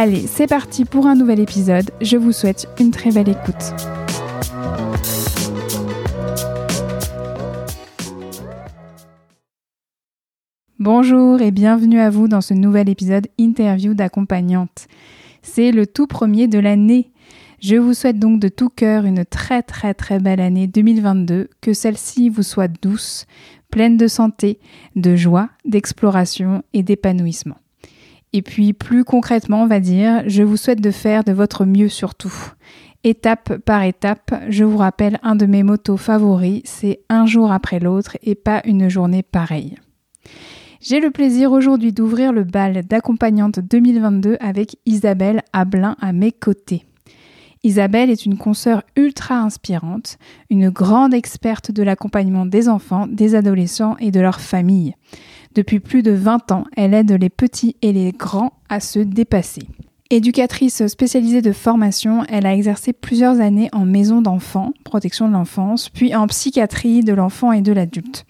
Allez, c'est parti pour un nouvel épisode. Je vous souhaite une très belle écoute. Bonjour et bienvenue à vous dans ce nouvel épisode interview d'accompagnante. C'est le tout premier de l'année je vous souhaite donc de tout cœur une très très très belle année 2022, que celle-ci vous soit douce, pleine de santé, de joie, d'exploration et d'épanouissement. Et puis plus concrètement, on va dire, je vous souhaite de faire de votre mieux surtout. Étape par étape, je vous rappelle un de mes motos favoris, c'est un jour après l'autre et pas une journée pareille. J'ai le plaisir aujourd'hui d'ouvrir le bal d'accompagnante 2022 avec Isabelle Ablin à mes côtés. Isabelle est une consoeur ultra inspirante, une grande experte de l'accompagnement des enfants, des adolescents et de leurs familles. Depuis plus de 20 ans, elle aide les petits et les grands à se dépasser. Éducatrice spécialisée de formation, elle a exercé plusieurs années en maison d'enfants, protection de l'enfance, puis en psychiatrie de l'enfant et de l'adulte.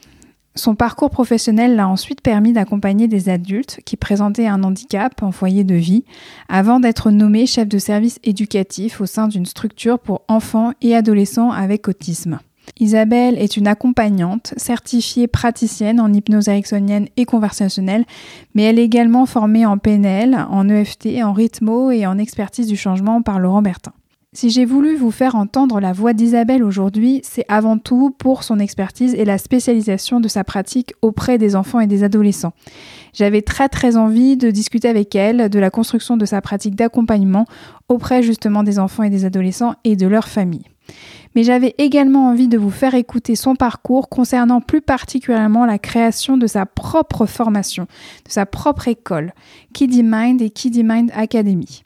Son parcours professionnel l'a ensuite permis d'accompagner des adultes qui présentaient un handicap en foyer de vie avant d'être nommé chef de service éducatif au sein d'une structure pour enfants et adolescents avec autisme. Isabelle est une accompagnante, certifiée praticienne en hypnose ericksonienne et conversationnelle, mais elle est également formée en PNL, en EFT, en rythmo et en expertise du changement par Laurent Bertin. Si j'ai voulu vous faire entendre la voix d'Isabelle aujourd'hui, c'est avant tout pour son expertise et la spécialisation de sa pratique auprès des enfants et des adolescents. J'avais très très envie de discuter avec elle de la construction de sa pratique d'accompagnement auprès justement des enfants et des adolescents et de leurs familles. Mais j'avais également envie de vous faire écouter son parcours concernant plus particulièrement la création de sa propre formation, de sa propre école, Kiddy Mind et Kiddy Mind Academy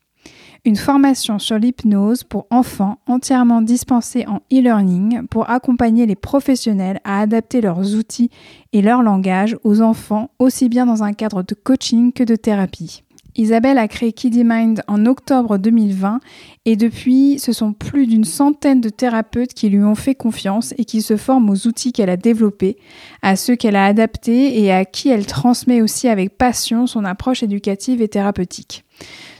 une formation sur l'hypnose pour enfants entièrement dispensée en e-learning pour accompagner les professionnels à adapter leurs outils et leur langage aux enfants aussi bien dans un cadre de coaching que de thérapie. Isabelle a créé Kiddy Mind en octobre 2020 et depuis, ce sont plus d'une centaine de thérapeutes qui lui ont fait confiance et qui se forment aux outils qu'elle a développés, à ceux qu'elle a adaptés et à qui elle transmet aussi avec passion son approche éducative et thérapeutique.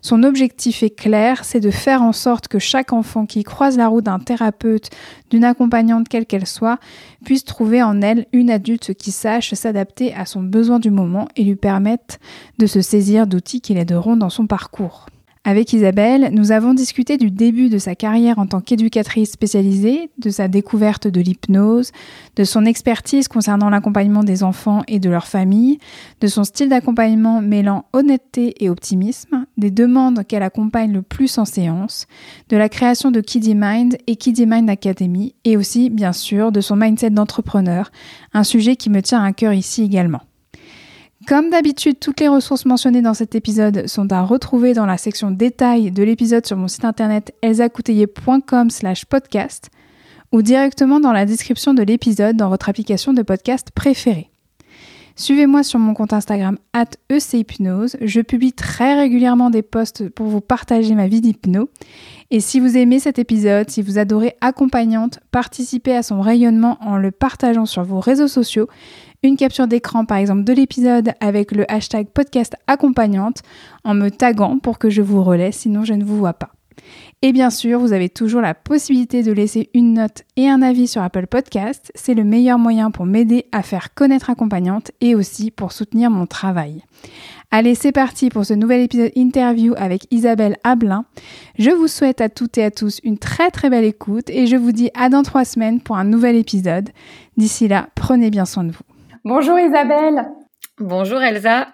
Son objectif est clair, c'est de faire en sorte que chaque enfant qui croise la route d'un thérapeute, d'une accompagnante quelle qu'elle soit, puisse trouver en elle une adulte qui sache s'adapter à son besoin du moment et lui permette de se saisir d'outils qui l'aideront dans son parcours. Avec Isabelle, nous avons discuté du début de sa carrière en tant qu'éducatrice spécialisée, de sa découverte de l'hypnose, de son expertise concernant l'accompagnement des enfants et de leurs familles, de son style d'accompagnement mêlant honnêteté et optimisme, des demandes qu'elle accompagne le plus en séance, de la création de Kiddy Mind et Kiddy Mind Academy, et aussi, bien sûr, de son mindset d'entrepreneur, un sujet qui me tient à cœur ici également. Comme d'habitude, toutes les ressources mentionnées dans cet épisode sont à retrouver dans la section détails de l'épisode sur mon site internet elsacouteiller.com slash podcast ou directement dans la description de l'épisode dans votre application de podcast préférée. Suivez-moi sur mon compte Instagram at echypnose. Je publie très régulièrement des posts pour vous partager ma vie d'hypno. Et si vous aimez cet épisode, si vous adorez accompagnante, participez à son rayonnement en le partageant sur vos réseaux sociaux une capture d'écran par exemple de l'épisode avec le hashtag podcast accompagnante en me taguant pour que je vous relaie, sinon je ne vous vois pas. Et bien sûr, vous avez toujours la possibilité de laisser une note et un avis sur Apple Podcast. C'est le meilleur moyen pour m'aider à faire connaître accompagnante et aussi pour soutenir mon travail. Allez, c'est parti pour ce nouvel épisode interview avec Isabelle Ablin. Je vous souhaite à toutes et à tous une très très belle écoute et je vous dis à dans trois semaines pour un nouvel épisode. D'ici là, prenez bien soin de vous. Bonjour Isabelle. Bonjour Elsa.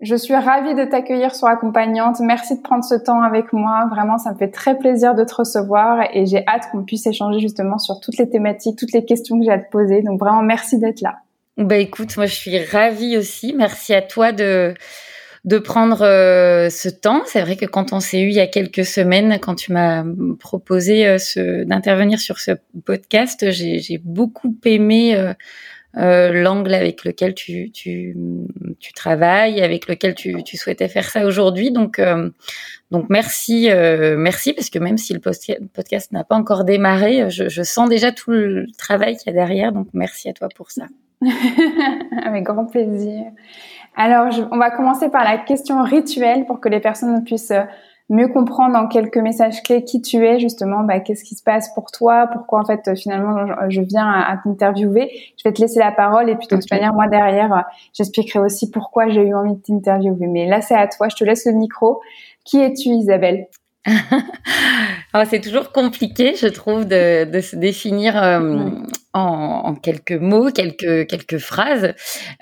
Je suis ravie de t'accueillir sur Accompagnante. Merci de prendre ce temps avec moi. Vraiment, ça me fait très plaisir de te recevoir et j'ai hâte qu'on puisse échanger justement sur toutes les thématiques, toutes les questions que j'ai à te poser. Donc vraiment, merci d'être là. Bah écoute, moi je suis ravie aussi. Merci à toi de de prendre euh, ce temps. C'est vrai que quand on s'est eu il y a quelques semaines, quand tu m'as proposé euh, d'intervenir sur ce podcast, j'ai beaucoup aimé euh, euh, l'angle avec lequel tu, tu, tu, travailles, avec lequel tu, tu souhaitais faire ça aujourd'hui. Donc, euh, donc merci, euh, merci parce que même si le podcast n'a pas encore démarré, je, je sens déjà tout le travail qu'il y a derrière. Donc merci à toi pour ça. avec grand plaisir. Alors, on va commencer par la question rituelle pour que les personnes puissent mieux comprendre en quelques messages clés qui tu es justement, bah, qu'est-ce qui se passe pour toi, pourquoi en fait finalement je, viens à, t'interviewer. Je vais te laisser la parole et puis de toute manière moi derrière j'expliquerai aussi pourquoi j'ai eu envie de t'interviewer. Mais là c'est à toi, je te laisse le micro. Qui es-tu Isabelle? c'est toujours compliqué, je trouve, de, de se définir euh, en, quelques mots, quelques quelques phrases.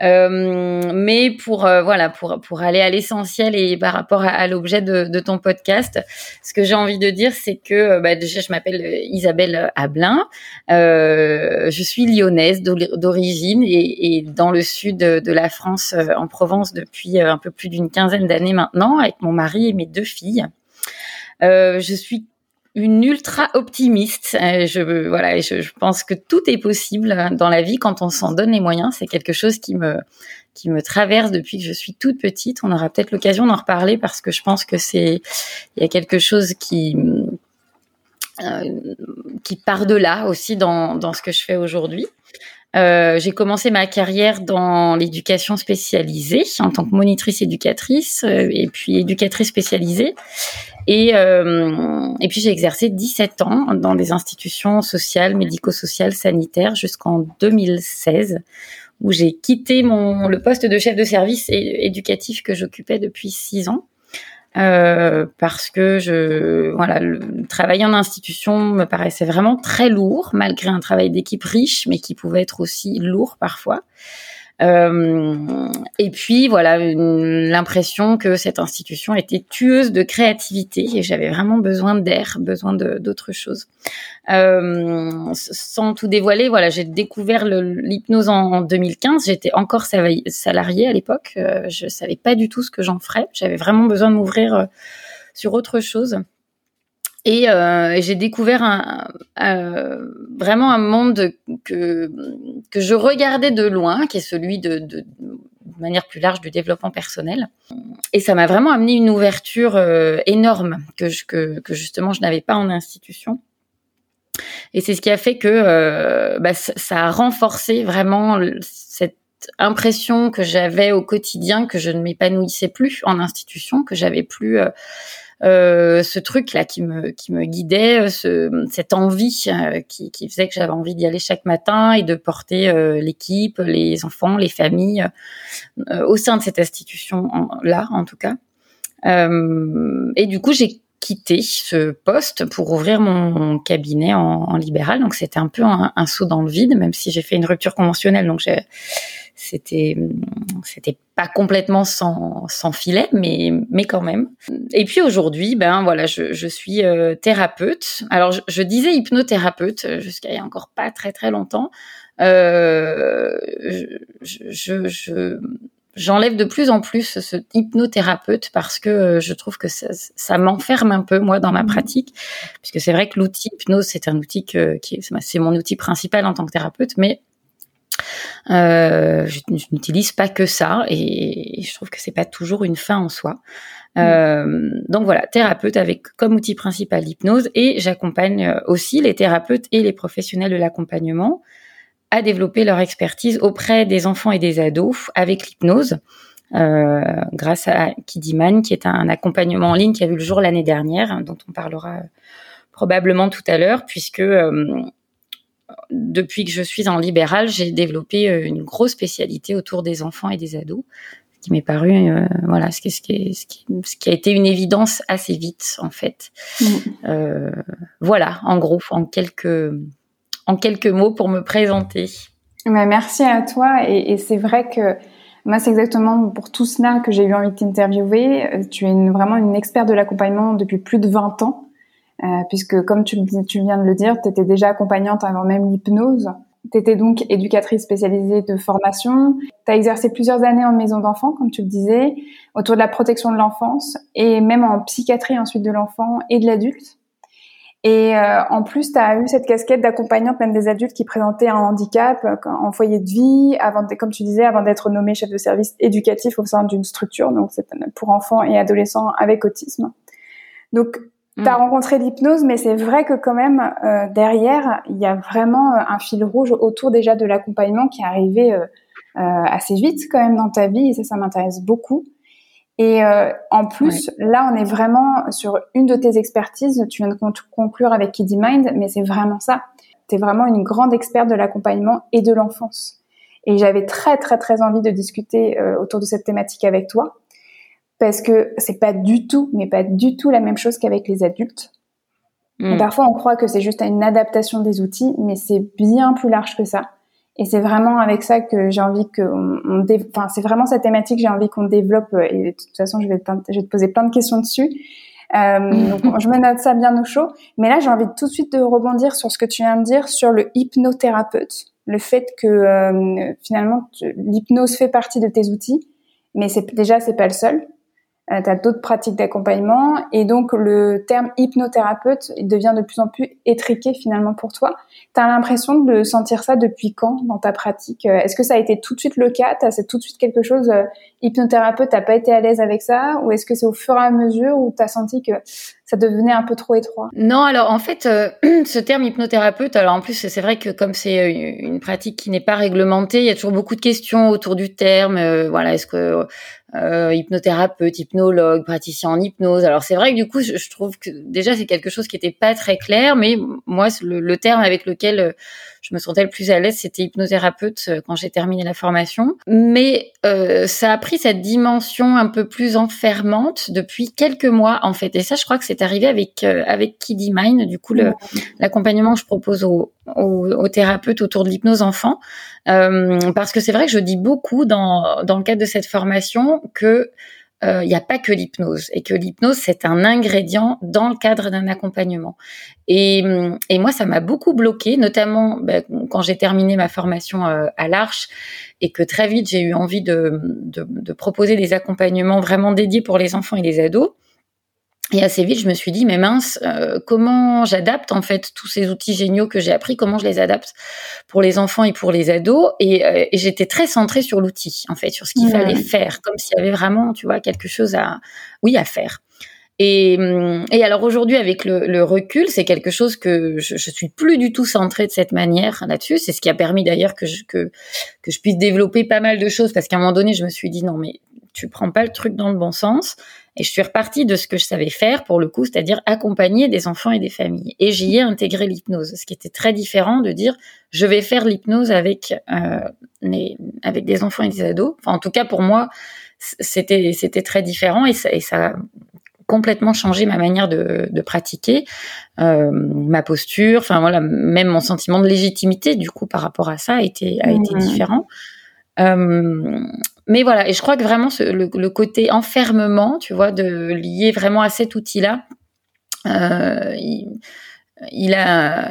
Euh, mais pour euh, voilà, pour pour aller à l'essentiel et par rapport à, l'objet de, de, ton podcast, ce que j'ai envie de dire, c'est que bah, déjà, je m'appelle Isabelle Ablin, je suis lyonnaise d'origine et, et, dans le sud de la France, en Provence, depuis un peu plus d'une quinzaine d'années maintenant, avec mon mari et mes deux filles. Euh, je suis une ultra optimiste. Euh, je voilà, je, pense que tout est possible dans la vie quand on s'en donne les moyens. C'est quelque chose qui me qui me traverse depuis que je suis toute petite. On aura peut-être l'occasion d'en reparler parce que je pense que c'est il y a quelque chose qui euh, qui part de là aussi dans dans ce que je fais aujourd'hui. Euh, j'ai commencé ma carrière dans l'éducation spécialisée en tant que monitrice éducatrice euh, et puis éducatrice spécialisée. Et, euh, et puis j'ai exercé 17 ans dans des institutions sociales, médico-sociales, sanitaires jusqu'en 2016 où j'ai quitté mon, le poste de chef de service éducatif que j'occupais depuis 6 ans. Euh, parce que je voilà le, travail en institution me paraissait vraiment très lourd malgré un travail d'équipe riche mais qui pouvait être aussi lourd parfois euh, et puis voilà, l'impression que cette institution était tueuse de créativité et j'avais vraiment besoin d'air, besoin d'autre chose. Euh, sans tout dévoiler, voilà, j'ai découvert l'hypnose en, en, 2015. J'étais encore salariée à l'époque. Euh, je savais pas du tout ce que j'en ferais. J'avais vraiment besoin de m'ouvrir euh, sur autre chose. Et euh, j'ai découvert un, euh, vraiment un monde que, que je regardais de loin, qui est celui de, de, de manière plus large du développement personnel. Et ça m'a vraiment amené une ouverture euh, énorme que, je, que, que justement je n'avais pas en institution. Et c'est ce qui a fait que euh, bah, ça a renforcé vraiment cette impression que j'avais au quotidien que je ne m'épanouissais plus en institution, que j'avais plus euh, ce truc là qui me qui me guidait, euh, ce, cette envie euh, qui, qui faisait que j'avais envie d'y aller chaque matin et de porter l'équipe, les enfants, les familles au sein de cette institution là en tout cas. et du coup j'ai quitté ce poste pour ouvrir mon, cabinet en, libéral. Donc c'était un peu un, saut dans le vide, même si j'ai fait une rupture conventionnelle. Donc c'était c'était pas complètement sans, sans filet, mais mais quand même. Et puis aujourd'hui, ben voilà, je, je suis euh, thérapeute. Alors je, je, disais hypnothérapeute euh, jusqu'à il y a encore pas très très longtemps. Euh, je, je j'enlève de plus en plus ce hypnothérapeute parce que euh, je trouve que ça, ça m'enferme un peu moi dans ma mmh. pratique puisque c'est vrai que l'outil hypnose c'est un outil que, qui c'est mon outil principal en tant que thérapeute mais euh, je, n'utilise pas que ça et, je trouve que c'est pas toujours une fin en soi. Mmh. Euh, donc voilà, thérapeute avec comme outil principal l'hypnose et j'accompagne euh, aussi les thérapeutes et les professionnels de l'accompagnement à développer leur expertise auprès des enfants et des ados avec l'hypnose grâce à Kidiman, qui est un, accompagnement en ligne qui a vu le jour l'année dernière, hein, dont on parlera probablement tout à l'heure, puisque depuis que je suis en libéral, j'ai développé une grosse spécialité autour des enfants et des ados, qui m'est paru, euh, voilà, ce qui, ce, qui, ce, qui, a été une évidence assez vite, en fait. Mm. Euh, voilà, en gros, en quelques, en quelques mots pour me présenter. Merci à toi. Et, et c'est vrai que moi, c'est exactement pour tout cela que j'ai eu envie de t'interviewer. Euh, tu es une, vraiment une experte de l'accompagnement depuis plus de 20 ans, euh, puisque comme tu, tu viens de le dire, tu étais déjà accompagnante avant même l'hypnose. Tu étais donc éducatrice spécialisée de formation. Tu as exercé plusieurs années en maison d'enfants, comme tu le disais, autour de la protection de l'enfance et même en psychiatrie ensuite de l'enfant et de l'adulte. Et euh, en plus, tu as eu cette casquette d'accompagnante même des adultes qui présentaient un handicap euh, en foyer de vie, avant, comme tu disais, avant d'être nommé chef de service éducatif au sein d'une structure, donc c'est pour enfants et adolescents avec autisme. Donc, tu as mm. rencontré l'hypnose, mais c'est vrai que quand même, euh, derrière, il y a vraiment euh, un fil rouge autour déjà de l'accompagnement qui est arrivé euh, assez vite quand même dans ta vie, et ça, ça m'intéresse beaucoup. Et en plus, là, on est vraiment sur une de tes expertises. Tu viens de conclure avec Kiddy Mind, mais c'est vraiment ça. Tu es vraiment une grande experte de l'accompagnement et de l'enfance. Et j'avais très, très, très envie de discuter autour de cette thématique avec toi parce que c'est pas du tout, mais pas du tout la même chose qu'avec les adultes. Hmm. parfois, on croit que c'est juste une adaptation des outils, mais c'est bien plus large que ça. Et c'est vraiment avec ça que j'ai envie que, on, enfin, c'est vraiment cette thématique j'ai envie qu'on développe. Et de toute façon, je vais te, je vais te poser plein de questions dessus. Euh, donc, je me note ça bien au chaud. Mais là, j'ai envie tout de suite de rebondir sur ce que tu viens de dire sur le hypnothérapeute, le fait que euh, finalement l'hypnose fait partie de tes outils, mais c'est déjà c'est pas le seul. Euh, tu as d'autres pratiques d'accompagnement. Et donc le terme hypnothérapeute il devient de plus en plus étriqué finalement pour toi. Tu as l'impression de sentir ça depuis quand dans ta pratique? Euh, Est-ce que ça a été tout de suite le cas? C'est tout de suite quelque chose euh, hypnothérapeute, t'as pas été à l'aise avec ça? Ou est-ce que c'est au fur et à mesure où tu as senti que ça devenait un peu trop étroit Non, alors en fait, ce terme hypnothérapeute, alors en plus, c'est vrai que comme c'est une pratique qui n'est pas réglementée, il y a toujours beaucoup de questions autour du terme. voilà, est-ce que euh, hypnothérapeute, hypnologue, praticien en hypnose? Alors c'est vrai que du coup, je, trouve que déjà c'est quelque chose qui était pas très clair, mais moi le, terme avec lequel euh, je me sentais le plus à l'aise, c'était hypnothérapeute euh, quand j'ai terminé la formation. Mais euh, ça a pris cette dimension un peu plus enfermante depuis quelques mois en fait. Et ça, je crois que c'est arrivé avec avec Kiddy Mind, du coup l'accompagnement que je propose aux, aux, thérapeutes autour de l'hypnose enfant. Euh, parce que c'est vrai que je dis beaucoup dans, dans le cadre de cette formation que euh, il n'y a pas que l'hypnose et que l'hypnose c'est un ingrédient dans le cadre d'un accompagnement. Et, et, moi ça m'a beaucoup bloqué, notamment bah, quand j'ai terminé ma formation euh, à l'Arche et que très vite j'ai eu envie de, de, proposer des accompagnements vraiment dédiés pour les enfants et les ados. Et assez vite, je me suis dit, mais mince, euh, comment j'adapte en fait tous ces outils géniaux que j'ai appris, comment je les adapte pour les enfants et pour les ados? Et, euh, et j'étais très centrée sur l'outil, en fait, sur ce qu'il fallait faire, comme s'il y avait vraiment, tu vois, quelque chose à, oui, à faire. Et, et alors aujourd'hui, avec le, le recul, c'est quelque chose que je, je suis plus du tout centrée de cette manière là-dessus. C'est ce qui a permis d'ailleurs que je, que, que je puisse développer pas mal de choses, parce qu'à un moment donné, je me suis dit non, mais tu prends pas le truc dans le bon sens. Et je suis repartie de ce que je savais faire pour le coup, c'est-à-dire accompagner des enfants et des familles. Et j'y ai intégré l'hypnose, ce qui était très différent de dire je vais faire l'hypnose avec euh, les, avec des enfants et des ados. Enfin, en tout cas pour moi, c'était c'était très différent et ça, et ça a complètement changé ma manière de, de pratiquer, euh, ma posture, enfin voilà, même mon sentiment de légitimité du coup par rapport à ça a été a été mmh. différent. Euh, mais voilà, et je crois que vraiment le, côté enfermement, tu vois, de lier vraiment à cet outil-là, euh, il, a,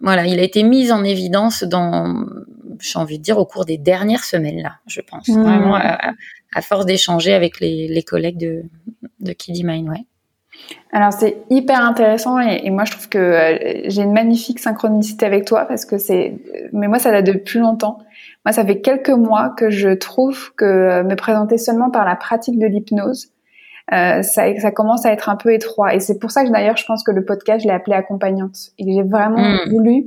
voilà, il a été mis en évidence dans, j'ai envie de dire, au cours des dernières semaines là, je pense, mmh. vraiment à, force d'échanger avec les, collègues de, de Kiddy Mind, ouais. Alors c'est hyper intéressant et, et, moi je trouve que euh, j'ai une magnifique synchronicité avec toi parce que c'est, mais moi ça date de plus longtemps. Moi, ça fait quelques mois que je trouve que euh, me présenter seulement par la pratique de l'hypnose, euh, ça, ça, commence à être un peu étroit. Et c'est pour ça que d'ailleurs, je pense que le podcast, je l'ai appelé accompagnante. Et j'ai vraiment hmm. voulu,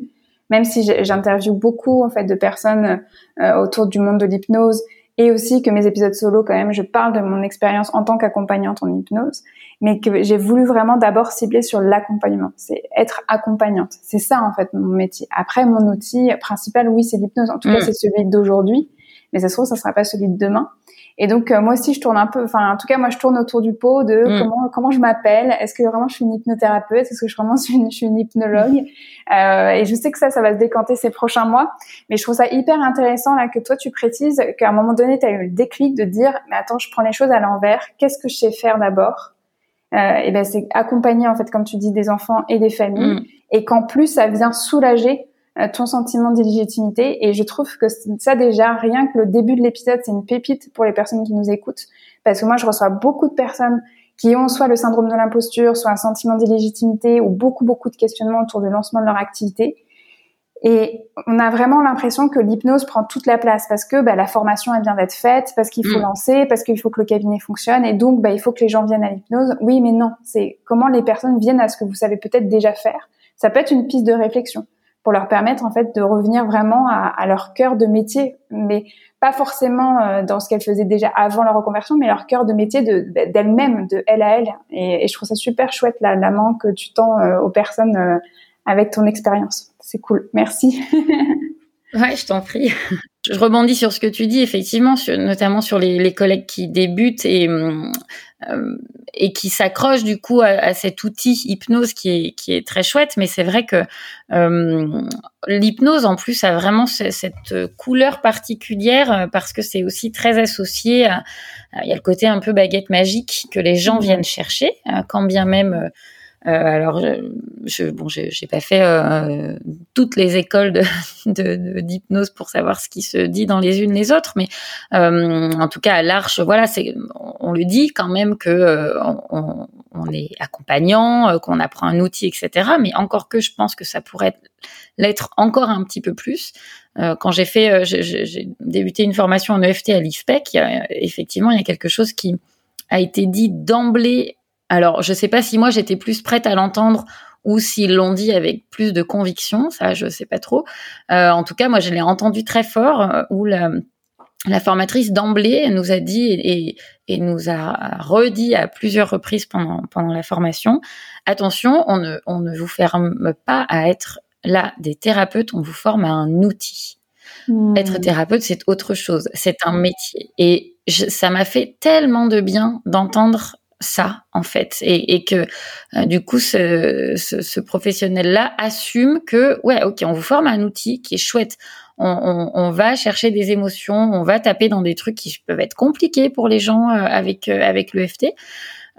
même si j'interviewe beaucoup en fait de personnes euh, autour du monde de l'hypnose et aussi que mes épisodes solo, quand même, je parle de mon expérience en tant qu'accompagnante en hypnose, mais que j'ai voulu vraiment d'abord cibler sur l'accompagnement. C'est être accompagnante. C'est ça, en fait, mon métier. Après, mon outil principal, oui, c'est l'hypnose. En tout cas, mm. c'est celui d'aujourd'hui. Mais ça se trouve, ça sera pas celui de demain. Et donc euh, moi aussi je tourne un peu, enfin en tout cas moi je tourne autour du pot de mm. comment comment je m'appelle, est-ce que vraiment je suis une hypnothérapeute, est-ce que je vraiment suis une, je suis une hypnologue, euh, et je sais que ça ça va se décanter ces prochains mois, mais je trouve ça hyper intéressant là que toi tu précises qu'à un moment donné tu as eu le déclic de dire mais attends je prends les choses à l'envers, qu'est-ce que je sais faire d'abord? Euh, et ben c'est accompagner en fait comme tu dis des enfants et des familles. Mm. et qu'en plus ça vient soulager ton sentiment d'illégitimité. Et je trouve que ça déjà, rien que le début de l'épisode, c'est une pépite pour les personnes qui nous écoutent. Parce que moi, je reçois beaucoup de personnes qui ont soit le syndrome de l'imposture, soit un sentiment d'illégitimité ou beaucoup, beaucoup de questionnements autour du lancement de leur activité. Et on a vraiment l'impression que l'hypnose prend toute la place parce que bah, la formation elle vient d'être faite, parce qu'il faut mm. lancer, parce qu'il faut que le cabinet fonctionne et donc bah, il faut que les gens viennent à l'hypnose. Oui, mais non, c'est comment les personnes viennent à ce que vous savez peut-être déjà faire. Ça peut être une piste de réflexion pour leur permettre en fait de revenir vraiment à, leur cœur de métier, mais pas forcément euh, dans ce qu'elles faisaient déjà avant leur reconversion, mais leur cœur de métier de d'elles-mêmes, de elle à elle. Et, je trouve ça super chouette la, la main que tu tends euh, aux personnes euh, avec ton expérience. C'est cool. Merci. ouais, je t'en prie. Je rebondis sur ce que tu dis, effectivement, notamment sur les, collègues qui débutent et, euh, et qui s'accrochent du coup à, cet outil hypnose qui est, qui est très chouette. Mais c'est vrai que euh, l'hypnose, en plus, a vraiment cette couleur particulière euh, parce que c'est aussi très associé à... Il y a le côté un peu baguette magique que les gens mmh. viennent chercher, quand bien même euh, alors, je, bon, j'ai pas fait euh, toutes les écoles de d'hypnose pour savoir ce qui se dit dans les unes les autres, mais euh, en tout cas à l'Arche, voilà, c'est on le dit quand même que on, on, est accompagnant, qu'on apprend un outil, etc. Mais encore que je pense que ça pourrait l'être encore un petit peu plus. quand j'ai fait, j'ai débuté une formation en EFT à l'IFPEC, effectivement, il y a quelque chose qui a été dit d'emblée alors, je sais pas si moi j'étais plus prête à l'entendre ou s'ils l'ont dit avec plus de conviction, ça je sais pas trop. Euh, en tout cas, moi je l'ai entendu très fort euh, où la, formatrice d'emblée nous a dit et, et, nous a redit à plusieurs reprises pendant, pendant la formation, attention, on ne, on ne vous ferme pas à être là des thérapeutes, on vous forme à un outil. Hmm. Être thérapeute, c'est autre chose, c'est un métier. Et ça m'a fait tellement de bien d'entendre ça en fait. Et, et que euh, du coup ce, ce, ce professionnel là assume que ouais ok on vous forme un outil qui est chouette. On, on, on, va chercher des émotions on va taper dans des trucs qui peuvent être compliqués pour les gens euh, avec euh, avec l'EFT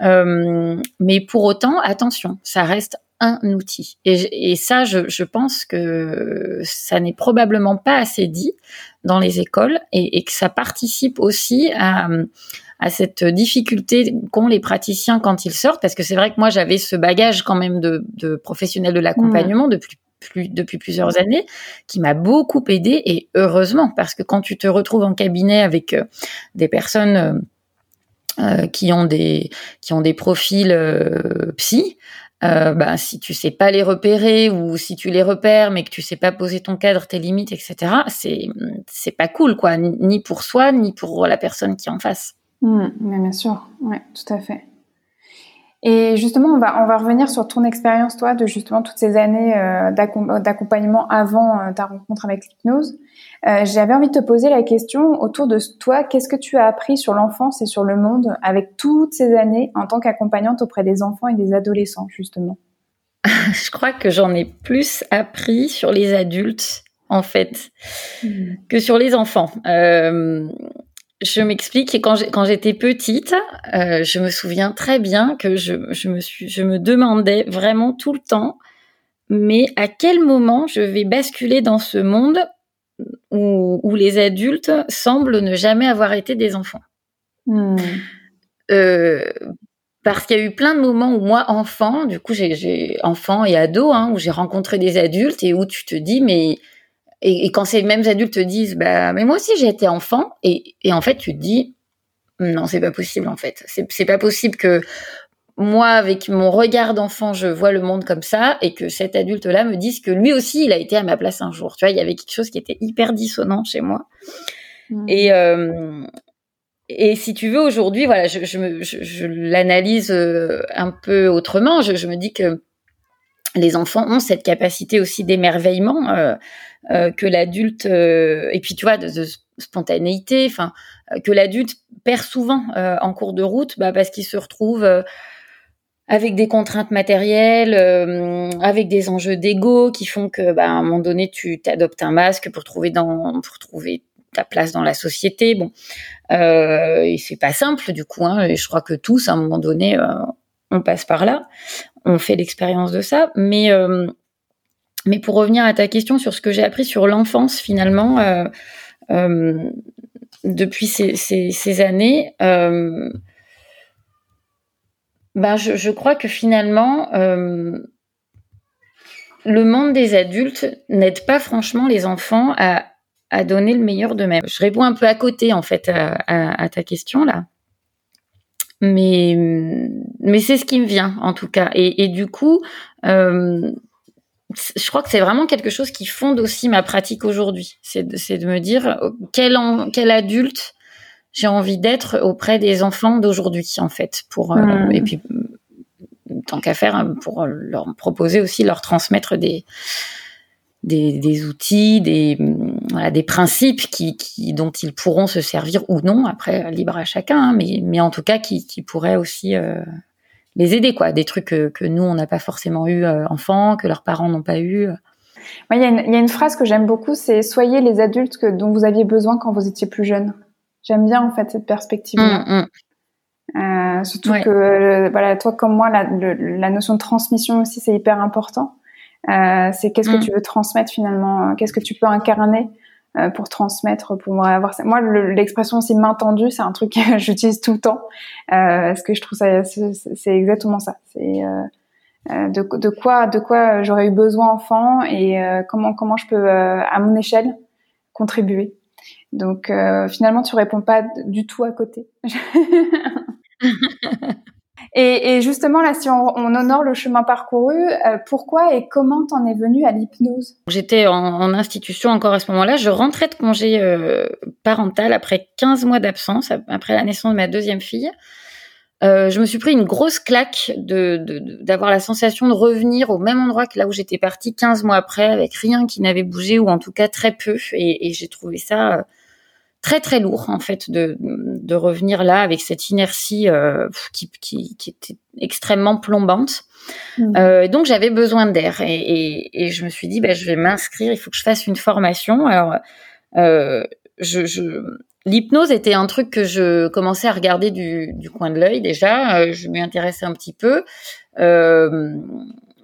mais pour autant attention ça reste un outil. Et, et ça je, je, pense que ça n'est probablement pas assez dit dans les écoles et, et que ça participe aussi à à cette difficulté qu'ont les praticiens quand ils sortent, parce que c'est vrai que moi j'avais ce bagage quand même de, de professionnel de l'accompagnement depuis plus, depuis plusieurs années, qui m'a beaucoup aidé et heureusement parce que quand tu te retrouves en cabinet avec euh, des personnes euh, euh, qui ont des qui ont des profils psy, euh, bah, si tu sais pas les repérer ou si tu les repères mais que tu sais pas poser ton cadre, tes limites, etc. C'est c'est pas cool quoi, ni pour soi ni pour la personne qui est en face. Mmh, mais bien sûr, ouais, tout à fait. Et justement, on va, on va revenir sur ton expérience, toi, de justement toutes ces années euh, d'accompagnement avant euh, ta rencontre avec l'hypnose. Euh, J'avais envie de te poser la question autour de toi, qu'est-ce que tu as appris sur l'enfance et sur le monde avec toutes ces années en tant qu'accompagnante auprès des enfants et des adolescents, justement? Je crois que j'en ai plus appris sur les adultes, en fait, mmh. que sur les enfants. Je m'explique. Quand j'étais petite, euh, je me souviens très bien que je, je, me suis, je me demandais vraiment tout le temps, mais à quel moment je vais basculer dans ce monde où, où les adultes semblent ne jamais avoir été des enfants. Hmm. Euh, parce qu'il y a eu plein de moments où moi, enfant, du coup, j'ai enfant et ado, hein, où j'ai rencontré des adultes et où tu te dis, mais et, et, quand ces mêmes adultes te disent, bah, mais moi aussi j'ai été enfant, et, et en fait tu te dis, non, c'est pas possible en fait. C'est pas possible que moi, avec mon regard d'enfant, je vois le monde comme ça, et que cet adulte-là me dise que lui aussi, il a été à ma place un jour. Tu vois, il y avait quelque chose qui était hyper dissonant chez moi. Mmh. Et et si tu veux, aujourd'hui, voilà, je, je, je, l'analyse un peu autrement. Je, me dis que les enfants ont cette capacité aussi d'émerveillement euh, euh, que l'adulte euh, et puis tu vois de, spontanéité enfin que l'adulte perd souvent en cours de route bah, parce qu'il se retrouve avec des contraintes matérielles, avec des enjeux d'ego qui font que, bah, à un moment donné, tu t'adoptes un masque pour trouver dans, pour trouver ta place dans la société. Bon, euh, et c'est pas simple du coup. Hein, et je crois que tous, à un moment donné, on passe par là on fait l'expérience de ça. Mais, euh, mais pour revenir à ta question sur ce que j'ai appris sur l'enfance, finalement, euh, euh, depuis ces, années, ben je, crois que finalement, le monde des adultes n'aide pas franchement les enfants à, donner le meilleur d'eux-mêmes. Je réponds un peu à côté, en fait, à ta question là mais mais c'est ce qui me vient en tout cas. Et, du coup, je crois que c'est vraiment quelque chose qui fonde aussi ma pratique aujourd'hui. C'est de, de me dire euh, quel, quel adulte j'ai envie d'être auprès des enfants d'aujourd'hui en fait. Pour euh, hmm. et puis tant qu'à faire hein, pour leur proposer aussi leur transmettre des des, des outils, des, voilà, des principes qui, qui, dont ils pourront se servir ou non, après libre à chacun, hein, mais, mais en tout cas qui, qui pourraient aussi euh, les aider, quoi, des trucs que, que nous on n'a pas forcément eu euh, enfants, que leurs parents n'ont pas eu. Il y, y, a une phrase que j'aime beaucoup, c'est soyez les adultes que, dont vous aviez besoin quand vous étiez plus jeune. J'aime bien en fait cette perspective. Mmh, mmh. Euh, surtout que euh, voilà, toi comme moi, la, la notion de transmission aussi c'est hyper important. Euh, c'est qu'est-ce que mm. tu veux transmettre finalement, qu'est-ce que tu peux incarner? Pour transmettre, pour avoir ça. Moi, l'expression aussi main tendue, c'est un truc que j'utilise tout le temps, parce que je trouve ça, c'est exactement ça. C'est de, de, quoi, de quoi j'aurais eu besoin enfant et comment comment je peux à mon échelle contribuer. Donc finalement, tu réponds pas du tout à côté. Et, justement, là, si on, on, honore le chemin parcouru, euh, pourquoi et comment t'en es venu à l'hypnose? J'étais en, institution encore à ce moment-là. Je rentrais de congé euh, parental après 15 mois d'absence, après la naissance de ma deuxième fille. Euh, je me suis pris une grosse claque de d'avoir la sensation de revenir au même endroit que là où j'étais partie 15 mois après, avec rien qui n'avait bougé ou en tout cas très peu. Et, j'ai trouvé ça très très lourd en fait de, de revenir là avec cette inertie euh, qui, qui, qui, était extrêmement plombante. Mmh. Euh, donc j'avais besoin d'air et, et, et, je me suis dit bah, je vais m'inscrire, il faut que je fasse une formation. Alors euh, je, je l'hypnose était un truc que je commençais à regarder du, du coin de l'œil déjà. Euh, je m'y intéressais un petit peu. Euh,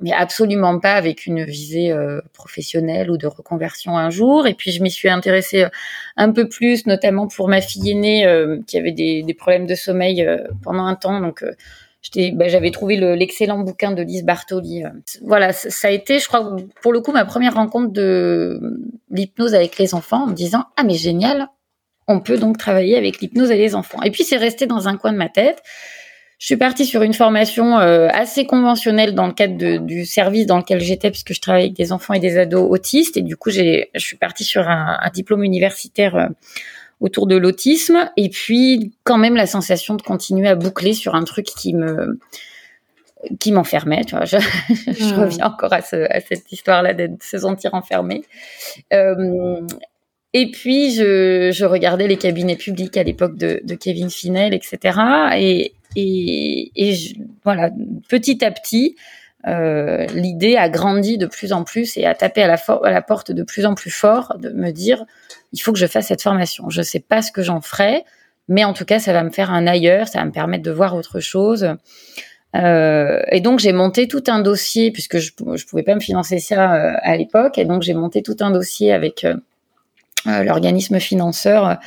mais absolument pas avec une visée euh, professionnelle ou de reconversion un jour. Et puis je m'y suis intéressée euh, un peu plus, notamment pour ma fille aînée euh, qui avait des, des, problèmes de sommeil pendant un temps. Donc bah, j'avais trouvé l'excellent bouquin de Lise Bartoli. Voilà, ça a été, je crois, pour le coup, ma première rencontre de l'hypnose avec les enfants, en me disant ah mais génial, on peut donc travailler avec l'hypnose et les enfants. Et puis c'est resté dans un coin de ma tête. Je suis partie sur une formation euh, assez conventionnelle dans le cadre de, du service dans lequel j'étais, puisque je travaille avec des enfants et des ados autistes. Et du coup, j'ai, je suis partie sur un, un diplôme universitaire euh, autour de l'autisme. Et puis, quand même, la sensation de continuer à boucler sur un truc qui me qui m'enfermait. Tu vois, je, je, mmh. reviens encore à, ce, à cette histoire-là de se sentir enfermé. Euh, et puis, je, je, regardais les cabinets publics à l'époque de, de Kevin Finel, etc. Et, et, voilà, petit à petit, euh, l'idée a grandi de plus en plus et a tapé à la, porte de plus en plus fort de me dire il faut que je fasse cette formation. Je sais pas ce que j'en ferai, mais en tout cas, ça va me faire un ailleurs, ça va me permettre de voir autre chose. Euh, et donc j'ai monté tout un dossier puisque je, je pouvais pas me financer ça euh, à l'époque, et donc j'ai monté tout un dossier avec l'organisme financeur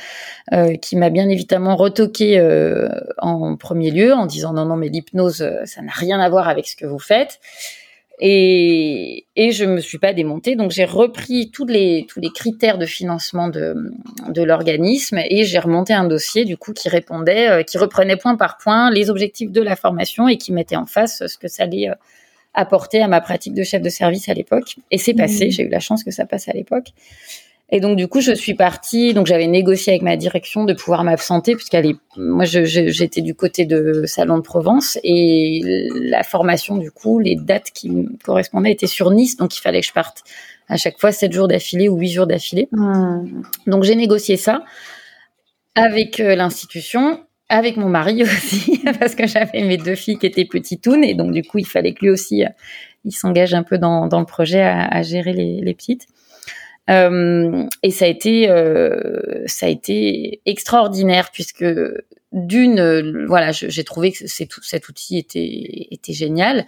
euh, qui m'a bien évidemment retoqué euh, en premier lieu en disant non non mais l'hypnose ça n'a rien à voir avec ce que vous faites. Et, et je me suis pas démontée. Donc j'ai repris tous les tous les critères de financement de, de l'organisme et j'ai remonté un dossier du coup qui répondait qui reprenait point par point les objectifs de la formation et qui mettait en face ce que ça allait apporter à ma pratique de chef de service à l'époque. Et c'est passé. Mmh. j'ai eu la chance que ça passe à l'époque Et donc du coup, je suis partie. Donc j'avais négocié avec ma direction de pouvoir m'absenter puisqu'elle est. Moi, j'étais du côté de Salon de Provence et la formation du coup, les dates qui me correspondaient étaient sur Nice, donc il fallait que je parte à chaque fois 7 jours d'affilée ou 8 jours d'affilée. Hmm. Donc j'ai négocié ça avec euh, l'institution, avec mon mari aussi, parce que j'avais mes deux filles qui étaient petitounes et donc du coup il fallait que lui aussi euh, il s'engage un peu dans, dans le projet à, à gérer les, les petites. Euh, et ça a été euh, ça a été extraordinaire puisque d'une euh, voilà j'ai trouvé que cet outil était génial.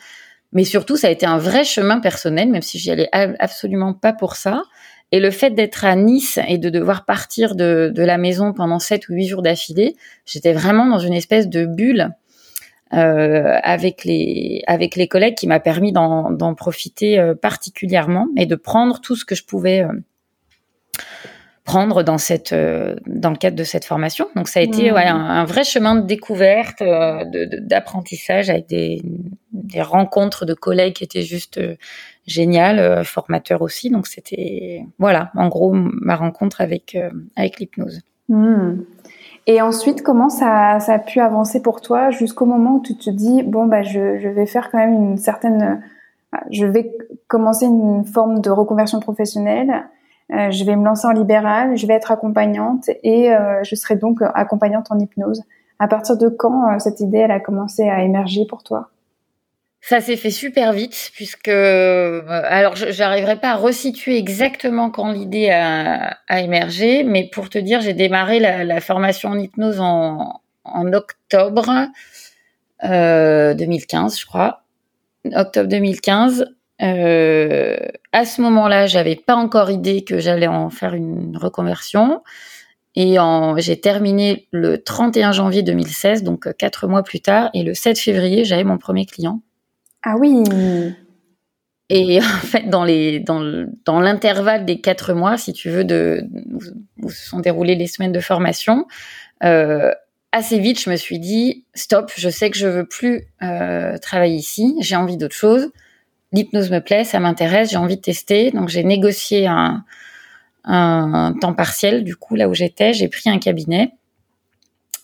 Mais surtout ça a été un vrai chemin personnel même si j'y allais absolument pas pour ça. Et le fait d'être à Nice et de devoir partir de, la maison pendant sept ou huit jours d'affilée j'étais vraiment dans une espèce de bulle euh, avec les avec les collègues qui m'a permis d'en profiter particulièrement et de prendre tout ce que je pouvais prendre dans cette euh, dans le cadre de cette formation. Donc ça a été mmh. un, vrai chemin de découverte, euh, d'apprentissage avec des, des, rencontres de collègues qui étaient juste euh, géniales, formateurs aussi. Donc c'était voilà, en gros ma rencontre avec avec l'hypnose. Mmh. Et ensuite, comment ça, ça, a pu avancer pour toi jusqu'au moment où tu te dis bon bah je, je vais faire quand même une certaine, je vais commencer une forme de reconversion professionnelle je vais me lancer en libéral, je vais être accompagnante et euh, je serai donc accompagnante en hypnose. À partir de quand euh, cette idée a commencé à émerger pour toi? Ça s'est fait super vite puisque alors j'arriverai pas à resituer exactement quand l'idée a, émergé, mais pour te dire, j'ai démarré la, formation en hypnose en octobre 2015, je crois, octobre 2015. Euh, à ce moment-là, j'avais pas encore idée que j'allais en faire une reconversion. Et j'ai terminé le 31 janvier 2016, donc euh, quatre mois plus tard. Et le 7 février, j'avais mon premier client. Ah oui. Et en fait, dans les dans dans l'intervalle des quatre mois, si tu veux, de où se sont déroulées les semaines de formation, euh, assez vite, je me suis dit stop. Je sais que je veux plus euh, travailler ici. J'ai envie d'autre chose l'hypnose me plaît, ça m'intéresse, j'ai envie de tester. Donc j'ai négocié un, un, temps partiel du coup là où j'étais, j'ai pris un cabinet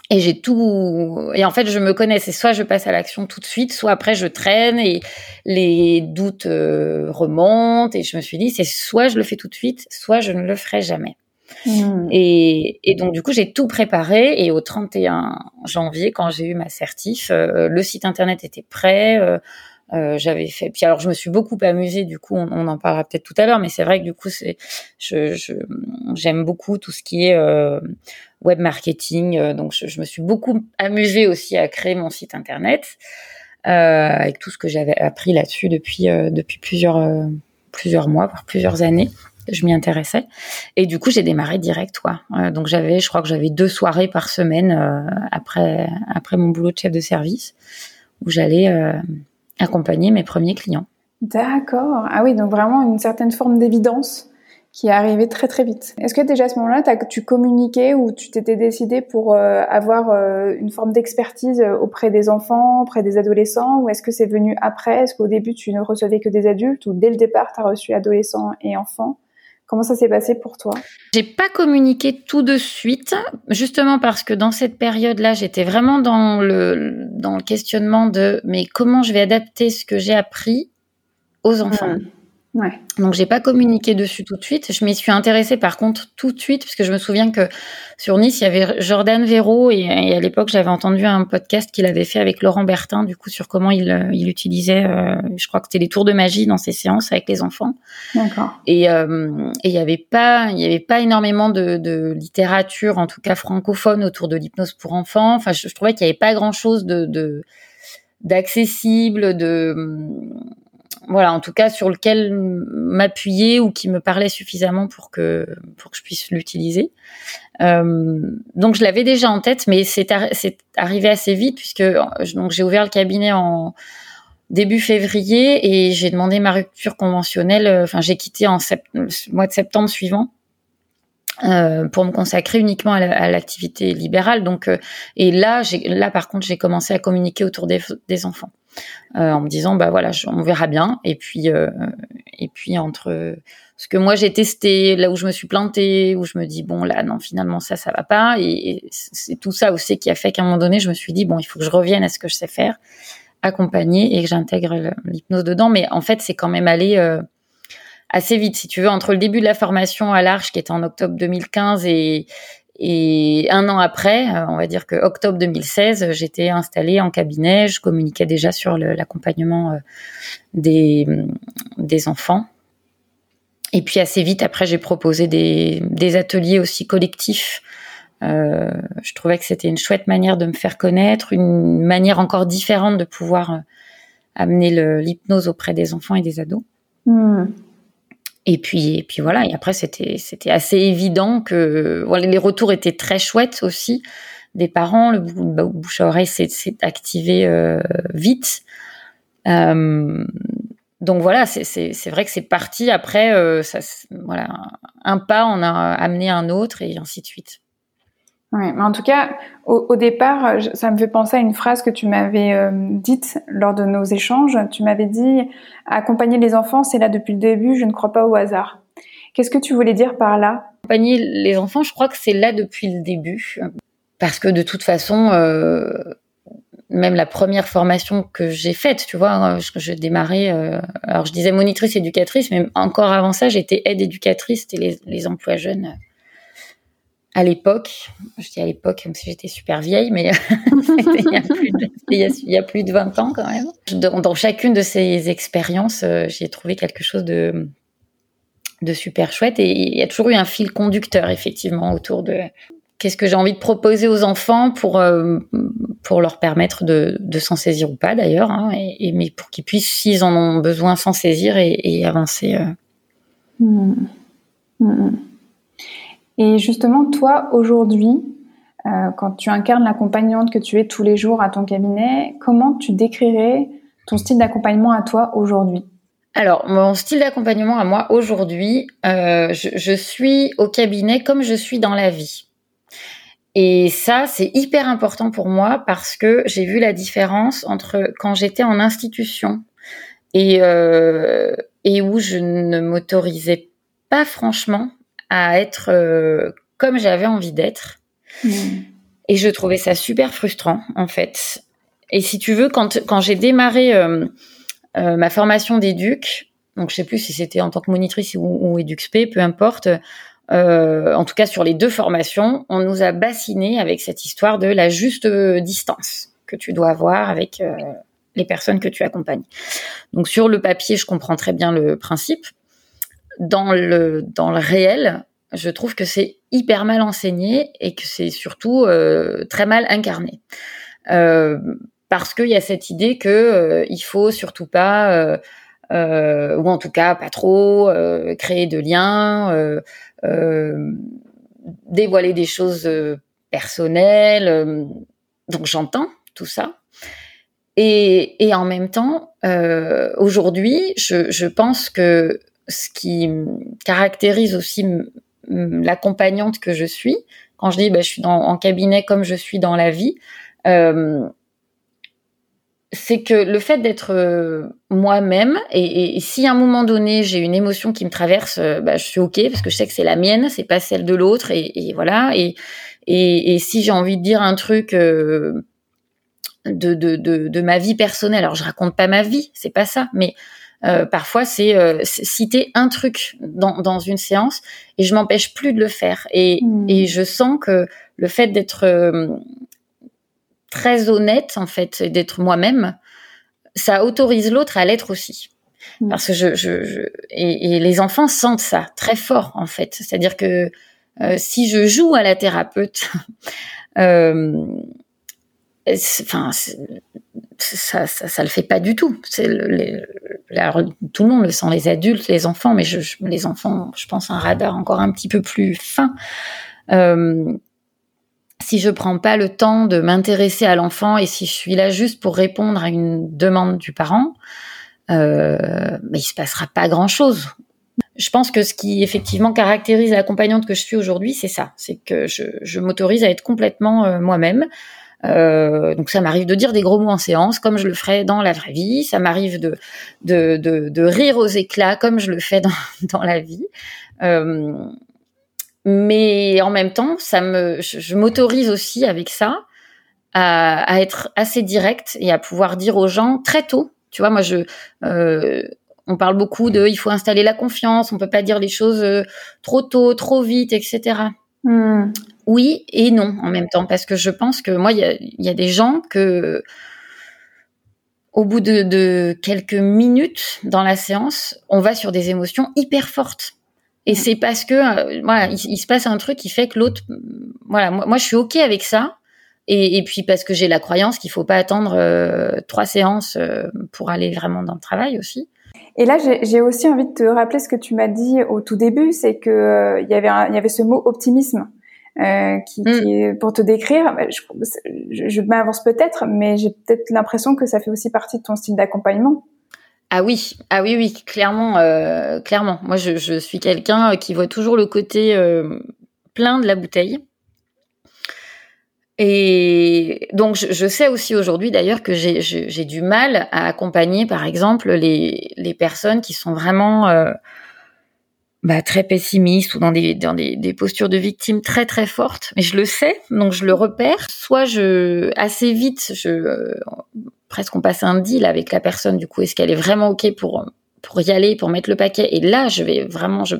et j'ai tout et en fait je me connais, c'est soit je passe à l'action tout de suite, soit après je traîne et les doutes euh, remontent et je me suis dit c'est soit je le fais tout de suite, soit je ne le ferai jamais. Mmh. Et, et, donc du coup j'ai tout préparé et au 31 janvier quand j'ai eu ma certif, euh, le site internet était prêt. Euh, euh, j'avais fait. Puis alors, je me suis beaucoup amusée. Du coup, on, en parlera peut-être tout à l'heure, mais c'est vrai que du coup, c'est, je, j'aime beaucoup tout ce qui est euh, web marketing. Euh, donc, je, me suis beaucoup amusée aussi à créer mon site internet avec tout ce que j'avais appris là-dessus depuis depuis plusieurs plusieurs mois, voire plusieurs années. Je m'y intéressais et du coup, j'ai démarré direct, donc, j'avais, je crois que j'avais deux soirées par semaine après après mon boulot de chef de service où j'allais accompagner mes premiers clients. D'accord. Ah oui, donc vraiment une certaine forme d'évidence qui est arrivée très très vite. Est-ce que déjà à ce moment-là, tu communiquais ou tu t'étais décidé pour euh, avoir euh, une forme d'expertise euh, auprès des enfants, auprès des adolescents, ou est-ce que c'est venu après? Est-ce qu'au début tu ne recevais que des adultes, ou dès le départ tu as reçu adolescents et enfants? Comment ça s'est passé pour toi? J'ai pas communiqué tout de suite, justement parce que dans cette période-là, j'étais vraiment dans le dans le questionnement de mais comment je vais adapter ce que j'ai appris aux enfants? Mmh. Ouais. Donc j'ai pas communiqué dessus tout de suite. Je m'y suis intéressée par contre tout de suite parce que je me souviens que sur Nice il y avait Jordan Véro et, à l'époque j'avais entendu un podcast qu'il avait fait avec Laurent Bertin du coup sur comment il, euh, il utilisait, euh, je crois que c'était les tours de magie dans ses séances avec les enfants. D'accord. Et euh, il y avait pas il y avait pas énormément de, de, littérature en tout cas francophone autour de l'hypnose pour enfants. Enfin je, je trouvais qu'il y avait pas grand chose de, de d'accessible de voilà, en tout cas sur lequel m'appuyer ou qui me parlait suffisamment pour que pour que je puisse l'utiliser. Euh, donc je l'avais déjà en tête, mais c'est arrivé assez vite puisque donc j'ai ouvert le cabinet en début février et j'ai demandé ma rupture conventionnelle. Euh, enfin, j'ai quitté en le mois de septembre suivant Euh, pour me consacrer uniquement à l'activité libérale. Donc, euh, et là, là par contre, j'ai commencé à communiquer autour des, des enfants euh, en me disant, bah voilà, on verra bien. Et puis, euh, et puis entre ce que moi j'ai testé, là où je me suis plantée, où je me dis bon là non finalement ça ça va pas, et, c'est tout ça aussi qui a fait qu'à un moment donné je me suis dit bon il faut que je revienne à ce que je sais faire, accompagner et que j'intègre l'hypnose dedans. Mais en fait c'est quand même allé assez vite, si tu veux, entre le début de la formation à l'Arche, qui était en octobre 2015, et, un an après, euh, on va dire que octobre 2016, j'étais installée en cabinet, je communiquais déjà sur l'accompagnement euh, des, enfants. Et puis assez vite, après, j'ai proposé des, ateliers aussi collectifs. Euh, je trouvais que c'était une chouette manière de me faire connaître, une manière encore différente de pouvoir amener l'hypnose auprès des enfants et des ados. Hmm. Et puis, et puis voilà. Et après, c'était, c'était assez évident que voilà, les retours étaient très chouettes aussi des parents. Le bah, bouche à oreille s'est, activé euh, vite. Euh, donc voilà, c'est, vrai que c'est parti. Après, euh, ça, voilà, un pas en a amené un autre et ainsi de suite. Ouais, mais en tout cas, au, départ, ça me fait penser à une phrase que tu m'avais euh, dite lors de nos échanges. Tu m'avais dit accompagner les enfants, c'est là depuis le début. Je ne crois pas au hasard. Qu'est-ce que tu voulais dire par là? Accompagner les enfants, je crois que c'est là depuis le début, parce que de toute façon, euh, même la première formation que j'ai faite, tu vois, je, je démarrais. Euh, alors je disais monitrice éducatrice, mais encore avant ça, j'étais aide éducatrice. C'était les, les emplois jeunes à l'époque, je dis à l'époque comme si j'étais super vieille, mais il, y a plus de, 20 ans quand même. Dans, chacune de ces expériences, euh, j'ai trouvé quelque chose de, super chouette et il y a toujours eu un fil conducteur effectivement autour de qu'est-ce que j'ai envie de proposer aux enfants pour euh, pour leur permettre de, s'en saisir ou pas d'ailleurs, hein, mais pour qu'ils puissent, s'ils en ont besoin, s'en saisir et, avancer. Euh. Mmh. Mmh. Et justement, toi, aujourd'hui, euh, quand tu incarnes l'accompagnante que tu es tous les jours à ton cabinet, comment tu décrirais ton style d'accompagnement à toi aujourd'hui? Alors, mon style d'accompagnement à moi aujourd'hui, euh, je, je, suis au cabinet comme je suis dans la vie. Et ça, c'est hyper important pour moi parce que j'ai vu la différence entre quand j'étais en institution et, euh, et où je ne m'autorisais pas franchement à être euh, comme j'avais envie d'être. Hmm. Et je trouvais ça super frustrant, en fait. Et si tu veux, quand, quand j'ai démarré euh, euh, ma formation d'éduc, donc je sais plus si c'était en tant que monitrice ou, ou EduxP, peu importe, en tout cas sur les deux formations, on nous a bassiné avec cette histoire de la juste distance que tu dois avoir avec les personnes que tu accompagnes. Donc sur le papier, je comprends très bien le principe dans le, dans le réel, je trouve que c'est hyper mal enseigné et que c'est surtout euh, très mal incarné. Euh, parce qu'il y a cette idée que euh, il faut surtout pas, euh, euh, ou en tout cas pas trop, créer de liens, dévoiler des choses personnelles. donc j'entends tout ça. Et, et, en même temps, aujourd'hui, je, je pense que ce qui caractérise aussi l'accompagnante que je suis, quand je dis bah, je suis en cabinet comme je suis dans la vie, euh, c'est que le fait d'être euh, moi-même et, si à un moment donné j'ai une émotion qui me traverse, euh, bah, je suis ok parce que je sais que c'est la mienne, c'est pas celle de l'autre et, voilà. Et, si j'ai envie de dire un truc de, de, de, ma vie personnelle, alors je raconte pas ma vie, c'est pas ça, mais euh, parfois, c'est euh, citer un truc dans, dans, une séance et je m'empêche plus de le faire. Et, hmm. et je sens que le fait d'être euh, très honnête, en fait, d'être moi-même, ça autorise l'autre à l'être aussi. Hmm. Parce que je, je, je et, et, les enfants sentent ça très fort, en fait. C'est-à-dire que si je joue à la thérapeute, enfin, ça, ça, ça, le fait pas du tout. C'est le, tout le monde le sent, les adultes, les enfants, mais les enfants, je pense un radar encore un petit peu plus fin. Euh, si je prends pas le temps de m'intéresser à l'enfant et si je suis là juste pour répondre à une demande du parent, euh, il se passera pas grand chose. je pense que ce qui effectivement caractérise l'accompagnante que je suis aujourd'hui, c'est ça, c'est que je, je m'autorise à être complètement euh, moi-même. Euh, donc ça m'arrive de dire des gros mots en séance, comme je le ferais dans la vraie vie. Ça m'arrive de, de, de, de, rire aux éclats, comme je le fais dans, dans la vie. Euh, mais en même temps, ça me, je, m'autorise aussi avec ça à, à, être assez directe et à pouvoir dire aux gens très tôt. Tu vois, moi, je, euh, on parle beaucoup de, il faut installer la confiance, on peut pas dire les choses euh, trop tôt, trop vite, etc. Oui et non en même temps, parce que je pense que moi, il y a, des gens que, au bout de, quelques minutes dans la séance, on va sur des émotions hyper fortes. Et hmm. c'est parce que, euh, voilà, il, se passe un truc qui fait que l'autre, voilà, moi, je suis ok avec ça. Et, puis parce que j'ai la croyance qu'il faut pas attendre euh, trois séances pour aller vraiment dans le travail aussi. Et là, j'ai aussi envie de te rappeler ce que tu m'as dit au tout début, c'est que euh, il y avait il y avait ce mot optimisme euh, qui, mm. pour te décrire. Bah, je, m'avance peut-être, mais j'ai peut-être l'impression que ça fait aussi partie de ton style d'accompagnement. Ah oui, ah oui, oui, clairement, euh, clairement. Moi, je, je suis quelqu'un qui voit toujours le côté euh, plein de la bouteille. Et donc, je, sais aussi aujourd'hui d'ailleurs que j'ai du mal à accompagner, par exemple, les, les personnes qui sont vraiment euh, bah, très pessimistes ou dans, des, dans des, des, postures de victimes très très fortes. Mais je le sais, donc je le repère. Soit je assez vite, je euh, presque on passe un deal avec la personne. Du coup, est-ce qu'elle est vraiment ok pour pour y aller, pour mettre le paquet? Et là, je vais vraiment, je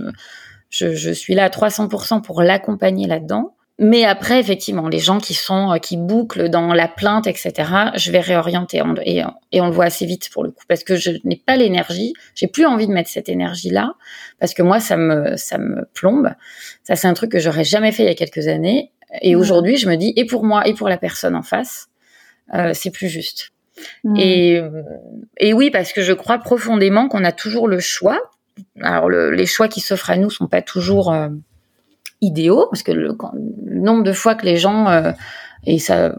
je, je suis là à 300% pour l'accompagner là-dedans. Mais après, effectivement, les gens qui sont euh, qui bouclent dans la plainte, etc., je vais réorienter et, et, on le voit assez vite pour le coup parce que je n'ai pas l'énergie, j'ai plus envie de mettre cette énergie-là parce que moi ça me ça me plombe. Ça c'est un truc que j'aurais jamais fait il y a quelques années et aujourd'hui je me dis et pour moi et pour la personne en face, euh, c'est plus juste. Et, et oui parce que je crois profondément qu'on a toujours le choix. Alors le, les choix qui s'offrent à nous sont pas toujours euh, idéaux, parce que le, nombre de fois que les gens, euh, et ça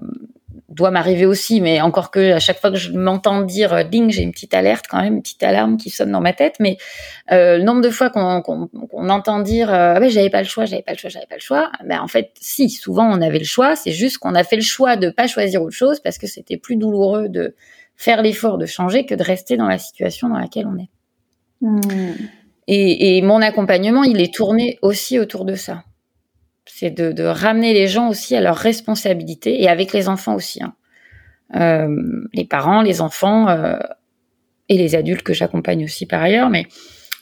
doit m'arriver aussi, mais encore que à chaque fois que je m'entends dire euh, ding, j'ai une petite alerte quand même, une petite alarme qui sonne dans ma tête, mais euh, le nombre de fois qu'on entend dire ah ben j'avais pas le choix, j'avais pas le choix, j'avais pas le choix, ben en fait si, souvent on avait le choix, c'est juste qu'on a fait le choix de pas choisir autre chose parce que c'était plus douloureux de faire l'effort de changer que de rester dans la situation dans laquelle on est. Hmm. Et, et, mon accompagnement, il est tourné aussi autour de ça c'est de, de, ramener les gens aussi à leur responsabilité et avec les enfants aussi. Hein. Euh, les parents, les enfants euh, et les adultes que j'accompagne aussi par ailleurs. Mais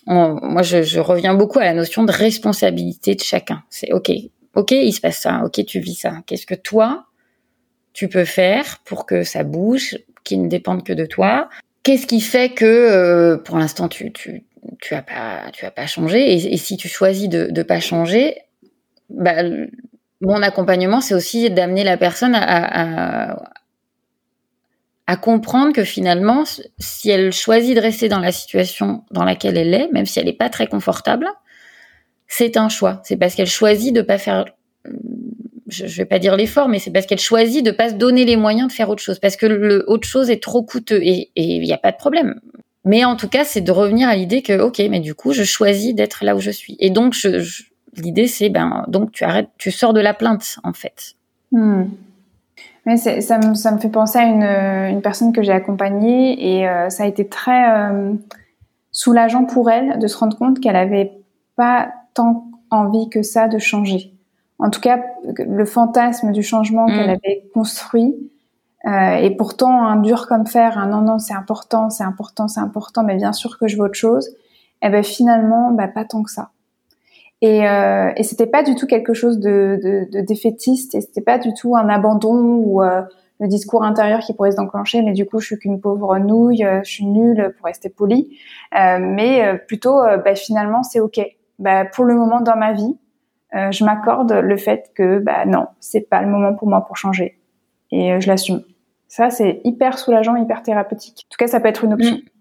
moi, je, je, reviens beaucoup à la notion de responsabilité de chacun. C'est ok, ok, il se passe ça, ok, tu vis ça. Qu'est-ce que toi tu peux faire pour que ça bouge, qui ne dépende que de toi? Qu'est-ce qui fait que euh, pour l'instant tu, tu tu as pas tu as pas changé? Et, et si tu choisis de de pas changer bah, mon accompagnement, c'est aussi d'amener la personne à, à, à, comprendre que finalement, si elle choisit de rester dans la situation dans laquelle elle est, même si elle n'est pas très confortable, c'est un choix. C'est parce qu'elle choisit de pas faire, je, ne vais pas dire l'effort, mais c'est parce qu'elle choisit de pas se donner les moyens de faire autre chose, parce que le autre chose est trop coûteux et il n'y a pas de problème. Mais en tout cas, c'est de revenir à l'idée que, ok, mais du coup, je choisis d'être là où je suis. Et donc, je l'idée c'est ben donc tu arrêtes, tu sors de la plainte en fait. Hmm. Mais ça me, ça me fait penser à une, une personne que j'ai accompagnée et euh, ça a été très euh, soulageant pour elle de se rendre compte qu'elle avait pas tant envie que ça de changer. En tout cas, le fantasme du changement qu'elle hmm. avait construit euh, et pourtant un dur comme fer, un non non c'est important, c'est important, c'est important, mais bien sûr que je veux autre chose. Et eh ben finalement, bah, pas tant que ça. Et, euh, et c'était pas du tout quelque chose de, de, de défaitiste et c'était pas du tout un abandon ou euh, le discours intérieur qui pourrait se déclencher. Mais du coup, je suis qu'une pauvre nouille, euh, je suis nulle pour rester polie. Euh, mais euh, plutôt, bah, finalement, c'est ok. Bah, pour le moment dans ma vie, je m'accorde le fait que bah non, c'est pas le moment pour moi pour changer et je l'assume. Ça, c'est hyper soulageant, hyper thérapeutique. En tout cas, ça peut être une option. Mm.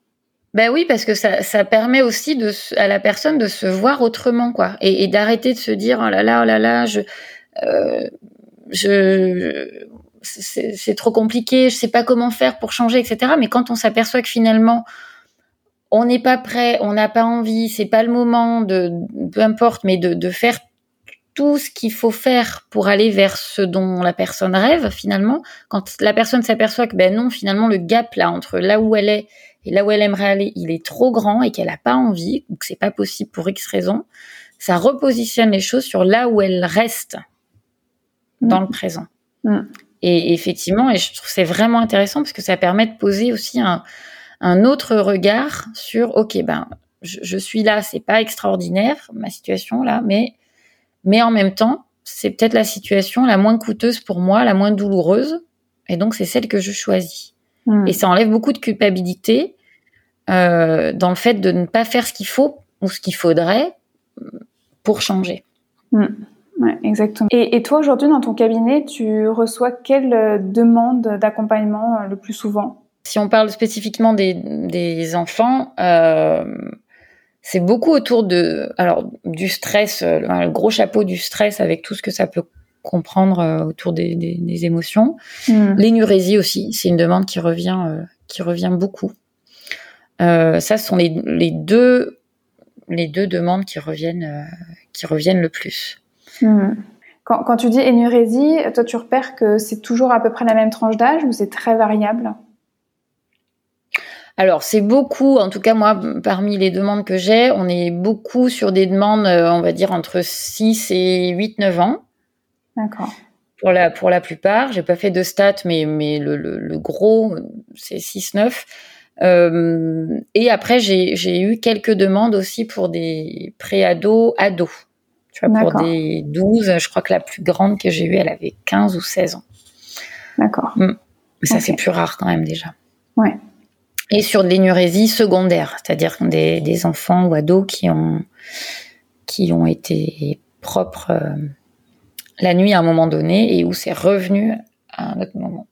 Ben oui, parce que ça, ça permet aussi de, à la personne de se voir autrement, quoi, et, et d'arrêter de se dire oh là là, oh là là, je, euh, je, c'est trop compliqué, je sais pas comment faire pour changer, etc. Mais quand on s'aperçoit que finalement on n'est pas prêt, on n'a pas envie, c'est pas le moment de, peu importe, mais de, de faire tout ce qu'il faut faire pour aller vers ce dont la personne rêve finalement. Quand la personne s'aperçoit que ben non, finalement le gap là entre là où elle est et là où elle aimerait aller, il est trop grand et qu'elle n'a pas envie ou que c'est pas possible pour X raison, ça repositionne les choses sur là où elle reste dans le présent. Mm. Et effectivement, et je trouve c'est vraiment intéressant parce que ça permet de poser aussi un, un autre regard sur ok ben je, je suis là, c'est pas extraordinaire ma situation là, mais mais en même temps c'est peut-être la situation la moins coûteuse pour moi, la moins douloureuse, et donc c'est celle que je choisis. Mm. Et ça enlève beaucoup de culpabilité euh, dans le fait de ne pas faire ce qu'il faut ou ce qu'il faudrait pour changer. Mm. Ouais, exactement. Et, et toi, aujourd'hui, dans ton cabinet, tu reçois quelle euh, demande d'accompagnement euh, le plus souvent? Si on parle spécifiquement des, des enfants, euh, c'est beaucoup autour de, alors, du stress, le gros chapeau du stress avec tout ce que ça peut comprendre autour des, des, des émotions. Mm. L'énurésie aussi, c'est une demande qui revient, euh, qui revient beaucoup. Euh, ça, ce sont les, les, deux, les deux demandes qui reviennent, qui reviennent le plus. Hmm. Quand, quand, tu dis énurésie, toi tu repères que c'est toujours à peu près la même tranche d'âge ou c'est très variable? Alors, c'est beaucoup, en tout cas moi, parmi les demandes que j'ai, on est beaucoup sur des demandes, euh, on va dire, entre 6 et 8, 9 ans. D'accord. Pour la, pour la plupart. J'ai pas fait de stats, mais, mais le, le, le gros, c'est 6, 9. Euh, et après, j'ai eu quelques demandes aussi pour des pré-ados, ados. Tu vois, pour des 12, je crois que la plus grande que j'ai eue, elle avait 15 ou 16 ans. D'accord. Mm. Mais ça, c'est plus rare quand même déjà. Ouais. Et sur de l'énurésie secondaire, c'est-à-dire des, des, enfants ou ados qui ont, qui ont été propres euh, la nuit à un moment donné et où c'est revenu à un autre moment.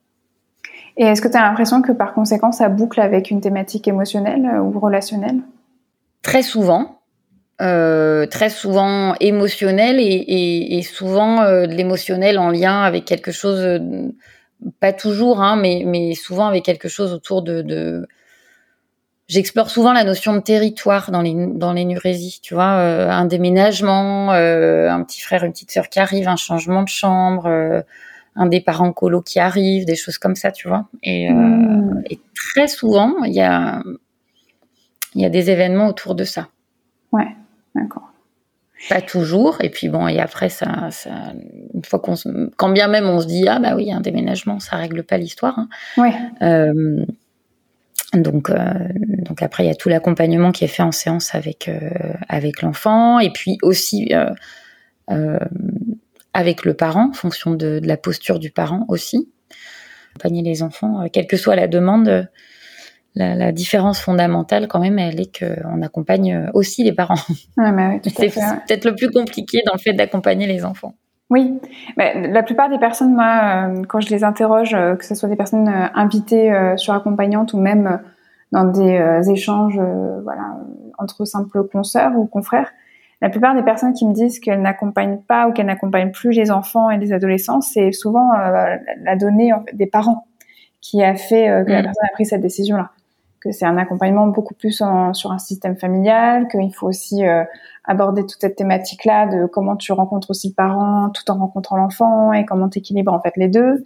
Et est-ce que tu as l'impression que par conséquent, ça boucle avec une thématique émotionnelle euh, ou relationnelle? Très souvent. Euh, très souvent émotionnel et, souvent euh, l'émotionnel en lien avec quelque chose, euh, pas toujours, hein, mais, souvent avec quelque chose autour de. J'explore souvent la notion de territoire dans les dans l'énurésie, tu vois, un déménagement, un petit frère, une petite sœur qui arrive, un changement de chambre, un des parents colo qui arrive, des choses comme ça, tu vois. Et, mmh. et très souvent, il y a y a des événements autour de ça. Ouais. D'accord. Pas toujours. Et puis bon, et après, ça, ça une fois qu'on quand bien même on se dit, ah bah oui, un déménagement, ça règle pas l'histoire. Hein. Ouais. Euh, donc, euh, donc après, il y a tout l'accompagnement qui est fait en séance avec, euh, avec l'enfant. Et puis aussi, euh, euh, avec le parent, en fonction de, de, la posture du parent aussi. Accompagner les enfants, euh, quelle que soit la demande la, la, différence fondamentale quand même, elle est qu'on accompagne aussi les parents. Ouais, oui, c'est peut-être le plus compliqué dans le fait d'accompagner les enfants. Oui, mais la plupart des personnes, moi, euh, quand je les interroge, euh, que ce soit des personnes euh, invitées sur accompagnante ou même dans des échanges, voilà, entre simples consoeurs ou confrères, la plupart des personnes qui me disent qu'elles n'accompagnent pas ou qu'elles n'accompagnent plus les enfants et les adolescents, c'est souvent la donnée des parents qui a fait que la mm. personne a pris cette décision-là que c'est un accompagnement beaucoup plus sur un système familial, qu'il faut aussi euh, aborder toute cette thématique-là de comment tu rencontres aussi le parent tout en rencontrant l'enfant et comment tu équilibres en fait les deux.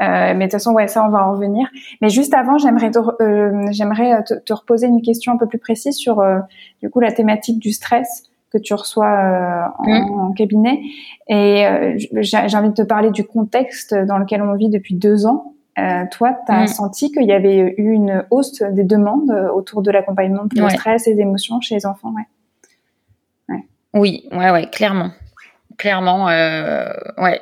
Euh, mais de toute façon, ouais, ça on va en revenir. Mais juste avant, j'aimerais te, euh, j'aimerais te, te, reposer une question un peu plus précise sur euh, du coup la thématique du stress que tu reçois euh, en, mm. en, cabinet. Et j'ai envie de te parler du contexte dans lequel on vit depuis deux ans. Euh, toi, tu as mm. senti qu'il y avait eu une hausse des demandes euh, autour de l'accompagnement de ouais. stress et d'émotions chez les enfants, ouais. ouais. Oui, ouais, ouais, clairement, clairement, euh, ouais,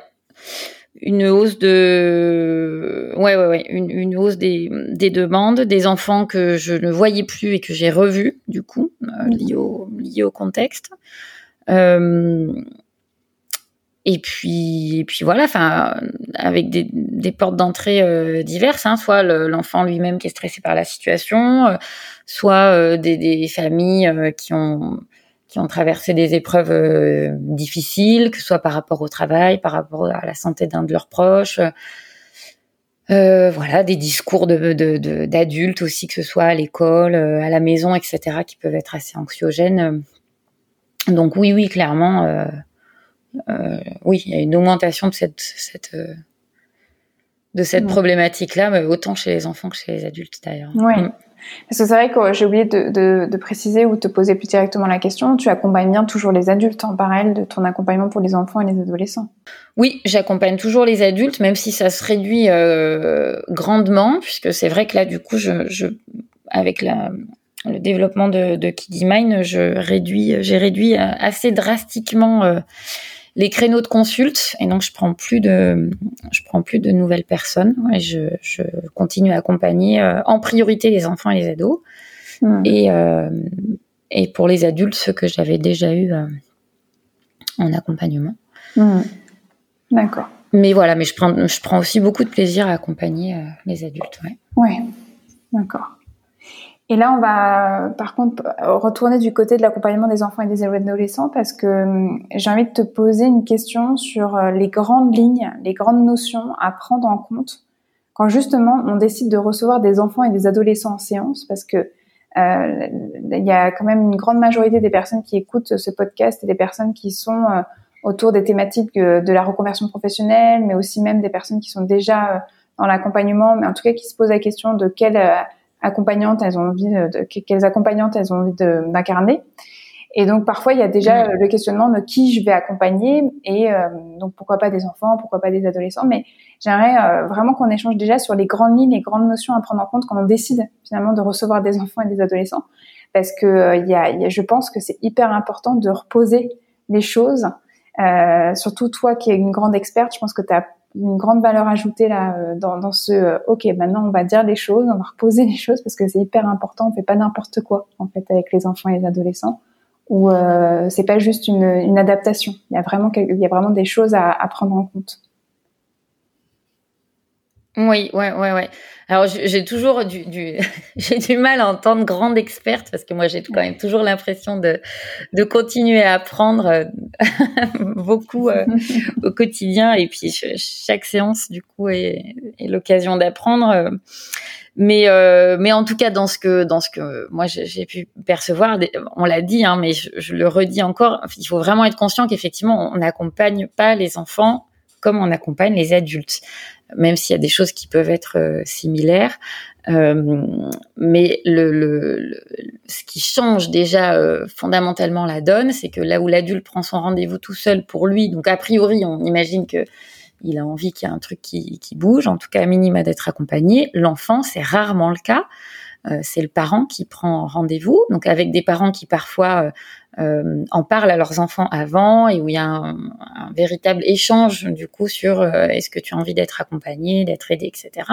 une hausse de, ouais, ouais, ouais, une, une hausse des, des, demandes, des enfants que je ne voyais plus et que j'ai revus du coup, euh, mm. lié au lié au contexte. Euh, et puis, et puis voilà, enfin, avec des, des portes d'entrée euh, diverses, hein, soit l'enfant lui-même qui est stressé par la situation, euh, soit euh, des, des, familles qui ont qui ont traversé des épreuves euh, difficiles, que ce soit par rapport au travail, par rapport à la santé d'un de leurs proches. voilà, des discours de, d'adultes aussi, que ce soit à l'école, à la maison, etc., qui peuvent être assez anxiogènes. Donc oui, oui, clairement, oui, il y a une augmentation de cette, cette de cette problématique-là, mais autant chez les enfants que chez les adultes d'ailleurs. Oui. Mm. Parce que c'est vrai que j'ai oublié de, préciser ou de te poser plus directement la question. Tu accompagnes bien toujours les adultes en parallèle de ton accompagnement pour les enfants et les adolescents. Oui, j'accompagne toujours les adultes, même si ça se réduit euh, grandement, puisque c'est vrai que là, du coup, avec le développement de, de réduis, j'ai réduit assez drastiquement. Euh, les créneaux de consulte et donc je prends plus de je prends plus de nouvelles personnes et je, je continue à accompagner euh, en priorité les enfants et les ados hmm. et euh, et pour les adultes ceux que j'avais déjà eu euh, en accompagnement. Hmm. D'accord. Mais voilà, mais je prends je prends aussi beaucoup de plaisir à accompagner les adultes. Ouais. Ouais. D'accord. Et là, on va par contre retourner du côté de l'accompagnement des enfants et des adolescents parce que hum, j'ai envie de te poser une question sur euh, les grandes lignes, les grandes notions à prendre en compte quand justement on décide de recevoir des enfants et des adolescents en séance parce que euh, il y a quand même une grande majorité des personnes qui écoutent ce podcast et des personnes qui sont euh, autour des thématiques de la reconversion professionnelle, mais aussi même des personnes qui sont déjà dans l'accompagnement, mais en tout cas qui se posent la question de quelle accompagnantes elles ont envie de, quelles accompagnantes elles ont envie d'incarner. Et donc parfois il y a déjà le questionnement de qui je vais accompagner et euh, donc pourquoi pas des enfants, pourquoi pas des adolescents. Mais j'aimerais euh, vraiment qu'on échange déjà sur les grandes lignes, les grandes notions à prendre en compte quand on décide finalement de recevoir des enfants et des adolescents, parce que euh, il y, a, y, a, je pense que c'est hyper important de reposer les choses. surtout toi qui es une grande experte, je pense que tu as une grande valeur ajoutée là euh, dans, dans ce euh, ok maintenant on va dire les choses on va reposer les choses parce que c'est hyper important on fait pas n'importe quoi en fait avec les enfants et les adolescents. Ou euh, c'est pas juste une, une, adaptation. Il y a vraiment il y a vraiment des choses à, à prendre en compte oui, ouais, ouais, ouais. Alors j'ai toujours du, du j'ai du mal à entendre grande experte parce que moi j'ai quand même toujours l'impression de de continuer à apprendre euh, beaucoup euh, au quotidien et puis chaque séance du coup est, est l'occasion d'apprendre. Mais mais en tout cas dans ce que dans ce que moi j'ai pu percevoir, on l'a dit, hein, mais je, je, le redis encore, il faut vraiment être conscient qu'effectivement on n'accompagne pas les enfants comme on accompagne les adultes même s'il y a des choses qui peuvent être euh, similaires. Euh, mais le, ce qui change déjà euh, fondamentalement la donne, c'est que là où l'adulte prend son rendez-vous tout seul pour lui, donc a priori on imagine que il a envie qu'il y ait un truc qui, qui bouge, en tout cas à minima d'être accompagné. L'enfant, c'est rarement le cas. Euh, c'est le parent qui prend rendez-vous, donc avec des parents qui parfois euh, en parlent à leurs enfants avant et où il y a un, véritable échange du coup sur euh, est-ce que tu as envie d'être accompagné, d'être aidé, etc.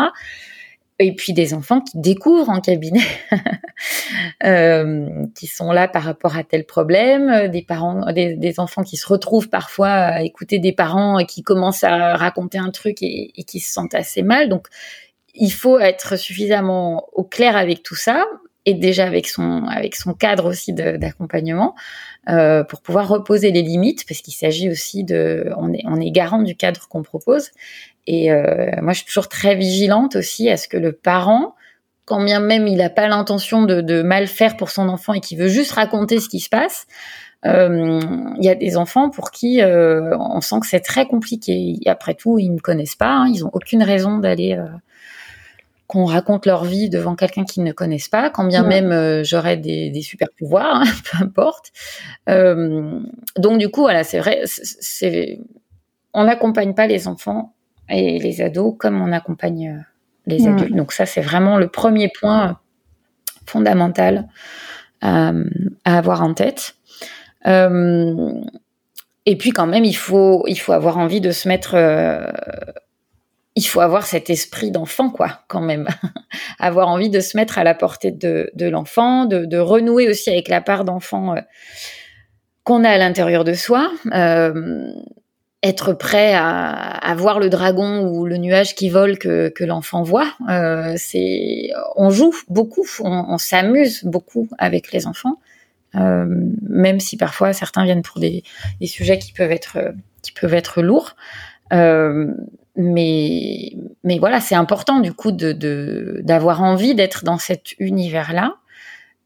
Et puis des enfants qui découvrent en cabinet, euh, qui sont là par rapport à tel problème, des parents, des, enfants qui se retrouvent parfois à écouter des parents et qui commencent à raconter un truc et, et qui se sentent assez mal. Donc il faut être suffisamment au clair avec tout ça et déjà avec son avec son cadre aussi d'accompagnement euh, pour pouvoir reposer les limites parce qu'il s'agit aussi de on est on est garant du cadre qu'on propose et euh, moi je suis toujours très vigilante aussi à ce que le parent quand bien même il n'a pas l'intention de, de, mal faire pour son enfant et qui veut juste raconter ce qui se passe euh, il y a des enfants pour qui euh, on sent que c'est très compliqué. après tout, ils ne connaissent pas, hein, ils ont aucune raison d'aller euh, qu'on raconte leur vie devant quelqu'un qu'ils ne connaissent pas, quand bien même euh, j'aurais des, des, super pouvoirs, hein, peu importe. Euh, donc du coup, voilà, c'est vrai, c'est, on n'accompagne pas les enfants et les ados comme on accompagne euh, les adultes. Donc ça, c'est vraiment le premier point fondamental à, à avoir en tête. et puis quand même, il faut, il faut avoir envie de se mettre il faut avoir cet esprit d'enfant, quoi, quand même. avoir envie de se mettre à la portée de, de l'enfant, de, de, renouer aussi avec la part d'enfant euh, qu'on a à l'intérieur de soi. Euh, être prêt à, à, voir le dragon ou le nuage qui vole que, que l'enfant voit. Euh, c'est, on joue beaucoup, on, on s'amuse beaucoup avec les enfants, euh, même si parfois certains viennent pour des, des, sujets qui peuvent être qui peuvent être lourds. Euh, mais mais voilà, c'est important du coup de d'avoir envie d'être dans cet univers-là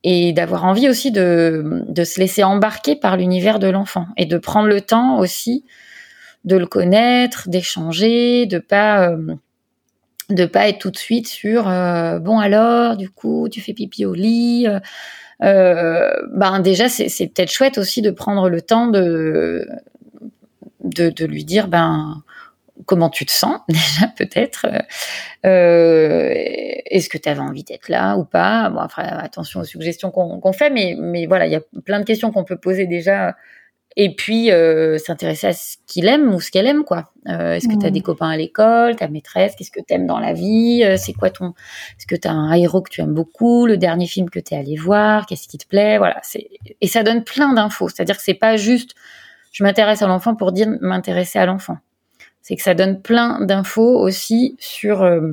et d'avoir envie aussi de de se laisser embarquer par l'univers de l'enfant et de prendre le temps aussi de le connaître, d'échanger, de pas euh, de pas être tout de suite sur euh, bon alors du coup tu fais pipi au lit euh, ben déjà c'est peut-être chouette aussi de prendre le temps de de, de lui dire ben comment tu te sens déjà peut-être euh, est-ce que tu avais envie d'être là ou pas? Bon après attention aux suggestions qu'on fait mais mais voilà il y a plein de questions qu'on peut poser déjà et puis euh, s'intéresser à ce qu'il aime ou ce qu'elle aime quoi. Euh, est-ce que tu as des copains à l'école ta maîtresse qu'est-ce que tu aimes dans la vie c'est quoi ton est-ce que tu as un héros que tu aimes beaucoup le dernier film que tu es allé voir qu'est-ce qui te plaît? Voilà c'est et ça donne plein d'infos c'est-à-dire que c'est pas juste je m'intéresse à l'enfant pour dire m'intéresser à l'enfant c'est que ça donne plein d'infos aussi sur euh,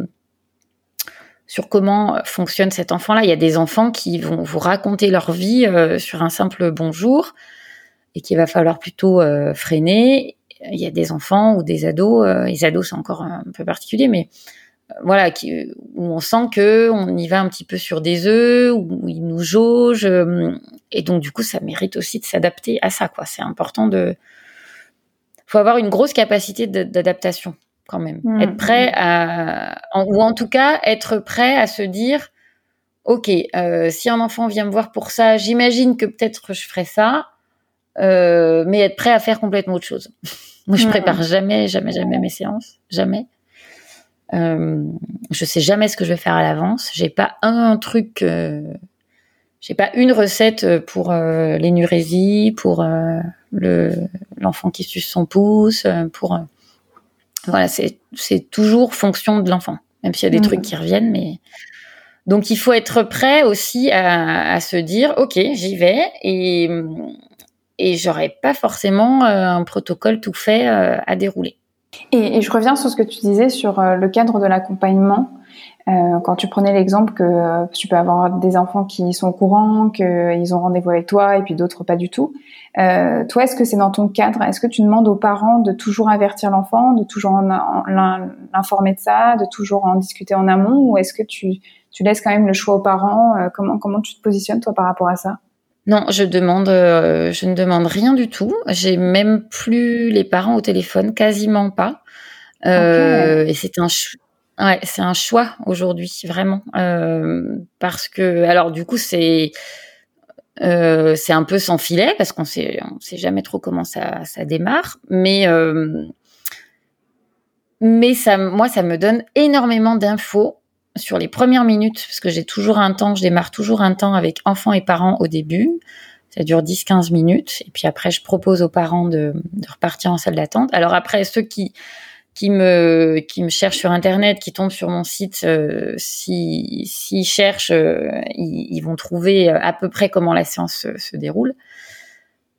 sur comment fonctionne cet enfant-là. Il y a des enfants qui vont vous raconter leur vie euh, sur un simple bonjour et qu'il va falloir plutôt euh, freiner. Il y a des enfants ou des ados, les ados c'est encore un peu particulier, mais voilà, où on sent que on y va un petit peu sur des œufs, où ils nous jaugent, et donc du coup ça mérite aussi de s'adapter à ça. C'est important de faut avoir une grosse capacité d'adaptation quand même. Mmh. Être prêt à, ou en tout cas être prêt à se dire, ok, euh, si un enfant vient me voir pour ça, j'imagine que peut-être je ferai ça, euh, mais être prêt à faire complètement autre chose. Moi, je mmh. prépare jamais, jamais, jamais mes séances, jamais. Euh, je sais jamais ce que je vais faire à l'avance. J'ai pas un truc, euh, j'ai pas une recette pour euh, l'énurésie, pour euh, le l'enfant qui suce son pouce, euh, pour euh, voilà, c'est c'est toujours fonction de l'enfant, même s'il y a des mmh. trucs qui reviennent, mais donc il faut être prêt aussi à, à se dire ok j'y vais et et j'aurais pas forcément euh, un protocole tout fait à dérouler. Et, et, je reviens sur ce que tu disais sur le cadre de l'accompagnement. Euh, quand tu prenais l'exemple que euh, tu peux avoir des enfants qui sont au courant, qu'ils ont rendez-vous avec toi et puis d'autres pas du tout. Euh, toi, est-ce que c'est dans ton cadre? Est-ce que tu demandes aux parents de toujours avertir l'enfant, de toujours l'informer de ça, de toujours en discuter en amont? Ou est-ce que tu, tu laisses quand même le choix aux parents euh, comment, comment tu te positionnes toi par rapport à ça? Non, je demande, je ne demande rien du tout. J'ai même plus les parents au téléphone, quasiment pas. Euh, et c'est un, Ouais, c'est un choix aujourd'hui, vraiment, euh, parce que alors du coup c'est euh, c'est un peu sans filet parce qu'on sait on sait jamais trop comment ça ça démarre, mais euh, mais ça moi ça me donne énormément d'infos sur les premières minutes parce que j'ai toujours un temps, je démarre toujours un temps avec enfants et parents au début. Ça dure 10-15 minutes et puis après je propose aux parents de, de repartir en salle d'attente. Alors après ceux qui qui me qui me cherchent sur internet, qui tombent sur mon site, euh, s'ils si, cherchent, euh, ils, vont trouver à peu près comment la séance se, déroule.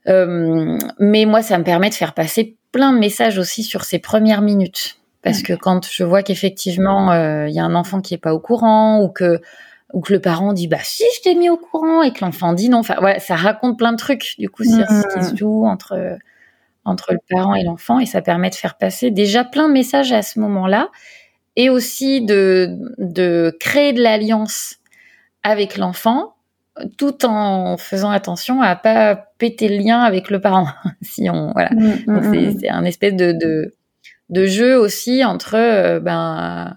Euh, mais moi, ça me permet de faire passer plein de messages aussi sur ces premières minutes, parce que quand je vois qu'effectivement il y a un enfant qui est pas au courant ou que ou que le parent dit bah si je t'ai mis au courant et que l'enfant dit non, enfin voilà, ça raconte plein de trucs du coup sur ce qui se joue entre entre le parent et l'enfant et ça permet de faire passer déjà plein de messages à ce moment-là et aussi de, de créer de l'alliance avec l'enfant tout en faisant attention à pas péter le lien avec le parent si on voilà mmh, mmh, mmh. c'est un espèce de, de, de jeu aussi entre euh, ben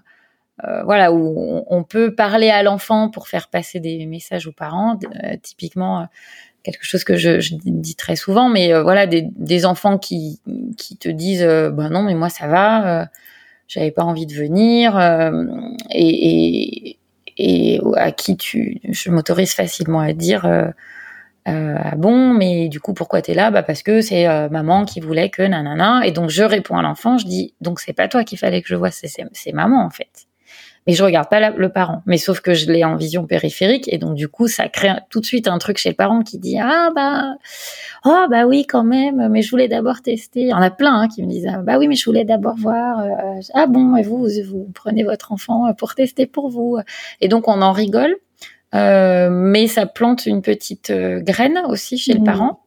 euh, voilà où on peut parler à l'enfant pour faire passer des messages aux parents euh, typiquement quelque chose que je, dis très souvent, mais euh, voilà, des, enfants qui, qui te disent, euh, bah non, mais moi ça va, euh, j'avais pas envie de venir, euh, et, et, et, à qui tu, je m'autorise facilement à dire, ah bon, mais du coup pourquoi t'es là? Bah parce que c'est maman qui voulait que nanana, et donc je réponds à l'enfant, je dis, donc c'est pas toi qu'il fallait que je vois, c'est maman en fait mais je regarde pas le parent. Mais sauf que je l'ai en vision périphérique et donc du coup ça crée tout de suite un truc chez le parent qui dit ah bah oh bah oui quand même, mais je voulais d'abord tester. Il y en a plein hein, qui me disent ah, bah oui mais je voulais d'abord voir. Euh, ah bon et vous vous prenez votre enfant pour tester pour vous et donc on en rigole. Euh, mais ça plante une petite euh, graine aussi chez le mmh. parent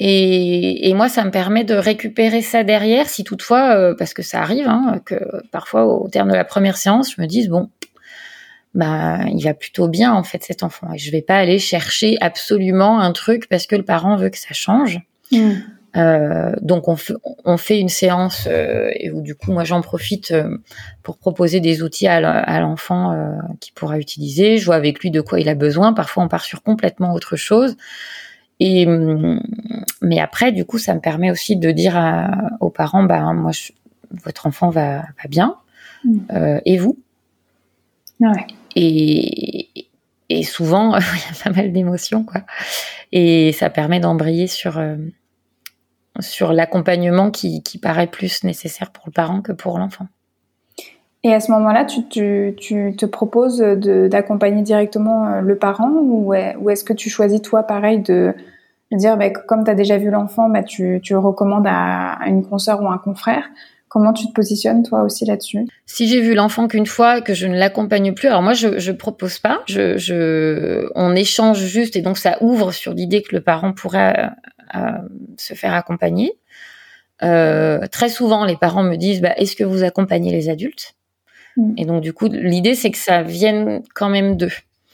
Et, et, moi, ça me permet de récupérer ça derrière, si toutefois, euh, parce que ça arrive, hein, que parfois au terme de la première séance, je me dise bon, bah, il va plutôt bien en fait cet enfant, et je vais pas aller chercher absolument un truc parce que le parent veut que ça change. Mmh. Euh, donc on fait, on fait une séance euh, et où du coup moi j'en profite euh, pour proposer des outils à l'enfant euh, qui pourra utiliser. Je vois avec lui de quoi il a besoin. Parfois on part sur complètement autre chose. Et hum, mais après du coup ça me permet aussi de dire à, aux parents bah moi je, votre enfant va, va bien mmh. et vous? Ouais. Et, et souvent il y a pas mal d'émotions quoi. Et ça permet d'embrayer sur sur l'accompagnement qui, qui, paraît plus nécessaire pour le parent que pour l'enfant. Et à ce moment-là, tu, tu, tu, te proposes d'accompagner directement euh, le parent ou, est-ce que tu choisis toi pareil de, dire, bah, comme tu as déjà vu l'enfant, bah, tu, tu le recommandes à, une consoeur ou un confrère. Comment tu te positionnes toi aussi là-dessus? Si j'ai vu l'enfant qu'une fois, que je ne l'accompagne plus, alors moi je, je propose pas, je, je, on échange juste et donc ça ouvre sur l'idée que le parent pourrait se faire accompagner. Euh, très souvent, les parents me disent bah, Est-ce que vous accompagnez les adultes? Mm. Et donc, du coup, l'idée, c'est que ça vienne quand même d'eux.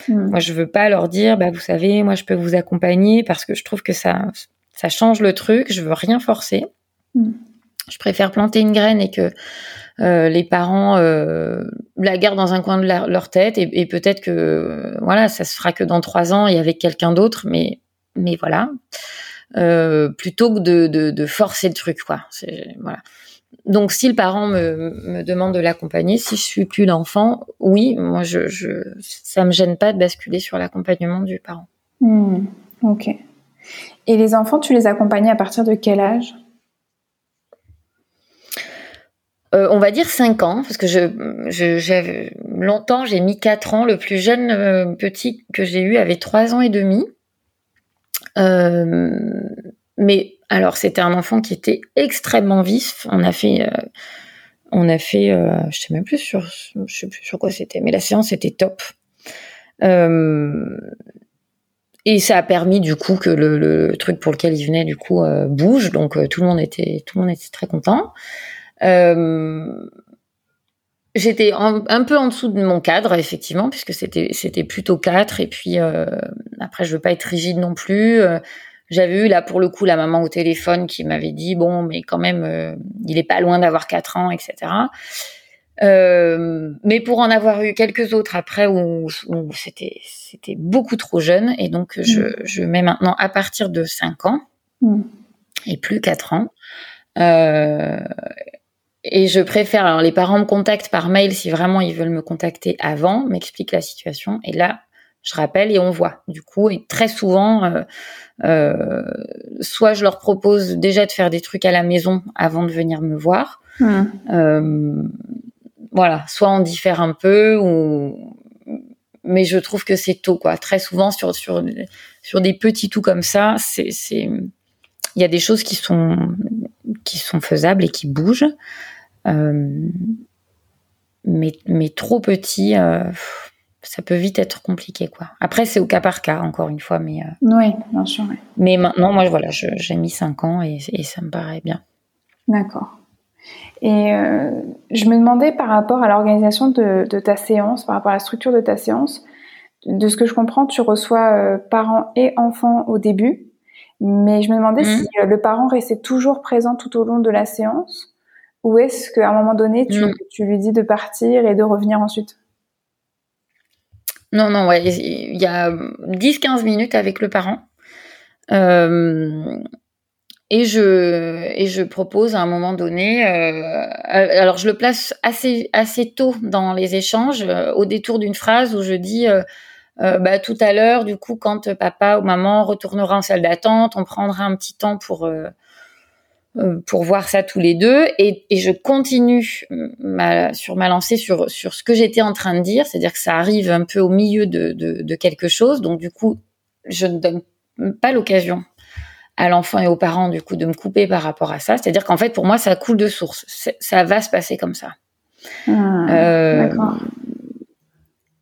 Mm. Moi, je veux pas leur dire bah, Vous savez, moi, je peux vous accompagner parce que je trouve que ça, ça change le truc. Je veux rien forcer. Mm. Je préfère planter une graine et que euh, les parents euh, la gardent dans un coin de leur tête et, et peut-être que voilà, ça se fera que dans trois ans et avec quelqu'un d'autre, mais mais voilà. Euh, plutôt que de, de, de, forcer le truc, quoi. Voilà. Donc, si le parent me, me demande de l'accompagner, si je suis plus l'enfant, oui, moi, je, je, ça me gêne pas de basculer sur l'accompagnement du parent. Hmm, ok. Et les enfants, tu les accompagnes à partir de quel âge? Euh, on va dire 5 ans, parce que je, je longtemps, j'ai mis 4 ans. Le plus jeune euh, petit que j'ai eu avait 3 ans et demi. Euh, mais alors, c'était un enfant qui était extrêmement vif. On a fait, euh, on a fait, euh, je sais même plus sur, je sais plus sur quoi c'était, mais la séance était top. et ça a permis du coup que le, le, truc pour lequel il venait du coup bouge. Donc tout le monde était, tout le monde était très content. J'étais un peu en dessous de mon cadre, effectivement, puisque c'était c'était plutôt 4. Et puis euh, après, je veux pas être rigide non plus. Euh, j'avais eu là pour le coup la maman au téléphone qui m'avait dit bon, mais quand même, euh, il est pas loin d'avoir 4 ans, etc. mais pour en avoir eu quelques autres après où, où c'était c'était beaucoup trop jeune, et donc je, mm. je mets maintenant à partir de 5 ans mm. et plus 4 ans. Euh, et je préfère, alors les parents me contactent par mail si vraiment ils veulent me contacter avant, m'expliquent la situation, et là, je rappelle et on voit. Du coup, et très souvent, euh, euh, soit je leur propose déjà de faire des trucs à la maison avant de venir me voir, mmh. euh, voilà, soit on diffère un peu, ou mais je trouve que c'est tôt, quoi. Très souvent sur sur sur des petits tout comme ça, c'est c'est il y a des choses qui sont qui sont faisables et qui bougent. Euh, mais, mais trop petit, euh, ça peut vite être compliqué, quoi. Après, c'est au cas par cas, encore une fois, mais. Euh, oui, bien sûr. Mais maintenant, moi, voilà, j'ai mis 5 ans et, ça me paraît bien. D'accord. Et je me demandais par rapport à l'organisation de, ta séance, par rapport à la structure de ta séance, de ce que je comprends, tu reçois parents et enfants au début, mais je me demandais mmh. si le parent restait toujours présent tout au long de la séance ou est-ce qu'à un moment donné, tu, lui dis de partir et de revenir ensuite? Non, non, ouais. Il y a 10-15 minutes avec le parent. Euh, et je, et je propose à un moment donné, euh, alors je le place assez, assez tôt dans les échanges, euh, au détour d'une phrase où je dis bah, tout à l'heure, du coup, quand papa ou maman retournera en salle d'attente, on prendra un petit temps pour euh, pour voir ça tous les deux. Et, et je continue ma, sur ma lancée sur, sur ce que j'étais en train de dire, c'est-à-dire que ça arrive un peu au milieu de, de, de quelque chose, donc du coup je ne donne pas l'occasion à l'enfant et aux parents du coup de me couper par rapport à ça, c'est-à-dire qu'en fait pour moi ça coule de source, ça va se passer comme ça. Ah, euh,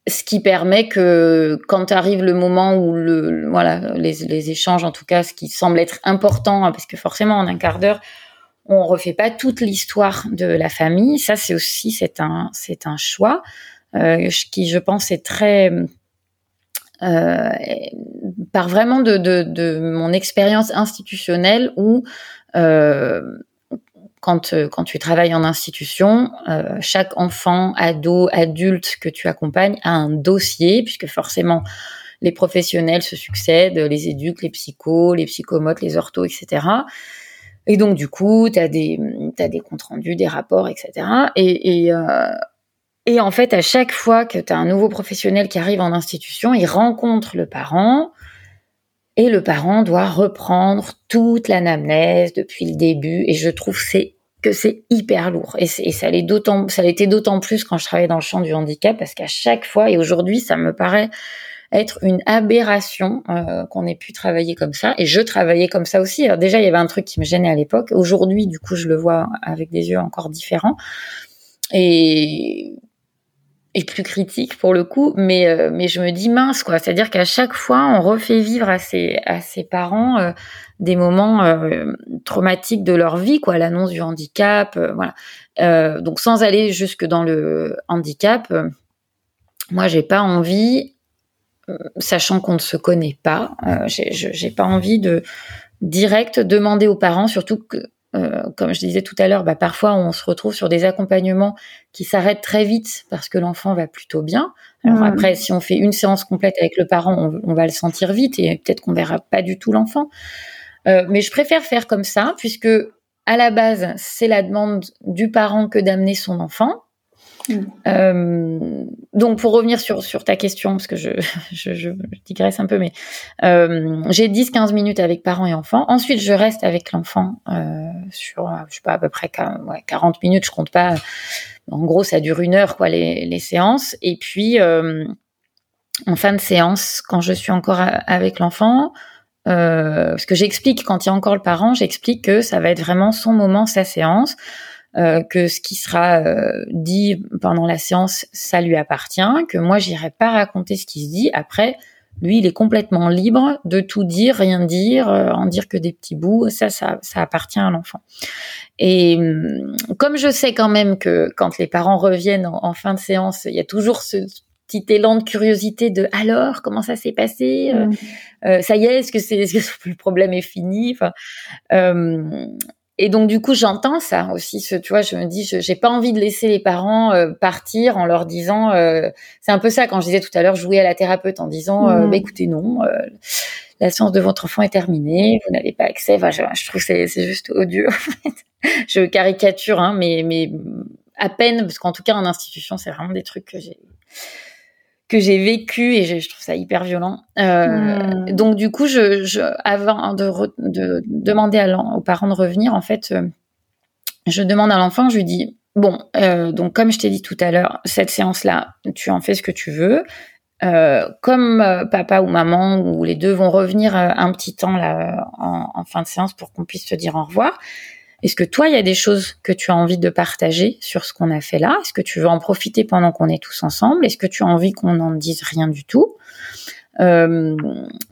ce qui permet que quand arrive le moment où le, voilà les, les, échanges en tout cas ce qui semble être important hein, parce que forcément en un quart d'heure on refait pas toute l'histoire de la famille. Ça c'est aussi c'est un c'est un choix euh, qui je pense est très euh, par vraiment de, de, de mon expérience institutionnelle où euh, quand, euh, quand tu travailles en institution, euh, chaque enfant, ado, adulte que tu accompagnes a un dossier, puisque forcément les professionnels se succèdent, les éduques, les psychos, les psychomotes, les orthos, etc. Et donc du coup, tu as des, des comptes rendus, des rapports, etc. Et, et, euh, et en fait, à chaque fois que tu as un nouveau professionnel qui arrive en institution, il rencontre le parent, et le parent doit reprendre toute l'anamnèse depuis le début. Et je trouve que c'est hyper lourd. Et, ça l'était d'autant plus quand je travaillais dans le champ du handicap, parce qu'à chaque fois, et aujourd'hui, ça me paraît être une aberration euh, qu'on ait pu travailler comme ça. Et je travaillais comme ça aussi. Déjà, il y avait un truc qui me gênait à l'époque. Aujourd'hui, du coup, je le vois avec des yeux encore différents. Et plus critique pour le coup, mais euh, mais je me dis mince quoi, c'est-à-dire qu'à chaque fois on refait vivre à ses à ses parents euh, des moments euh, traumatiques de leur vie quoi, l'annonce du handicap, voilà. donc sans aller jusque dans le handicap, moi j'ai pas envie, sachant qu'on ne se connaît pas, j'ai pas envie de direct demander aux parents, surtout que euh, comme je disais tout à l'heure, bah, parfois on se retrouve sur des accompagnements qui s'arrêtent très vite parce que l'enfant va plutôt bien. Alors après, si on fait une séance complète avec le parent, on, va le sentir vite et peut-être qu'on verra pas du tout l'enfant. Euh, mais je préfère faire comme ça puisque à la base, c'est la demande du parent que d'amener son enfant. Euh, donc pour revenir sur, sur ta question, parce que je, je, je, digresse un peu, mais euh, j'ai 10-15 minutes avec parents et enfants. Ensuite, je reste avec l'enfant euh, sur, je sais pas, à peu près 40 minutes, je compte pas. En gros, ça dure une heure, quoi, les, les séances. Et puis, euh, en fin de séance, quand je suis encore avec l'enfant, euh, parce que j'explique, quand il y a encore le parent, j'explique que ça va être vraiment son moment, sa séance. Euh, que ce qui sera euh, dit pendant la séance, ça lui appartient, que moi j'irai pas raconter ce qui se dit. Après, lui, il est complètement libre de tout dire, rien dire, euh, en dire que des petits bouts. Ça, ça, ça appartient à l'enfant. Et hum, comme je sais quand même que quand les parents reviennent en, fin de séance, il y a toujours ce petit élan de curiosité de alors comment ça s'est passé? Mmh. ça y est est-ce que c'est est-ce que le problème est fini? Enfin et donc du coup, j'entends ça aussi. Ce, tu vois, je me dis, je j'ai pas envie de laisser les parents euh, partir en leur disant. Euh, c'est un peu ça quand je disais tout à l'heure, jouer à la thérapeute en disant, euh, mmh. bah, écoutez, non, la séance de votre enfant est terminée, vous n'avez pas accès. Enfin, je, je trouve c'est, c'est juste odieux. En fait. je caricature, hein, mais mais à peine parce qu'en tout cas en institution, c'est vraiment des trucs que j'ai que j'ai vécu et je, trouve ça hyper violent. Euh, hmm. Donc du coup, je, je avant de, de demander à aux parents de revenir, en fait, euh, je demande à l'enfant, je lui dis bon, euh, donc comme je t'ai dit tout à l'heure, cette séance-là, tu en fais ce que tu veux. Euh, comme euh, papa ou maman ou les deux vont revenir un petit temps là en, en fin de séance pour qu'on puisse te dire au revoir. Est-ce que toi, il y a des choses que tu as envie de partager sur ce qu'on a fait là? Est-ce que tu veux en profiter pendant qu'on est tous ensemble? Est-ce que tu as envie qu'on n'en dise rien du tout? Euh,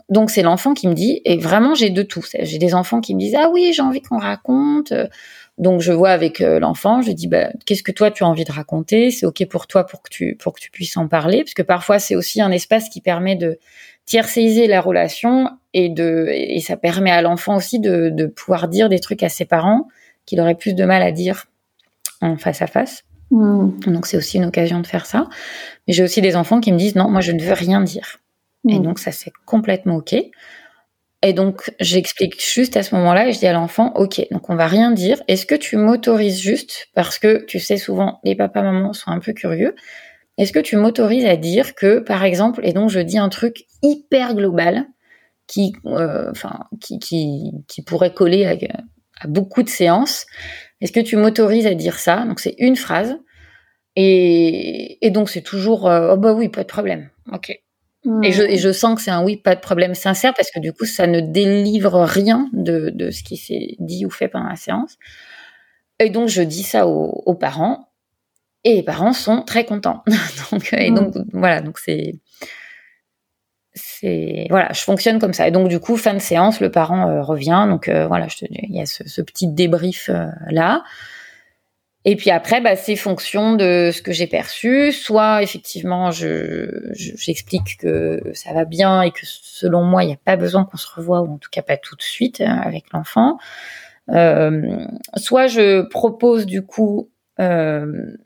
donc c'est l'enfant qui me dit, et vraiment j'ai de tout. J'ai des enfants qui me disent ah oui j'ai envie qu'on raconte. Donc je vois avec euh, l'enfant, je dis bah, qu'est-ce que toi tu as envie de raconter? C'est ok pour toi pour que tu pour que tu puisses en parler parce que parfois c'est aussi un espace qui permet de tiercéiser la relation et de et ça permet à l'enfant aussi de, de pouvoir dire des trucs à ses parents qu'il aurait plus de mal à dire en face à face. Mmh. Donc c'est aussi une occasion de faire ça. Mais j'ai aussi des enfants qui me disent non, moi je ne veux rien dire. Et mmh. donc ça c'est complètement ok. Et donc j'explique juste à ce moment-là et je dis à l'enfant ok, donc on va rien dire. Est-ce que tu m'autorises juste parce que tu sais souvent les papas mamans sont un peu curieux. Est-ce que tu m'autorises à dire que, par exemple, et donc je dis un truc hyper global qui, euh, enfin, qui, qui, qui, pourrait coller à, beaucoup de séances. Est-ce que tu m'autorises à dire ça? Donc c'est une phrase. Et, et donc c'est toujours, euh, oh bah oui, pas de problème. Ok. Et, je, et je sens que c'est un oui, pas de problème sincère parce que du coup, ça ne délivre rien de, de ce qui s'est dit ou fait pendant la séance. Et donc, je dis ça aux, aux parents et les parents sont très contents. donc, et donc voilà, donc c'est c'est voilà, je fonctionne comme ça. Et donc du coup, fin de séance, le parent revient. Donc voilà, je te il y a ce, petit débrief là. Et puis après, bah, c'est fonction de ce que j'ai perçu. Soit effectivement, je, j'explique que ça va bien et que selon moi, il n'y a pas besoin qu'on se revoie, ou en tout cas pas tout de suite hein, avec l'enfant. Euh, soit je propose du coup euh,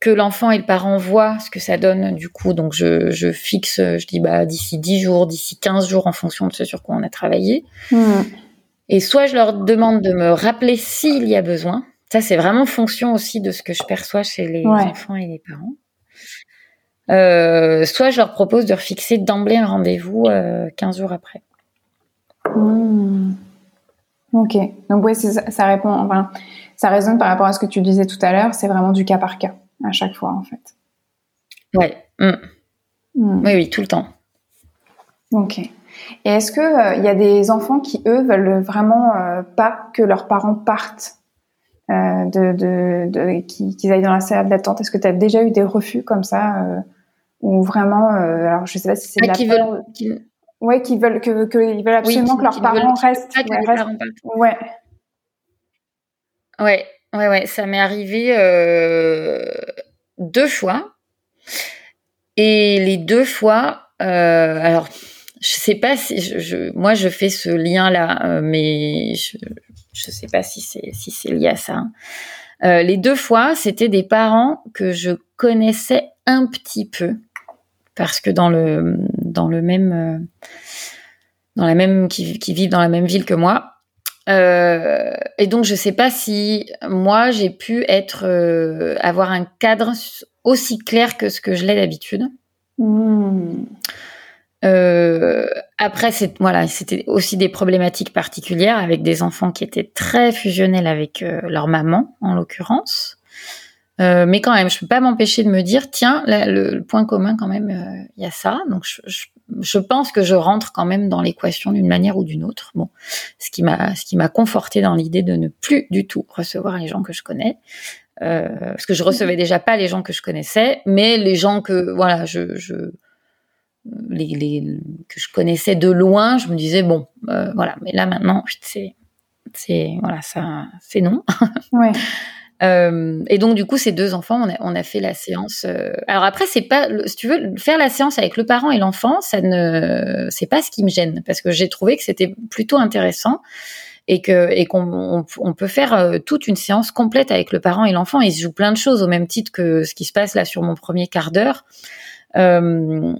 que l'enfant et le parent voient ce que ça donne du coup. Donc je, je fixe, je dis bah d'ici 10 jours, d'ici 15 jours en fonction de ce sur quoi on a travaillé. Mmh. Et soit je leur demande de me rappeler s'il y a besoin. Ça, c'est vraiment fonction aussi de ce que je perçois chez les enfants et les parents. Euh, soit je leur propose de refixer d'emblée un rendez-vous euh, 15 jours après. Mmh. Ok, donc oui, ça, répond, enfin, ça résonne par rapport à ce que tu disais tout à l'heure. C'est vraiment du cas par cas à chaque fois, en fait. Ouais. Mmh. Mmh. Oui, oui, tout le temps. Ok. Et est-ce que il euh, y a des enfants qui eux veulent vraiment euh, pas que leurs parents partent euh, de, de, de qu'ils aillent dans la salle d'attente Est-ce que tu as déjà eu des refus comme ça euh, ou vraiment euh, Alors je sais pas si c'est ah, qui veulent, qui... ouais, qui veulent que, que ils veulent absolument que leurs parents restent. Ouais, restent. ouais. Ouais, ouais, ouais, ça m'est arrivé euh, deux fois. Et les deux fois, euh, alors je sais pas si je, je, moi je fais ce lien là, mais je, je sais pas si c'est si c'est lié à ça. Hein. Euh, les deux fois, c'était des parents que je connaissais un petit peu parce que dans le dans le même euh, dans la même qui, qui, vivent dans la même ville que moi. Euh, et donc je sais pas si moi j'ai pu être euh, avoir un cadre aussi clair que ce que je l'ai d'habitude. Mmh. Euh, après, c'est voilà, c'était aussi des problématiques particulières avec des enfants qui étaient très fusionnels avec leur maman, en l'occurrence. Euh, mais quand même, je peux pas m'empêcher de me dire, tiens, le, point commun quand même, euh, il y a ça. Donc, je, je, je, pense que je rentre quand même dans l'équation d'une manière ou d'une autre. Bon, ce qui m'a, ce qui m'a conforté dans l'idée de ne plus du tout recevoir les gens que je connais, euh, parce que je recevais déjà pas les gens que je connaissais, mais les gens que voilà, je, je les, les, que je connaissais de loin, je me disais bon, euh, voilà. Mais là maintenant, c'est, c'est voilà, ça, c'est non. Ouais. Euh, et donc du coup, ces deux enfants, on a, on a fait la séance. Euh... Alors après, c'est pas, si tu veux, faire la séance avec le parent et l'enfant, ça ne, c'est pas ce qui me gêne parce que j'ai trouvé que c'était plutôt intéressant et que et qu'on on, peut faire euh, toute une séance complète avec le parent et l'enfant. Il se joue plein de choses au même titre que ce qui se passe là sur mon premier quart d'heure. Euh,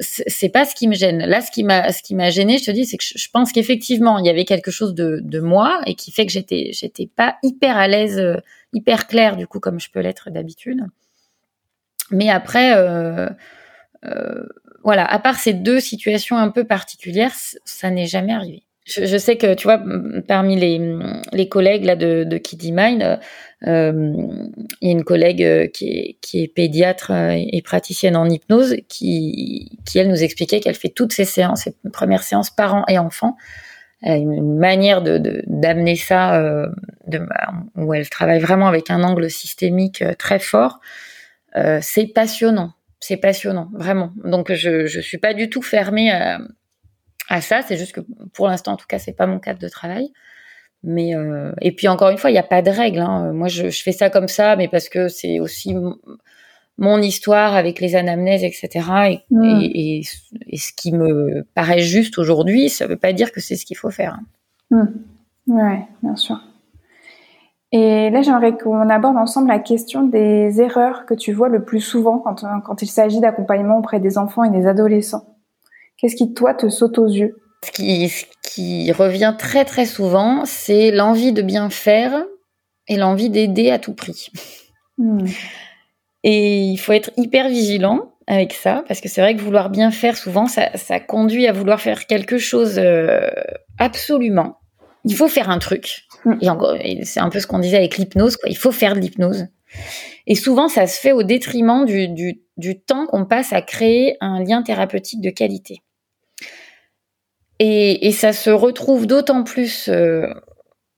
c'est pas ce qui me gêne. Là, ce qui m'a, ce qui m'a gêné, je te dis, c'est que je, pense qu'effectivement, il y avait quelque chose de, de moi et qui fait que j'étais, j'étais pas hyper à l'aise, euh, hyper claire du coup, comme je peux l'être d'habitude. Mais après, euh, euh, voilà, à part ces deux situations un peu particulières, ça n'est jamais arrivé. Je, sais que tu vois, parmi les, les collègues là de, de Kiddy Mind, euh, il y a une collègue qui est, qui est pédiatre et praticienne en hypnose qui, qui elle nous expliquait qu'elle fait toutes ses séances, ses premières séances parents et enfants. Une manière de d'amener ça, euh, de, où elle travaille vraiment avec un angle systémique très fort. Euh, c'est passionnant, c'est passionnant, vraiment. Donc je je suis pas du tout fermée à, à ça. C'est juste que pour l'instant, en tout cas, c'est pas mon cadre de travail. Mais euh, et puis encore une fois, il n'y a pas de règle. Hein. Moi, je, je, fais ça comme ça, mais parce que c'est aussi mon histoire avec les anamnèses, etc. Et, mm. et, et, ce qui me paraît juste aujourd'hui, ça ne veut pas dire que c'est ce qu'il faut faire. Mmh. Ouais, bien sûr. Et là, j'aimerais qu'on aborde ensemble la question des erreurs que tu vois le plus souvent quand, quand il s'agit d'accompagnement auprès des enfants et des adolescents. Qu'est-ce qui, toi, te saute aux yeux? Ce qui, ce qui revient très très souvent, c'est l'envie de bien faire et l'envie d'aider à tout prix. Hmm. Et il faut être hyper vigilant avec ça, parce que c'est vrai que vouloir bien faire, souvent, ça, ça conduit à vouloir faire quelque chose euh, absolument. Il faut faire un truc. Et, c'est un peu ce qu'on disait avec l'hypnose, quoi. Il faut faire de l'hypnose. Et souvent, ça se fait au détriment du, du, du temps qu'on passe à créer un lien thérapeutique de qualité. Et, et, ça se retrouve d'autant plus euh,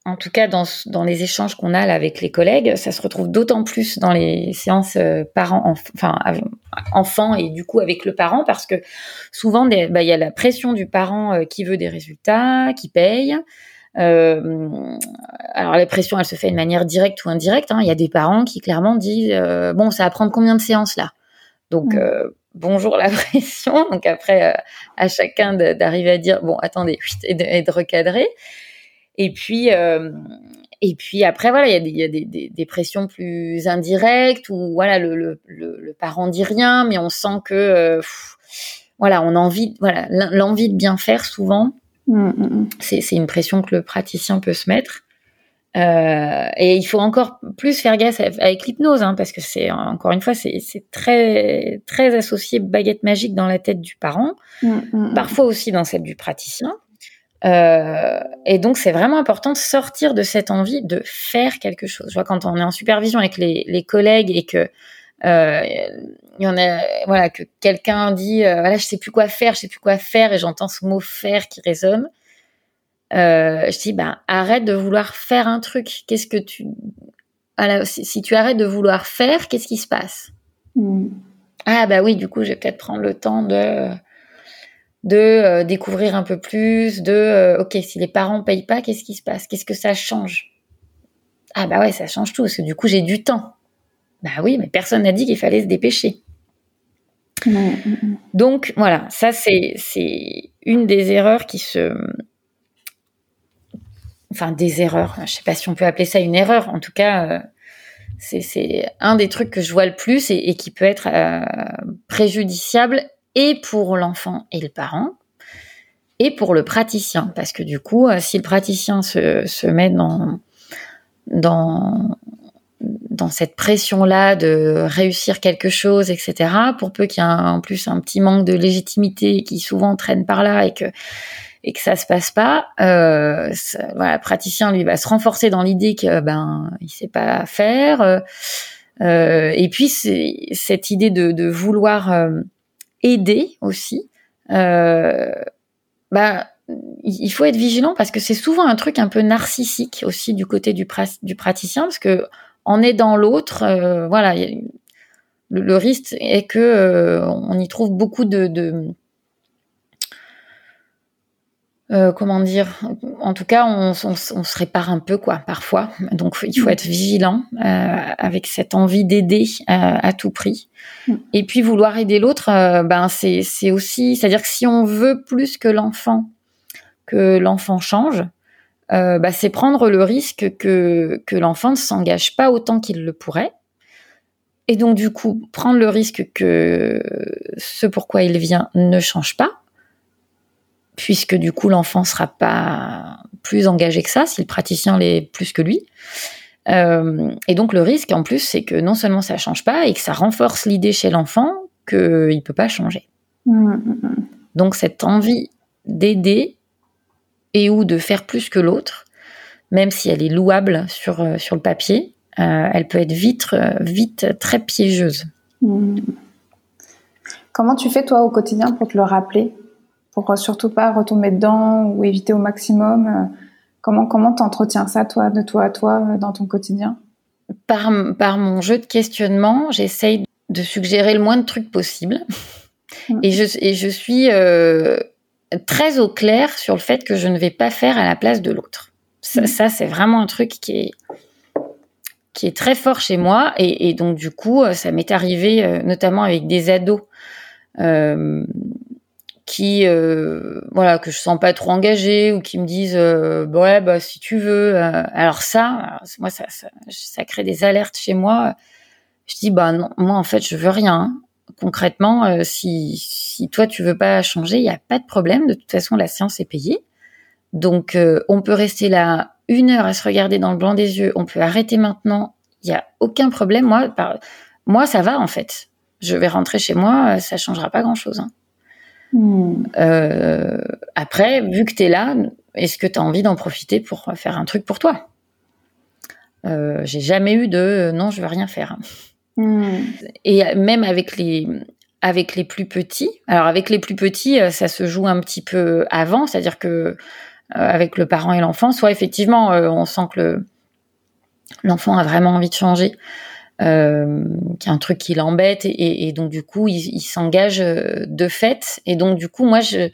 en tout cas dans, dans les échanges qu'on a là avec les collègues, ça se retrouve d'autant plus dans les séances euh, parents, enfin enfants et du coup avec le parent parce que souvent bah, il y a la pression du parent euh, qui veut des résultats, qui paye. Euh, alors la pression, elle se fait de manière directe ou indirecte. Hein. Il y a des parents qui clairement disent bon, ça va prendre combien de séances là? Donc mmh. bonjour la pression. Donc après, à chacun d'arriver à dire bon, attendez, et de, et de recadrer. Et puis, euh, et puis après, voilà, il y a, des, des, des, pressions plus indirectes où voilà, le, le, le, parent dit rien, mais on sent que euh, voilà, on a envie, voilà, l'envie de bien faire souvent. Mmh, mmh, mmh. C'est une pression que le praticien peut se mettre. Euh, et il faut encore plus faire gaffe avec l'hypnose, hein, parce que c'est encore une fois, c'est très très associé baguette magique dans la tête du parent, parfois aussi dans celle du praticien. Euh, et donc, c'est vraiment important de sortir de cette envie de faire quelque chose. Je vois quand on est en supervision avec les, les collègues et que euh, il y en a, voilà, que quelqu'un dit, euh, voilà, je sais plus quoi faire, je sais plus quoi faire, et j'entends ce mot faire qui résonne. Euh, je dis, ben, arrête de vouloir faire un truc. Qu'est-ce que tu, si, si, tu arrêtes de vouloir faire, qu'est-ce qui se passe? Hmm. Ah bah oui, du coup, je vais peut-être prendre le temps de de euh, découvrir un peu plus, de euh, ok si les parents payent pas, qu'est-ce qui se passe, qu'est-ce que ça change? Ah bah ouais, ça change tout parce que du coup j'ai du temps. Bah oui, mais personne n'a dit qu'il fallait se dépêcher. Donc voilà, ça c'est c'est une des erreurs qui se enfin des erreurs, je sais pas si on peut appeler ça une erreur, en tout cas euh, c'est un des trucs que je vois le plus et, qui peut être préjudiciable et pour l'enfant et le parent, et pour le praticien, parce que du coup, euh, si le praticien se, met dans, dans, cette pression-là de réussir quelque chose, etc., pour peu qu'il y ait en plus un petit manque de légitimité qui souvent traîne par là et que et que ça se passe pas, euh, le praticien lui va se renforcer dans l'idée que ben il sait pas faire. Euh, et puis cette idée de, vouloir aider aussi, euh, bah, il faut être vigilant parce que c'est souvent un truc un peu narcissique aussi du côté du, du praticien parce que en aidant l'autre, euh, voilà, le, risque est que euh, on y trouve beaucoup de, de euh, comment dire En tout cas, on, se répare un peu, quoi, parfois. Donc, il faut mm. être vigilant euh, avec cette envie d'aider euh, à tout prix. Mm. Et puis, vouloir aider l'autre, ben c'est aussi, c'est-à-dire que si on veut plus que l'enfant, que l'enfant change, bah, c'est prendre le risque que que l'enfant ne s'engage pas autant qu'il le pourrait. Et donc, du coup, prendre le risque que ce pourquoi il vient ne change pas puisque du coup l'enfant sera pas plus engagé que ça si le praticien l'est plus que lui. Euh, et donc le risque en plus, c'est que non seulement ça change pas et que ça renforce l'idée chez l'enfant qu'il peut pas changer. Mmh, mmh, mmh. Donc cette envie d'aider et ou de faire plus que l'autre, même si elle est louable sur euh, sur le papier, euh, elle peut être vite vite très piégeuse. Comment tu fais toi au quotidien pour te le rappeler? Pour surtout pas retomber dedans ou éviter au maximum. Euh, comment comment t'entretiens ça toi de toi à toi euh, dans ton quotidien? Par, par mon jeu de questionnement, j'essaye de suggérer le moins de trucs possible. Mm. Et, je, et je suis euh, très au clair sur le fait que je ne vais pas faire à la place de l'autre. Ça, mm. ça c'est vraiment un truc qui est, qui est très fort chez moi. Et, et donc, du coup, ça m'est arrivé, notamment avec des ados, euh, qui euh, voilà que je sens pas trop engagée ou qui me disent euh, ouais bah si tu veux euh, alors ça moi ça, ça, ça crée des alertes chez moi. Je dis bah non moi en fait je veux rien. Concrètement euh, si si toi tu veux pas changer il y a pas de problème. De toute façon la séance est payée. Donc euh, on peut rester là une heure à se regarder dans le blanc des yeux. On peut arrêter maintenant. Il y a aucun problème. Moi par, moi ça va en fait. Je vais rentrer chez moi ça changera pas grand chose hein. Hmm. Euh, après, vu que tu es là, est-ce que tu as envie d'en profiter pour faire un truc pour toi? Euh, J'ai jamais eu de euh, non, je veux rien faire. Hmm. Et même avec les avec les plus petits. Alors avec les plus petits, ça se joue un petit peu avant, c'est-à-dire que avec le parent et l'enfant, soit effectivement on sent que l'enfant a vraiment envie de changer, euh, qu'il y a un truc qui l'embête et, et, donc du coup il, il s'engage de fait. Et donc du coup moi je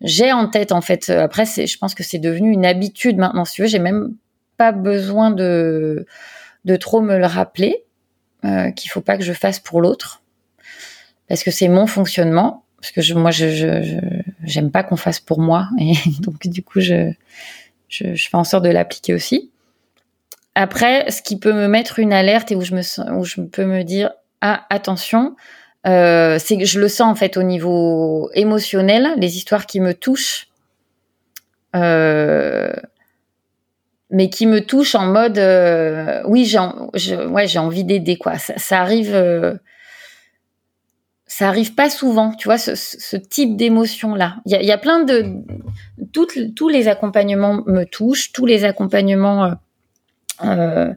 j'ai en tête en fait après c'est je pense que c'est devenu une habitude maintenant. Si tu veux j'ai même pas besoin de de trop me le rappeler euh, qu'il faut pas que je fasse pour l'autre. Parce que c'est mon fonctionnement. Parce que je, moi je j'aime je, pas qu'on fasse pour moi. Et donc du coup je, je je fais en sorte de l'appliquer aussi après, ce qui peut me mettre une alerte et où je peux me dire ah attention, euh, c'est que je le sens en fait au niveau émotionnel, les histoires qui me touchent, euh, mais qui me touchent en mode euh, oui j'ai envie d'aider quoi. Ça, ça arrive. Ça arrive pas souvent, tu vois, ce, type d'émotion-là. Il y a, plein de... Tous les accompagnements me touchent, tous les accompagnements euh,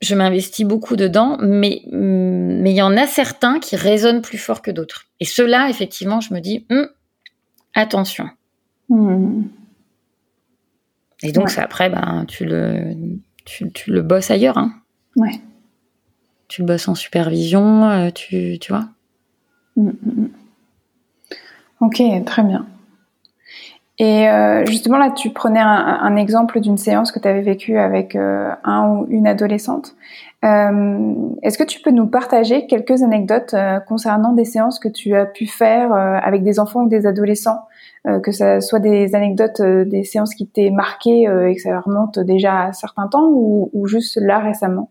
je m'investis beaucoup dedans, mais mais il y en a certains qui résonnent plus fort que d'autres. Et ceux-là, effectivement, je me dis hum, attention. Hmm. Et donc ça, après, ben tu le tu, le bosses ailleurs, hein. Ouais. Tu le bosses en supervision, euh, tu tu vois. Hmm, hmm, ok, très bien. Et euh, justement, là, tu prenais un, un exemple d'une séance que tu avais vécue avec euh, un ou une adolescente. Euh, Est-ce que tu peux nous partager quelques anecdotes euh, concernant des séances que tu as pu faire euh, avec des enfants ou des adolescents Que ce soit des anecdotes, des séances qui t'aient marqué et que ça remonte déjà à un certain temps ou, ou juste là récemment?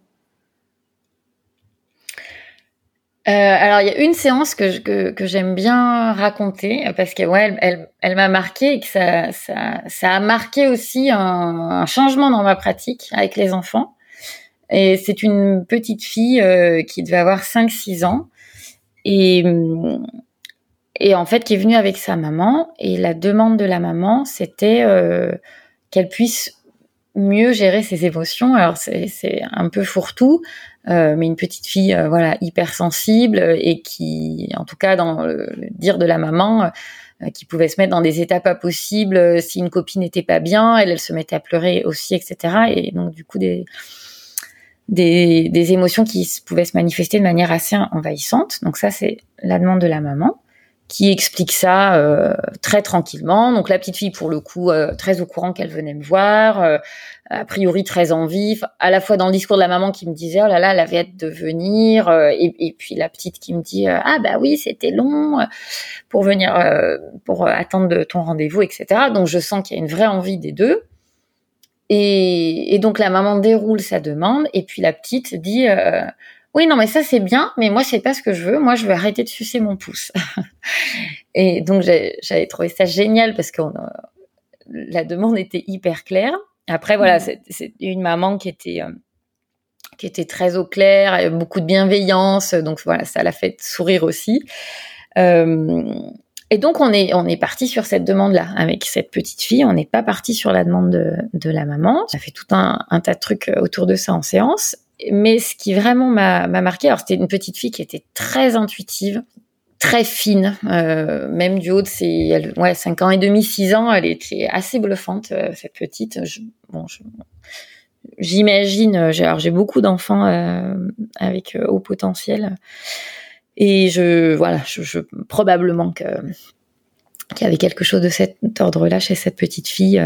Euh, alors il y a une séance que, que, j'aime bien raconter parce que ouais, elle, elle, m'a marqué et que ça, ça, a marqué aussi un, un, changement dans ma pratique avec les enfants. Et c'est une petite fille euh, qui devait avoir 5-6 ans et, et en fait qui est venue avec sa maman et la demande de la maman c'était euh, qu'elle puisse mieux gérer ses émotions. Alors c'est un peu fourre-tout, euh, mais une petite fille euh, voilà hyper sensible et qui, en tout cas dans le, dire de la maman, euh, qui pouvait se mettre dans des états pas possibles si une copine n'était pas bien, elle, elle se mettait à pleurer aussi, etc. Et donc du coup des des, des émotions qui pouvaient se manifester de manière assez envahissante. Donc ça c'est la demande de la maman qui explique ça euh, très tranquillement. Donc la petite fille, pour le coup, euh, très au courant qu'elle venait me voir, euh, a priori très en vif, à la fois dans le discours de la maman qui me disait oh là là, elle avait hâte de venir, et, et, puis la petite qui me dit ah bah oui, c'était long pour venir, pour attendre ton rendez-vous, etc. Donc je sens qu'il y a une vraie envie des deux. Et, et, donc la maman déroule sa demande, et puis la petite dit oui, non, mais ça c'est bien, mais moi c'est pas ce que je veux. Moi, je veux arrêter de sucer mon pouce. et donc j'avais trouvé ça génial parce que la demande était hyper claire. Après, voilà, mmh. c'est une maman qui était euh, qui était très au clair, beaucoup de bienveillance, donc voilà, ça l'a fait sourire aussi. Euh, et donc on est on est parti sur cette demande-là avec cette petite fille. On n'est pas parti sur la demande de, de la maman. Ça fait tout un, un tas de trucs autour de ça en séance mais ce qui vraiment m'a marqué, alors c'était une petite fille qui était très intuitive, très fine, euh, même du haut de ses ouais, 5 ans et demi, 6 ans, elle était assez bluffante, euh, cette petite. Bon, j'imagine, alors j'ai beaucoup d'enfants euh, avec haut potentiel, et je, voilà, je, probablement qu'il y avait quelque chose de cet ordre-là chez cette petite fille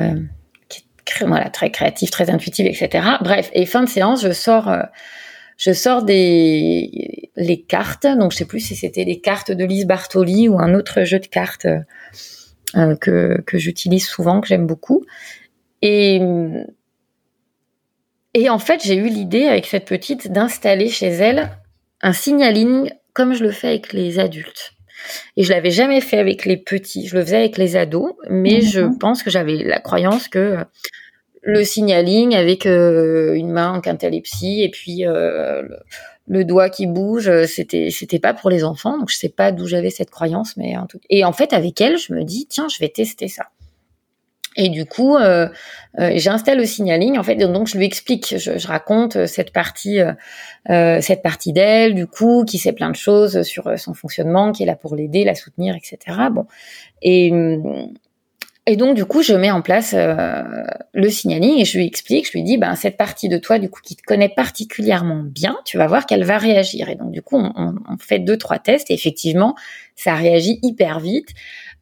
voilà, très créative, très intuitive, etc. Bref, et fin de séance, je sors, euh, je sors des les cartes. Donc je sais plus si c'était les cartes de Lise Bartoli ou un autre jeu de cartes euh, que que j'utilise souvent, que j'aime beaucoup. Et et en fait, j'ai eu l'idée avec cette petite d'installer chez elle un signaling comme je le fais avec les adultes. Et je l'avais jamais fait avec les petits, je le faisais avec les ados, mais je pense que j'avais la croyance que le signaling avec euh, une main en quintalepsie et puis euh, le, doigt qui bouge, c'était c'était pas pour les enfants, donc je sais pas d'où j'avais cette croyance, mais en tout et en fait avec elle, je me dis tiens, je vais tester ça. Et du coup, euh, euh, j'installe le signaling. En fait, donc je lui explique, je, je raconte cette partie, euh, cette partie d'elle, du coup, qui sait plein de choses sur son fonctionnement, qui est là pour l'aider, la soutenir, etc. Bon, et et donc, du coup, je mets en place euh, le signaling et je lui explique, je lui dis, ben, cette partie de toi, du coup, qui te connaît particulièrement bien, tu vas voir qu'elle va réagir. Et donc, du coup, on, on, fait deux, trois tests et effectivement, ça réagit hyper vite.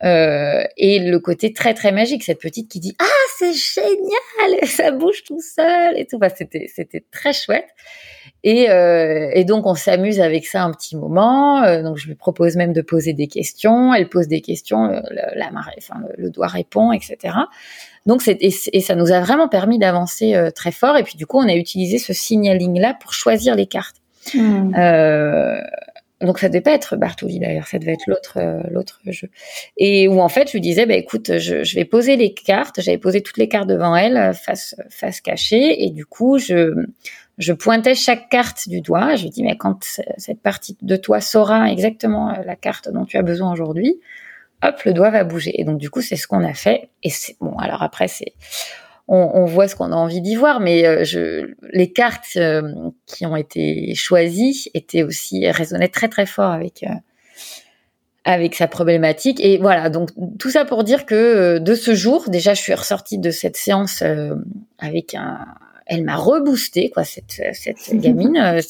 Euh, et le côté très, très magique, cette petite qui dit, ah, c'est génial, ça bouge tout seul et tout. Bah, c'était, c'était très chouette. Et, euh, et, donc on s'amuse avec ça un petit moment. Euh, donc je lui propose même de poser des questions. Elle pose des questions, euh, la marée, enfin le, doigt répond, etc. Donc c'est et, et, ça nous a vraiment permis d'avancer très fort. Et puis du coup on a utilisé ce signaling là pour choisir les cartes. Mmh. Donc ça devait pas être Bartoli d'ailleurs, ça devait être l'autre l'autre jeu. Et où en fait je lui disais bah écoute je, je vais poser les cartes. J'avais posé toutes les cartes devant elle face face cachée et du coup je je pointais chaque carte du doigt. Je lui dis, mais quand cette partie de toi saura exactement euh, la carte dont tu as besoin aujourd'hui, hop, le doigt va bouger. Et donc, du coup, c'est ce qu'on a fait. Et c'est bon. Alors après, c'est on, voit ce qu'on a envie d'y voir, mais euh, je, les cartes euh, qui ont été choisies étaient aussi résonnaient très très fort avec avec sa problématique. Et voilà, donc tout ça pour dire que de ce jour, déjà, je suis ressortie de cette séance avec un, elle m'a reboosté quoi cette cette gamine. Euh,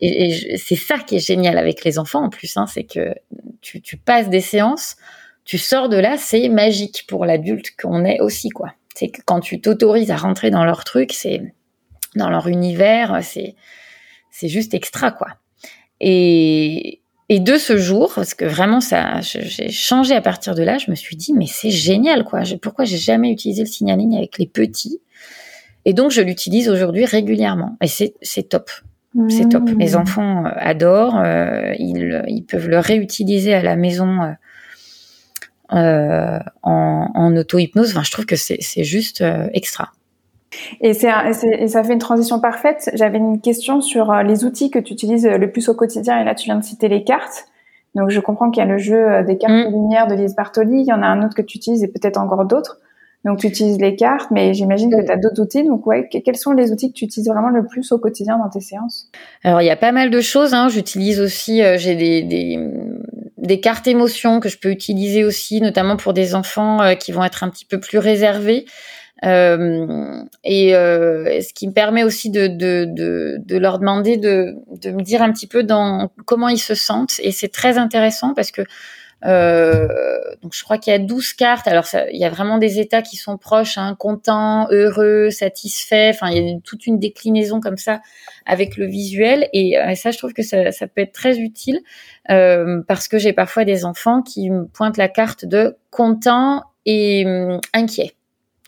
et, c'est ça qui est génial avec les enfants en plus, hein, c'est que tu, tu passes des séances, tu sors de là, c'est magique pour l'adulte qu'on est aussi quoi. C'est que quand tu t'autorises à rentrer dans leur truc, c'est dans leur univers, c'est c'est juste extra quoi. Et et de ce jour, parce que vraiment ça, j'ai changé à partir de là, je me suis dit mais c'est génial quoi. pourquoi j'ai jamais utilisé le signaling avec les petits? Et donc, je l'utilise aujourd'hui régulièrement. Et c'est, c'est top. C'est top. Mmh. Les enfants euh, adorent. Euh, ils, ils peuvent le réutiliser à la maison euh, euh en, en auto-hypnose. Enfin, je trouve que c'est, juste extra. Et, c'est, ça fait une transition parfaite. J'avais une question sur les outils que tu utilises le plus au quotidien. Et là, tu viens de citer les cartes. Donc, je comprends qu'il y a le jeu des cartes mmh. de lumière de Lise Bartoli. Il y en a un autre que tu utilises et peut-être encore d'autres. Donc, tu utilises les cartes, mais j'imagine que tu as d'autres outils. Donc, ouais, quels sont les outils que tu utilises vraiment le plus au quotidien dans tes séances? Alors, il y a pas mal de choses. Hein. J'utilise aussi, euh, j'ai des, des, des, cartes émotions que je peux utiliser aussi, notamment pour des enfants euh, qui vont être un petit peu plus réservés. Euh, et euh, ce qui me permet aussi de, de, de, de, leur demander de, de me dire un petit peu dans comment ils se sentent. Et c'est très intéressant parce que donc je crois qu'il y a 12 cartes. Alors il y a vraiment des états qui sont proches, hein, content, heureux, satisfait. Enfin, il y a toute une déclinaison comme ça avec le visuel. Et, euh, ça, je trouve que ça, ça peut être très utile euh, parce que j'ai parfois des enfants qui me pointent la carte de content et hum, inquiet.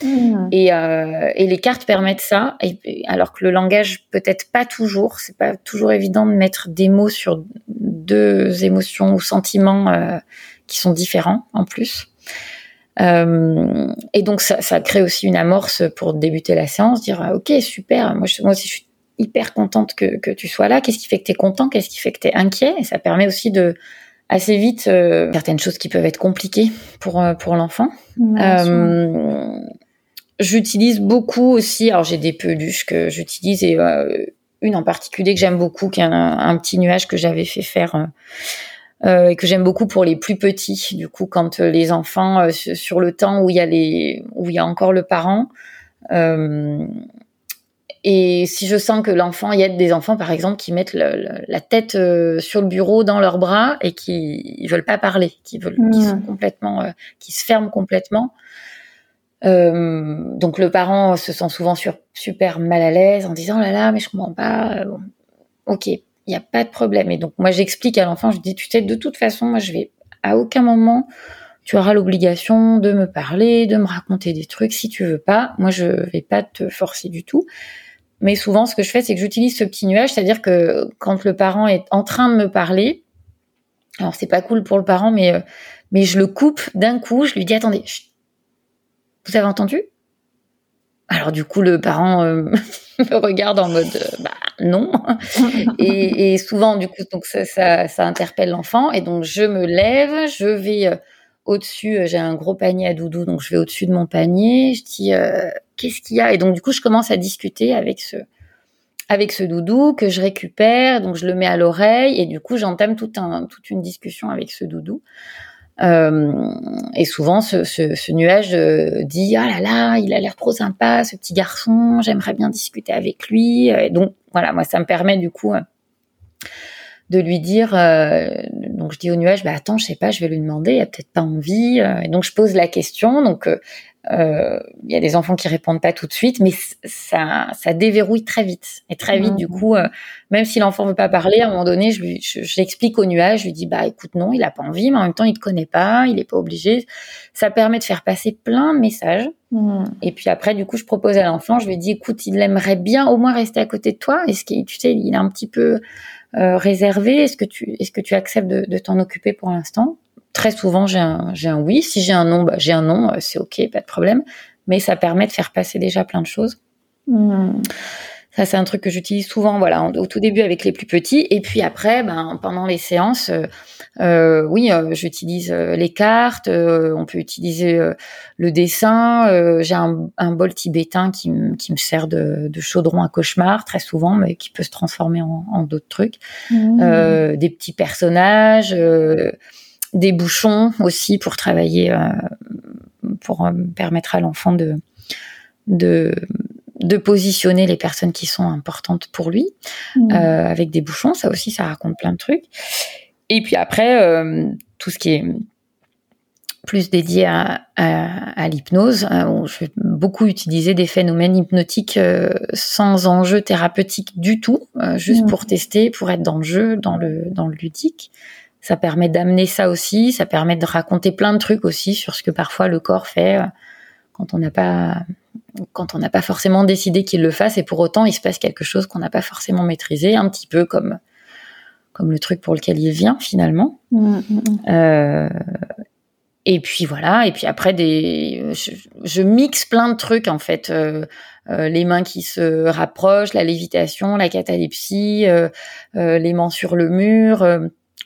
Mmh. Et, euh, et, les cartes permettent ça, et, alors que le langage peut-être pas toujours. C'est pas toujours évident de mettre des mots sur deux émotions ou sentiments euh, qui sont différents en plus. Euh, et donc ça, ça, crée aussi une amorce pour débuter la séance, dire ah, ok super, moi, je, moi aussi je suis hyper contente que, que tu sois là. Qu'est-ce qui fait que tu es content? Qu'est-ce qui fait que tu es inquiet? Et ça permet aussi de assez vite certaines choses qui peuvent être compliquées pour pour l'enfant. Euh, j'utilise beaucoup aussi. Alors j'ai des peluches que j'utilise et une en particulier que j'aime beaucoup, qui est un, petit nuage que j'avais fait faire. Euh, euh, et que j'aime beaucoup pour les plus petits. Du coup, quand euh, les enfants sur le temps où il y a les où il y a encore le parent, et si je sens que l'enfant, il y a des enfants par exemple qui mettent la tête sur le bureau dans leurs bras et qui ils veulent pas parler, qui veulent, qui mmh. sont complètement, qui se ferment complètement. Euh, donc le parent se sent souvent super mal à l'aise en disant oh là là mais je comprends pas. Bon, ok, il n'y a pas de problème. Et donc moi j'explique à l'enfant, je dis tu sais de toute façon moi je vais à aucun moment tu auras l'obligation de me parler, de me raconter des trucs si tu veux pas. Moi je vais pas te forcer du tout. Mais souvent ce que je fais c'est que j'utilise ce petit nuage, c'est-à-dire que quand le parent est en train de me parler, alors c'est pas cool pour le parent mais euh, mais je le coupe d'un coup, je lui dis attendez, vous avez entendu? Alors du coup, le parent euh, me regarde en mode euh, bah non. et, souvent, du coup, donc ça, ça, interpelle l'enfant. Et donc je me lève, je vais euh, au-dessus. J'ai un gros panier à doudou, donc je vais au-dessus de mon panier. Je dis qu'est-ce qu'il y a? Et donc du coup, je commence à discuter avec ce avec ce doudou que je récupère, donc je le mets à l'oreille et du coup j'entame tout un, toute une discussion avec ce doudou. Et souvent, ce, nuage dit ah là là, il a l'air trop sympa, ce petit garçon. J'aimerais bien discuter avec lui. Et donc voilà, moi, ça me permet du coup de lui dire, euh, donc je dis au nuage, bah attends, je sais pas, je vais lui demander, il a peut-être pas envie, euh, et donc je pose la question, donc euh, il y a des enfants qui répondent pas tout de suite, mais ça, ça déverrouille très vite, et très vite du mmh. coup, même si l'enfant veut pas parler, à un moment donné, je lui, j'explique au nuage, je lui dis, bah écoute, non, il a pas envie, mais en même temps, il te connaît pas, il est pas obligé, ça permet de faire passer plein de messages, mmh. et puis après, du coup, je propose à l'enfant, je lui dis, écoute, il aimerait bien au moins rester à côté de toi, est-ce qu'il, tu sais, il est un petit peu euh, réservé Est-ce que tu est-ce que tu acceptes de, de t'en occuper pour l'instant? Très souvent, j'ai un j'ai un oui. Si j'ai un non, bah, j'ai un non. Euh, c'est ok, pas de problème. Mais ça permet de faire passer déjà plein de choses. Hmm. Ça, c'est un truc que j'utilise souvent, voilà, au tout début avec les plus petits, et puis après, ben, pendant les séances, euh, euh oui, euh, j'utilise euh, les cartes, on peut utiliser le dessin. J'ai un, un, bol tibétain qui, qui me sert de, de, chaudron à cauchemar très souvent, mais qui peut se transformer en, en d'autres trucs. Mmh. des petits personnages, des bouchons aussi pour travailler, pour permettre à l'enfant de de de positionner les personnes qui sont importantes pour lui mmh. euh, avec des bouchons. Ça aussi, ça raconte plein de trucs. Et puis après, euh, tout ce qui est plus dédié à, à, l'hypnose, euh, où je vais beaucoup utiliser des phénomènes hypnotiques sans enjeu thérapeutique du tout, juste mmh. pour tester, pour être dans le jeu, dans le, dans le ludique. Ça permet d'amener ça aussi, ça permet de raconter plein de trucs aussi sur ce que parfois le corps fait quand on n'a pas quand on n'a pas forcément décidé qu'il le fasse et pour autant il se passe quelque chose qu'on n'a pas forcément maîtrisé, un petit peu comme comme le truc pour lequel il vient finalement. Mmh, mmh, mmh. Euh, et puis voilà, et puis après des, je, mixe plein de trucs en fait, euh, euh, les mains qui se rapprochent, la lévitation, la catalepsie, les mains sur le mur,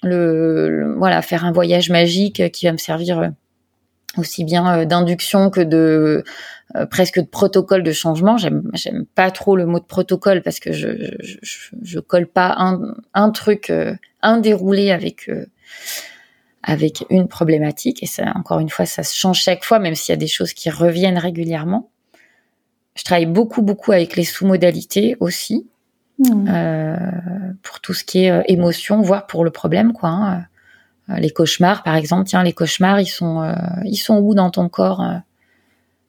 le, voilà, faire un voyage magique qui va me servir aussi bien d'induction que de euh, presque de protocole de changement. J'aime, j'aime pas trop le mot de protocole parce que je, je, je, colle pas un, un truc, euh, un déroulé avec euh, avec une problématique. Et ça, encore une fois, ça se change chaque fois, même s'il y a des choses qui reviennent régulièrement. Je travaille beaucoup, beaucoup avec les sous-modalités aussi. Mmh. Euh, pour tout ce qui est émotion, voire pour le problème, quoi. Hein. Les cauchemars, par exemple, tiens, les cauchemars, ils sont, ils sont où dans ton corps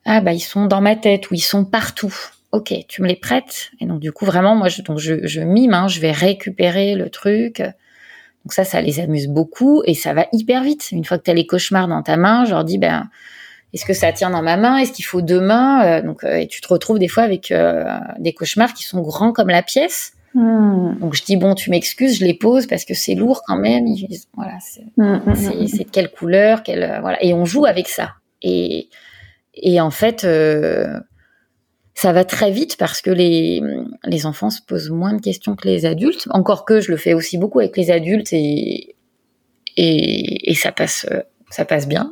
ah bah ils sont dans ma tête ou ils sont partout. Ok, tu me les prêtes? Et donc du coup vraiment moi je donc je, je mime, hein, je vais récupérer le truc. Donc ça, ça les amuse beaucoup et ça va hyper vite. Une fois que tu as les cauchemars dans ta main, je leur dis ben est-ce que ça tient dans ma main? Est-ce qu'il faut deux mains euh, Donc euh, et tu te retrouves des fois avec euh, des cauchemars qui sont grands comme la pièce. Hmm. Donc je dis bon, tu m'excuses, je les pose parce que c'est lourd quand même. voilà, hmm, hmm, c'est de quelle couleur, quelle voilà, et on joue avec ça. Et et en fait, euh, ça va très vite parce que les, les enfants se posent moins de questions que les adultes. Encore que je le fais aussi beaucoup avec les adultes et, et, et ça passe, ça passe bien.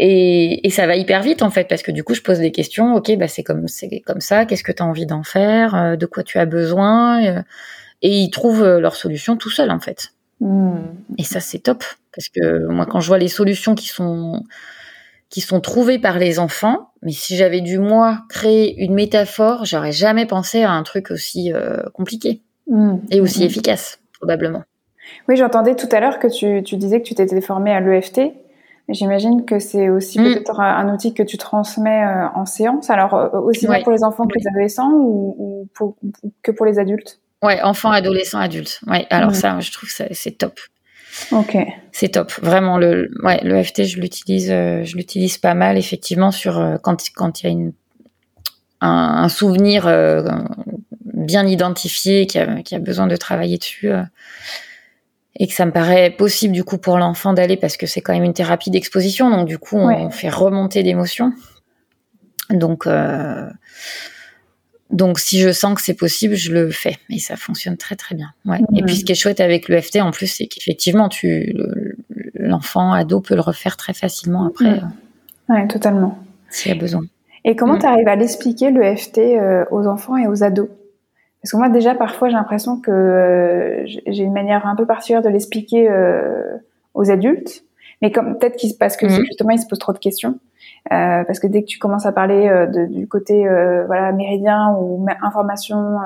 Et, et, ça va hyper vite en fait parce que du coup je pose des questions. Ok, bah c'est comme c'est comme ça. Qu'est-ce que tu as envie d'en faire? Euh, De quoi tu as besoin? Euh, Et ils trouvent leur solution tout seuls en fait. Mmh. Et ça c'est top parce que moi quand je vois les solutions qui sont qui sont trouvés par les enfants. Mais si j'avais dû moi créer une métaphore, j'aurais jamais pensé à un truc aussi euh, compliqué mmh. et aussi mmh. efficace, probablement. Oui, j'entendais tout à l'heure que tu, tu, disais que tu t'étais formée à l'EFT. J'imagine que c'est aussi mmh. peut-être un outil que tu transmets euh, en séance. Alors euh, aussi bien pour les enfants que les adolescents ou, ou, pour, que pour les adultes? Ouais, enfants, adolescents, adultes. Ouais, alors ça, je trouve que c'est top. Ok. C'est top. Vraiment le ouais le FT je l'utilise euh, je l'utilise pas mal effectivement sur euh, quand quand il y a une un, souvenir euh, bien identifié qui a, qui a besoin de travailler dessus et que ça me paraît possible du coup pour l'enfant d'aller parce que c'est quand même une thérapie d'exposition donc du coup on fait remonter d'émotions donc donc, si je sens que c'est possible, je le fais. Et ça fonctionne très, très bien. Ouais. Et puis, ce qui est chouette avec l'EFT, en plus, c'est qu'effectivement, tu, l'enfant, ado peut le refaire très facilement après. Ouais, totalement. S'il y a besoin. Et comment mm. tu arrives à l'expliquer, l'EFT, euh, aux enfants et aux ados? Parce que moi, déjà, parfois, j'ai l'impression que euh, j'ai une manière un peu particulière de l'expliquer euh, aux adultes. Mais comme peut-être qu'il parce que mmh. justement il se pose trop de questions. Euh, parce que dès que tu commences à parler euh, de, du côté euh, voilà méridien ou information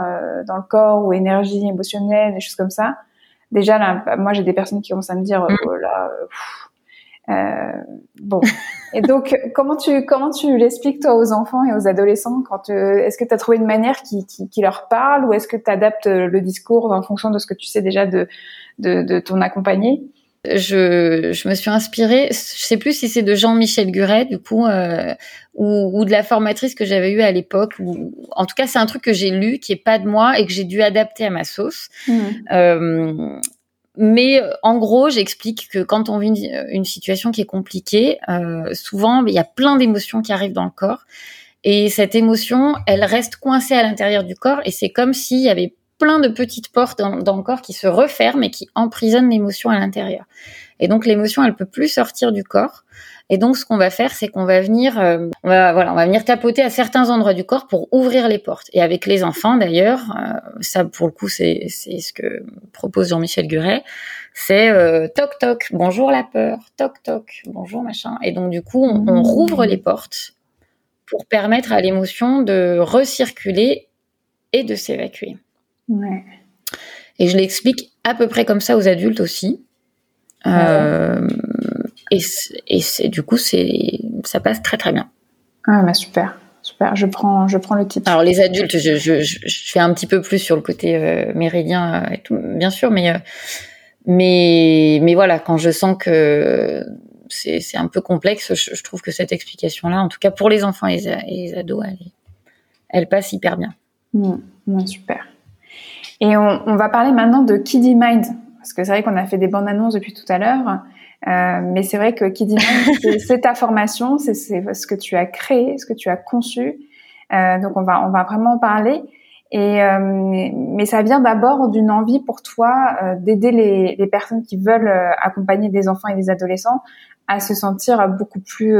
dans le corps ou énergie émotionnelle, des choses comme ça, déjà là, moi j'ai des personnes qui commencent à me dire mmh. oh là, euh, bon. Et donc, comment tu comment tu l'expliques toi aux enfants et aux adolescents quand est-ce que tu as trouvé une manière qui, qui, qui leur parle ou est-ce que tu adaptes le discours en fonction de ce que tu sais déjà de de, de ton accompagné? Je, je me suis inspirée, je sais plus si c'est de Jean-Michel Guret du coup, euh, ou, ou, de la formatrice que j'avais eue à l'époque. Ou, en tout cas, c'est un truc que j'ai lu, qui est pas de moi et que j'ai dû adapter à ma sauce. Mmh. Euh, mais en gros, j'explique que quand on vit une, situation qui est compliquée, euh, souvent il y a plein d'émotions qui arrivent dans le corps. Et cette émotion, elle reste coincée à l'intérieur du corps et c'est comme s'il y avait plein de petites portes dans, le corps qui se referment et qui emprisonnent l'émotion à l'intérieur. Et donc l'émotion, elle peut plus sortir du corps. Et donc, ce qu'on va faire, c'est qu'on va venir, euh, on va, voilà, on va venir tapoter à certains endroits du corps pour ouvrir les portes. Et avec les enfants, d'ailleurs, euh, ça, pour le coup, c'est, ce que propose Jean-Michel Guret. C'est euh, toc toc, bonjour la peur, toc toc, bonjour machin. Et donc, du coup, on rouvre les portes pour permettre à l'émotion de recirculer et de s'évacuer. Ouais. Et je l'explique à peu près comme ça aux adultes aussi. Euh, et, et c'est du coup c'est ça passe très très bien. Ah bah super. Super, je prends, je prends le titre. Alors les adultes, je, je, je fais un petit peu plus sur le côté euh, méridien et tout, bien sûr, mais euh, mais mais voilà, quand je sens que c'est c'est un peu complexe, je, trouve que cette explication-là, en tout cas pour les enfants et les, ados, elle, elle, passe hyper bien. Mmh, super. Et on, on, va parler maintenant de Kiddy Mind, parce que c'est vrai qu'on a fait des bandes annonces depuis tout à l'heure. Euh, mais c'est vrai que qui dit c'est ta formation, c'est ce que tu as créé, ce que tu as conçu. Euh, donc on va on va vraiment en parler. Et euh, mais ça vient d'abord d'une envie pour toi euh, d'aider les, les, personnes qui veulent euh, accompagner des enfants et des adolescents à se sentir beaucoup plus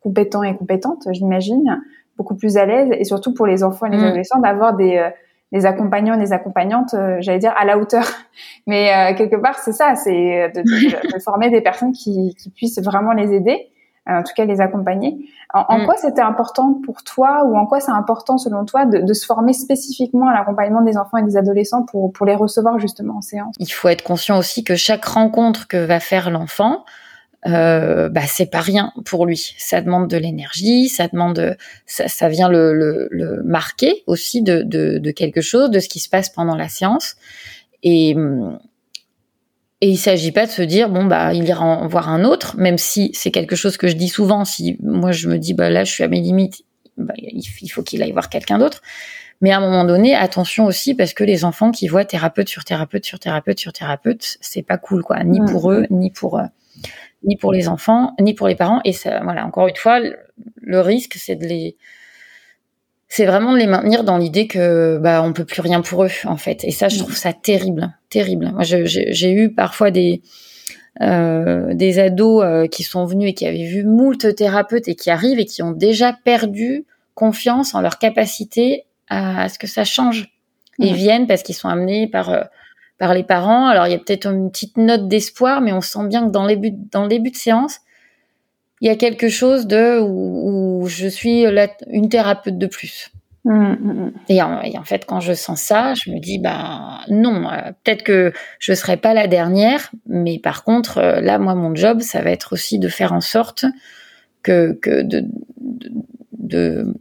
compétents et compétentes, j'imagine, beaucoup plus à l'aise, et surtout pour les enfants et les mmh. adolescents d'avoir des des accompagnants, des accompagnantes, euh, j'allais dire à la hauteur. Mais euh, quelque part, c'est ça, c'est de, de, de, former des personnes qui, qui, puissent vraiment les aider, euh, en tout cas les accompagner. En, en mm. quoi c'était important pour toi ou en quoi c'est important selon toi de, de se former spécifiquement à l'accompagnement des enfants et des adolescents pour, pour les recevoir justement en séance? Il faut être conscient aussi que chaque rencontre que va faire l'enfant, euh, bah c'est pas rien pour lui. Ça demande de l'énergie, ça demande, ça, ça vient le, le, le, marquer aussi de, de, de, quelque chose, de ce qui se passe pendant la séance. Et et il s'agit pas de se dire bon bah il ira en voir un autre, même si c'est quelque chose que je dis souvent. Si moi je me dis bah là je suis à mes limites, bah, il faut qu'il aille voir quelqu'un d'autre. Mais à un moment donné, attention aussi parce que les enfants qui voient thérapeute sur thérapeute sur thérapeute sur thérapeute, c'est pas cool quoi, ni pour eux ni pour euh, ni pour les enfants, ni pour les parents. Et ça, voilà, encore une fois, le, risque, c'est de les, c'est vraiment de les maintenir dans l'idée que bah on peut plus rien pour eux en fait. Et ça, je trouve ça terrible, terrible. Moi, j'ai eu parfois des euh, des ados euh, qui sont venus et qui avaient vu moult thérapeutes et qui arrivent et qui ont déjà perdu confiance en leur capacité à, ce que ça change. Ils viennent parce qu'ils sont amenés par euh, par les parents. Alors il y a peut-être une petite note d'espoir, mais on sent bien que dans, les buts, dans le début de séance, il y a quelque chose de où, je suis une thérapeute de plus. Mmh, mmh, mmh. Et, en, fait, quand je sens ça, je me dis bah non, euh, peut-être que je serai pas la dernière, mais par contre, euh, là, moi, mon job, ça va être aussi de faire en sorte que que de, de,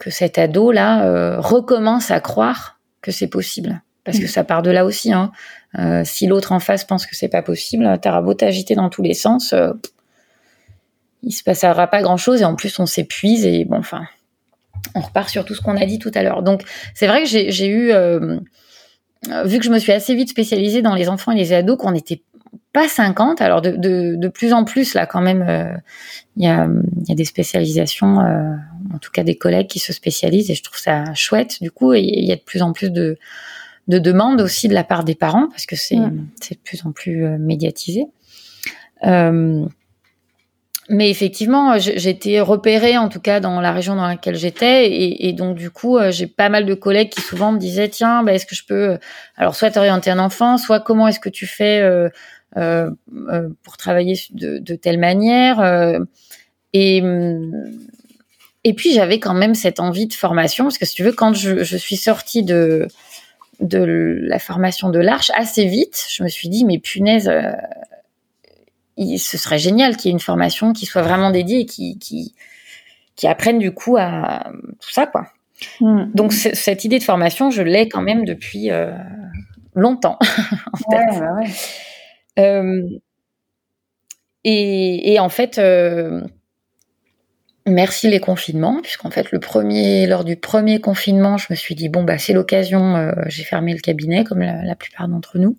que cet ado là euh, recommence à croire que c'est possible parce que ça part de là aussi. Hein. Euh, si l'autre en face pense que c'est pas possible, t'auras beau t'agiter dans tous les sens, euh, il se passera pas grand chose et en plus on s'épuise et bon, enfin, on repart sur tout ce qu'on a dit tout à l'heure. Donc c'est vrai que j'ai eu, euh, vu que je me suis assez vite spécialisée dans les enfants et les ados, qu'on n'était pas 50, alors de, plus en plus là quand même, euh, il y, a, y, a, des spécialisations, en tout cas des collègues qui se spécialisent et je trouve ça chouette du coup, il y a de plus en plus de de demande aussi de la part des parents parce que c'est de plus en plus euh, médiatisé. Euh, mais effectivement, j'étais repérée en tout cas dans la région dans laquelle j'étais et, et, donc du coup, euh, j'ai pas mal de collègues qui souvent me disaient tiens, bah, est-ce que je peux alors soit t'orienter un enfant, soit comment est-ce que tu fais pour travailler de, de, telle manière. et et puis j'avais quand même cette envie de formation parce que si tu veux, quand je, je suis sortie de de la formation de l'Arche assez vite, je me suis dit mais punaise, euh, ce serait génial qu'il y ait une formation qui soit vraiment dédiée et qui qui qui apprenne du coup à tout ça quoi. Hmm. Donc cette idée de formation, je l'ai quand même depuis euh, longtemps en ouais, Bah ouais. Euh, et, et, en fait, Merci les confinements, puisqu'en fait le premier, lors du premier confinement, je me suis dit bon bah c'est l'occasion. Euh, j'ai fermé le cabinet comme la, plupart d'entre nous.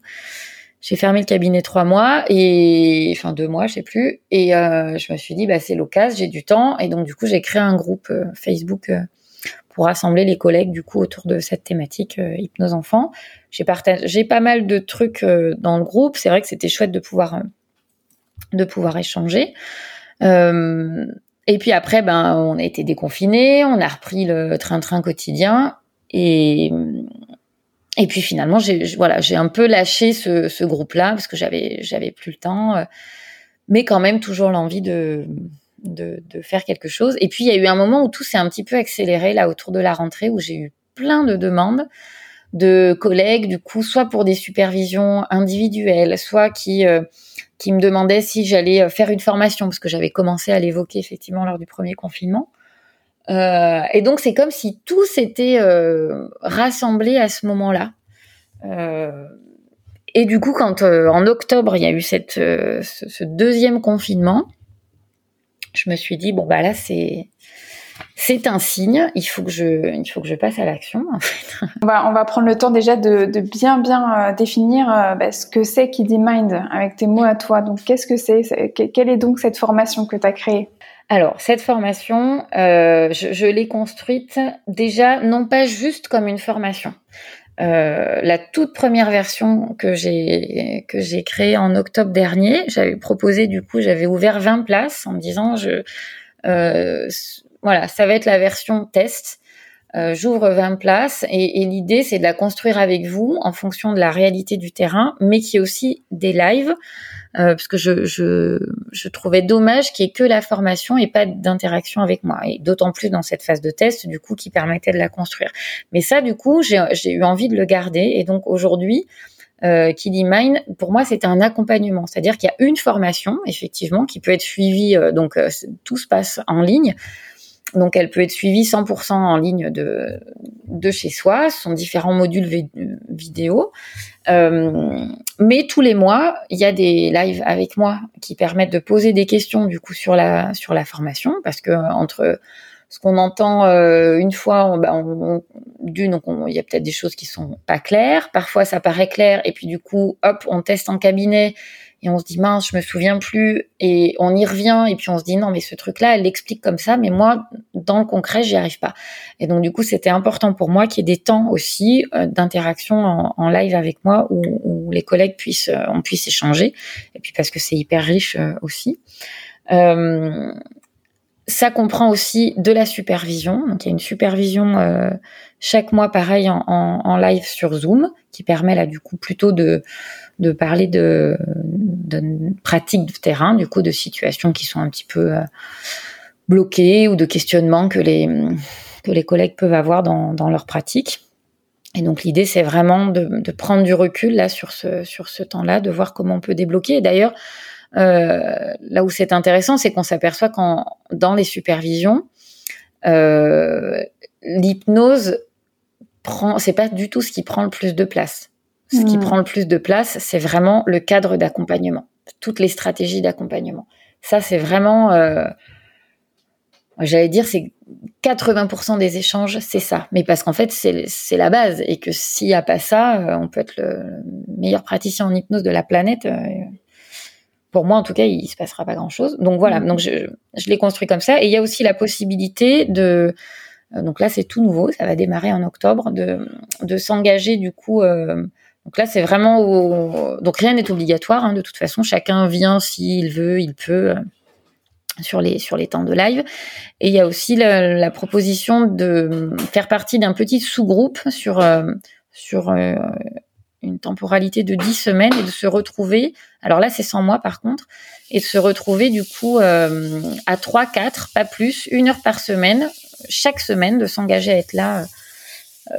J'ai fermé le cabinet trois mois et enfin deux mois, je sais plus. Et euh, je me suis dit bah c'est l'occasion, j'ai du temps et donc du coup j'ai créé un groupe euh, Facebook pour rassembler les collègues du coup autour de cette thématique hypnose enfant. J'ai partagé pas mal de trucs dans le groupe. C'est vrai que c'était chouette de pouvoir de pouvoir échanger. Et puis après, ben, on a été déconfinés, on a repris le train-train quotidien, et et puis finalement, j'ai voilà, j'ai un peu lâché ce, ce groupe-là parce que j'avais j'avais plus le temps, euh, mais quand même toujours l'envie de, de, de faire quelque chose. Et puis il y a eu un moment où tout s'est un petit peu accéléré là autour de la rentrée où j'ai eu plein de demandes de collègues, du coup, soit pour des supervisions individuelles, soit qui euh, qui me demandaient si j'allais euh, faire une formation, parce que j'avais commencé à l'évoquer effectivement lors du premier confinement. Euh, et donc c'est comme si tout s'était euh, rassemblé à ce moment-là. Euh, et du coup, quand euh, en octobre il y a eu cette, ce, ce, deuxième confinement, je me suis dit bon bah là c'est c'est un signe. Il faut que je, il faut que je passe à l'action. En fait. on, va, on va prendre le temps déjà de, de bien, bien euh, définir euh, bah, ce que c'est Kiddy Mind avec tes mots à toi. Donc, qu'est-ce que c'est? Quelle est donc cette formation que tu as créée? Alors, cette formation, euh, je, je l'ai construite déjà non pas juste comme une formation. Euh, la toute première version que j'ai que j'ai créée en octobre dernier, j'avais proposé du coup, j'avais ouvert 20 places en me disant je euh, voilà, ça va être la version test. Euh, J'ouvre 20 places et, l'idée c'est de la construire avec vous en fonction de la réalité du terrain, mais qui est aussi des lives, euh, parce que je, je, je trouvais dommage qu'il n'y ait que la formation et pas d'interaction avec moi, et d'autant plus dans cette phase de test du coup qui permettait de la construire. Mais ça du coup j'ai eu envie de le garder et donc aujourd'hui euh, dit Mine, pour moi, c'est un accompagnement. C'est-à-dire qu'il y a une formation, effectivement, qui peut être suivie, euh, donc euh, tout se passe en ligne, donc, elle peut être suivie 100% en ligne de, chez soi. Ce sont différents modules vidéo. Euh, mais tous les mois, il y a des lives avec moi qui permettent de poser des questions du coup sur la formation, parce que entre ce qu'on entend euh, une fois, bah, on, il y a peut-être des choses qui sont pas claires. Parfois, ça paraît clair, et puis du coup, hop, on teste en cabinet et on se dit mince, je me souviens plus et on y revient et puis on se dit non mais ce truc-là, elle l'explique comme ça, mais moi dans le concret, j'y arrive pas. Et donc du coup, c'était important pour moi qu'il y ait des temps aussi euh, d'interaction en, live avec moi où, les collègues puissent euh, on puisse échanger et puis parce que c'est hyper riche euh, aussi. ça comprend aussi de la supervision. Donc il y a une supervision chaque mois, pareil en, en, en, live sur Zoom, qui permet là du coup plutôt de de parler de, de pratiques de terrain, du coup de situations qui sont un petit peu euh, bloquées ou de questionnements que les que collègues peuvent avoir dans, dans leur pratique. Et donc l'idée c'est vraiment de, prendre du recul là sur ce sur ce temps-là, de voir comment on peut débloquer. Et d'ailleurs euh, là où c'est intéressant, c'est qu'on s'aperçoit qu'en dans les supervisions, euh, l'hypnose prend, c'est pas du tout ce qui prend le plus de place. Ce qui hmm. prend le plus de place, c'est vraiment le cadre d'accompagnement, toutes les stratégies d'accompagnement. Ça, c'est vraiment, euh, j'allais dire, c'est 80% des échanges, c'est ça. Mais parce qu'en fait, c'est la base et que s'il n'y a pas ça, euh, on peut être le meilleur praticien en hypnose de la planète. Euh, pour moi, en tout cas, il se passera pas grand-chose. Donc voilà, hmm. donc je, je l'ai construit comme ça. Et il y a aussi la possibilité de donc là, c'est tout nouveau, ça va démarrer en octobre, de, de s'engager du coup euh, donc là, c'est vraiment donc rien n'est obligatoire. Hein, de toute façon, chacun vient s'il veut, il peut euh, sur les sur les temps de live. Et il y a aussi la, proposition de faire partie d'un petit sous-groupe sur euh, euh, une temporalité de 10 semaines et de se retrouver, alors là c'est 100 mois par contre, et de se retrouver du coup à 3, 4, pas plus, une heure par semaine, chaque semaine, de s'engager à être là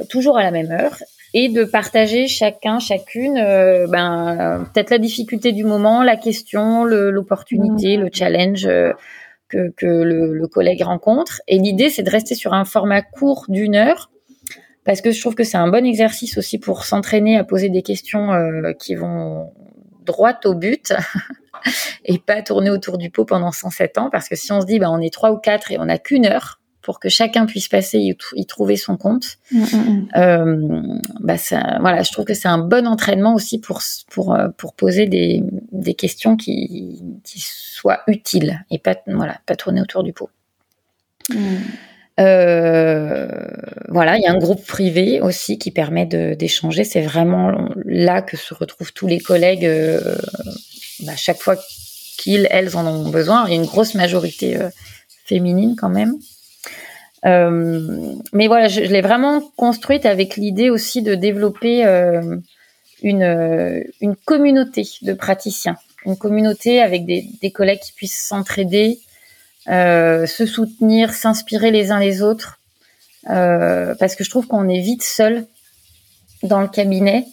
toujours à la même heure et de partager chacun, chacune, euh, ben, peut-être la difficulté du moment, la question, l'opportunité, le, challenge que, que le, le, collègue rencontre. Et l'idée, c'est de rester sur un format court d'une heure parce que je trouve que c'est un bon exercice aussi pour s'entraîner à poser des questions euh, qui vont droit au but et pas tourner autour du pot pendant 107 ans parce que si on se dit bah on est trois ou quatre et on n'a qu'une heure pour que chacun puisse passer et y trouver son compte mm, mm, mm. euh, bah ça, voilà je trouve que c'est un bon entraînement aussi pour pour euh, pour poser des, des questions qui qui soient utiles et pas voilà pas tourner autour du pot euh, voilà, il y a un groupe privé aussi qui permet d'échanger. C'est vraiment là que se retrouvent tous les collègues euh, bah, chaque fois qu'ils, elles en ont besoin. Il y a une grosse majorité féminine quand même. Mais voilà, je, l'ai vraiment construite avec l'idée aussi de développer une, une communauté de praticiens, une communauté avec des, des collègues qui puissent s'entraider, euh, se soutenir, s'inspirer les uns les autres, euh, parce que je trouve qu'on est vite seul dans le cabinet.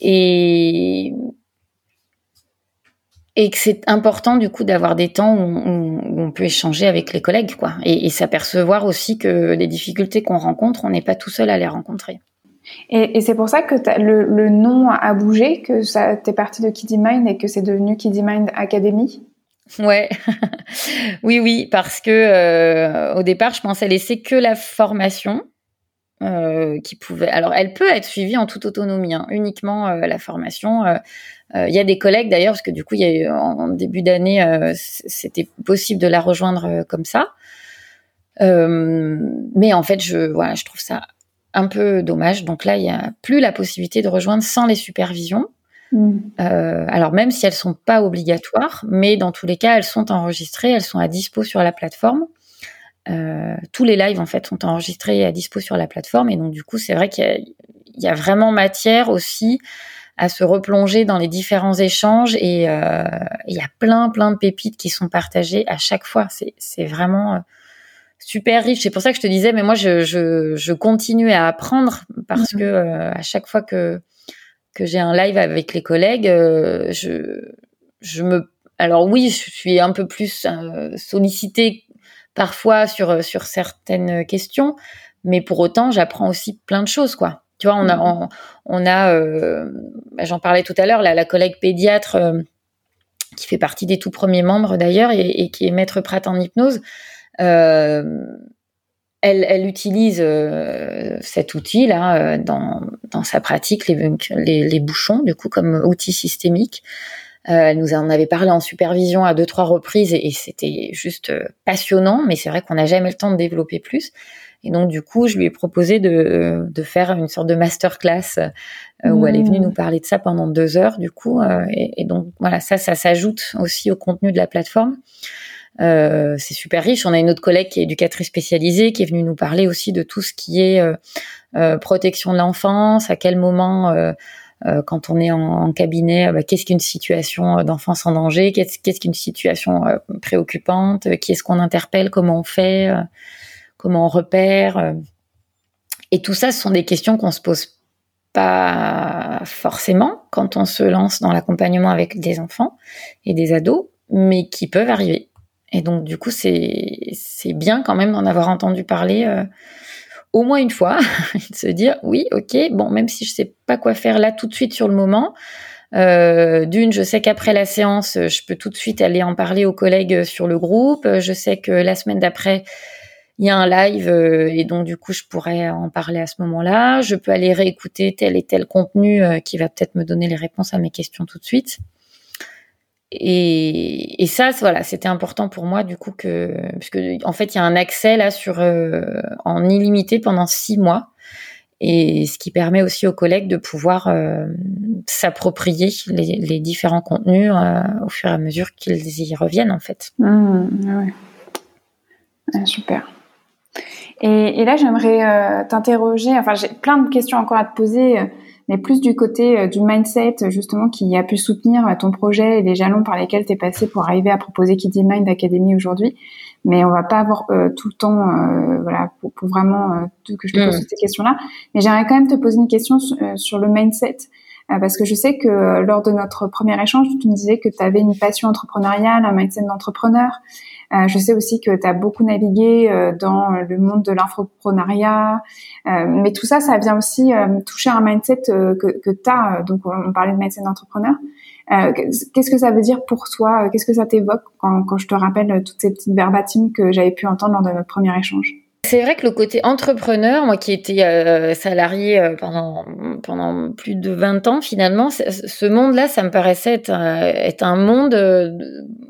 Et et que c'est important du coup d'avoir des temps où on, peut échanger avec les collègues quoi. Et, s'apercevoir aussi que les difficultés qu'on rencontre on n'est pas tout seul à les rencontrer. Et, c'est pour ça que le, le, nom a bougé que ça t'es parti de Kiddy Mind et que c'est devenu Kiddy Mind Academy? Ouais, oui, oui, parce que euh, au départ, je pensais laisser que la formation euh, qui pouvait. Alors, elle peut être suivie en toute autonomie, hein, uniquement euh, la formation. Il y a des collègues d'ailleurs, parce que du coup, il y a eu, en, début d'année, c'était possible de la rejoindre comme ça. mais en fait, je, voilà, je trouve ça un peu dommage. Donc là, il y a plus la possibilité de rejoindre sans les supervisions. Mm. Euh, alors même si elles sont pas obligatoires, mais dans tous les cas, elles sont enregistrées, elles sont à dispo sur la plateforme. Euh, tous les lives en fait sont enregistrés et à dispo sur la plateforme, et donc du coup, c'est vrai qu'il y, a vraiment matière aussi à se replonger dans les différents échanges et euh, il y a plein plein de pépites qui sont partagées à chaque fois. C'est vraiment super riche. C'est pour ça que je te disais, mais moi je, je, je continue à apprendre parce mm-hmm. que à chaque fois que que j'ai un live avec les collègues, euh, je, je me, alors oui, je suis un peu plus euh, sollicitée parfois sur sur certaines questions, mais pour autant, j'apprends aussi plein de choses, quoi. Tu vois, on a, mm. on, a, euh, bah, j'en parlais tout à l'heure, la, la collègue pédiatre qui fait partie des tout premiers membres d'ailleurs et, et, qui est maître Pratt en hypnose. Euh, elle, utilise euh, cet outil-là euh, dans, sa pratique, les, les, bouchons, du coup, comme outil systémique. Euh, elle nous en avait parlé en supervision à deux, trois reprises et, c'était juste passionnant, mais c'est vrai qu'on n'a jamais le temps de développer plus. Et donc, du coup, je lui ai proposé de, faire une sorte de masterclass où elle est venue mmh. nous parler de ça pendant deux heures, du coup. Et, et, donc, voilà, ça, ça s'ajoute aussi au contenu de la plateforme. Euh, c'est super riche. On a une autre collègue qui est éducatrice spécialisée, qui est venue nous parler aussi de tout ce qui est euh, euh protection de l'enfance, à quel moment, euh, quand on est en, cabinet, bah, qu'est-ce qu'une situation d'enfance en danger, qu'est-ce, qu'une situation préoccupante, qui est-ce qu'on interpelle, comment on fait, comment on repère? et tout ça, ce sont des questions qu'on se pose pas forcément quand on se lance dans l'accompagnement avec des enfants et des ados, mais qui peuvent arriver. Et donc, du coup, c'est bien quand même d'en avoir entendu parler euh, au moins une fois, de se dire oui, ok, bon, même si je sais pas quoi faire là tout de suite sur le moment. Euh, D'une, je sais qu'après la séance, je peux tout de suite aller en parler aux collègues sur le groupe. Je sais que la semaine d'après, il y a un live euh, et donc du coup, je pourrais en parler à ce moment-là. Je peux aller réécouter tel et tel contenu euh, qui va peut-être me donner les réponses à mes questions tout de suite. Et, ça, voilà, c'était important pour moi du coup que, puisque en fait, il y a un accès là sur euh, en illimité pendant six mois, et ce qui permet aussi aux collègues de pouvoir euh, s'approprier les, différents contenus euh, au fur et à mesure qu'ils y reviennent en fait. Mmh, ouais. super. Et, et là, j'aimerais t'interroger. Enfin, j'ai plein de questions encore à te poser mais plus du côté du mindset justement qui a pu soutenir ton projet et les jalons par lesquels tu es passé pour arriver à proposer Kids Mind Academy aujourd'hui. Mais on va pas avoir tout le temps, voilà, pour, pour vraiment que je te pose mm. ces questions-là. Mais j'aimerais quand même te poser une question sur le mindset. Euh, parce que je sais que euh, lors de notre premier échange, tu me disais que tu avais une passion entrepreneuriale, un mindset d'entrepreneur. Euh, je sais aussi que tu as beaucoup navigué dans le monde de l'infoprenariat, mais tout ça, ça vient aussi toucher un mindset que, que tu as. Donc, on parlait de mindset d'entrepreneur. Qu'est-ce que ça veut dire pour toi Qu'est-ce que ça t'évoque quand, quand je te rappelle toutes ces petites verbatimes que j'avais pu entendre lors de notre premier échange? C'est vrai que le côté entrepreneur, moi qui étais euh, salarié euh, pendant pendant plus de 20 ans finalement, ce monde-là, ça me paraissait être, être un monde euh,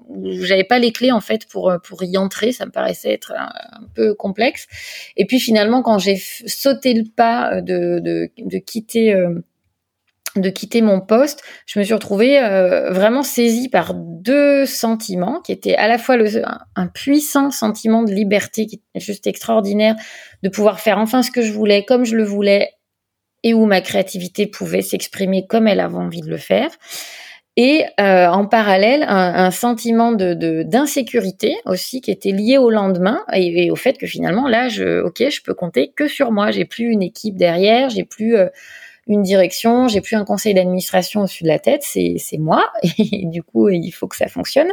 où j'avais pas les clés en fait pour pour y entrer, ça me paraissait être un, peu complexe. Et puis finalement, quand j'ai sauté le pas de de, de quitter de quitter mon poste, je me suis retrouvée euh, vraiment saisie par deux sentiments qui étaient à la fois le, un, puissant sentiment de liberté qui est juste extraordinaire, de pouvoir faire enfin ce que je voulais, comme je le voulais, et où ma créativité pouvait s'exprimer comme elle avait envie de le faire. Et euh, en parallèle, un, sentiment de d'insécurité aussi qui était lié au lendemain et, au fait que finalement là, je, ok, je peux compter que sur moi. J'ai plus une équipe derrière, j'ai plus euh, une direction, j'ai plus un conseil d'administration au-dessus de la tête, c'est moi, et du coup, il faut que ça fonctionne.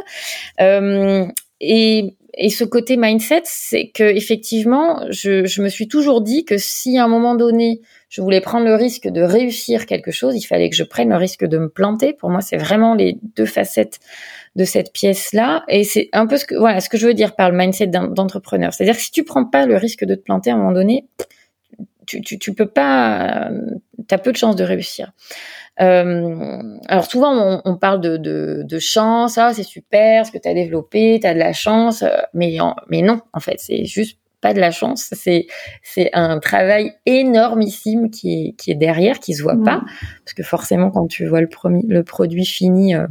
Euh, et, et ce côté mindset, c'est que effectivement, je, je me suis toujours dit que si à un moment donné, je voulais prendre le risque de réussir quelque chose, il fallait que je prenne le risque de me planter. Pour moi, c'est vraiment les deux facettes de cette pièce-là. Et c'est un peu ce que, voilà, ce que je veux dire par le mindset d'entrepreneur. C'est-à-dire que si tu prends pas le risque de te planter à un moment donné, tu, tu, tu peux pas, tu as peu de chances de réussir. Euh, alors souvent on, on parle de, de, de, chance, ah c'est super ce que tu as développé, tu as de la chance, euh, mais, mais non en fait c'est juste pas de la chance, c'est c'est un travail énormissime qui est qui est derrière, qui se voit pas, parce que forcément quand tu vois le le produit fini, euh,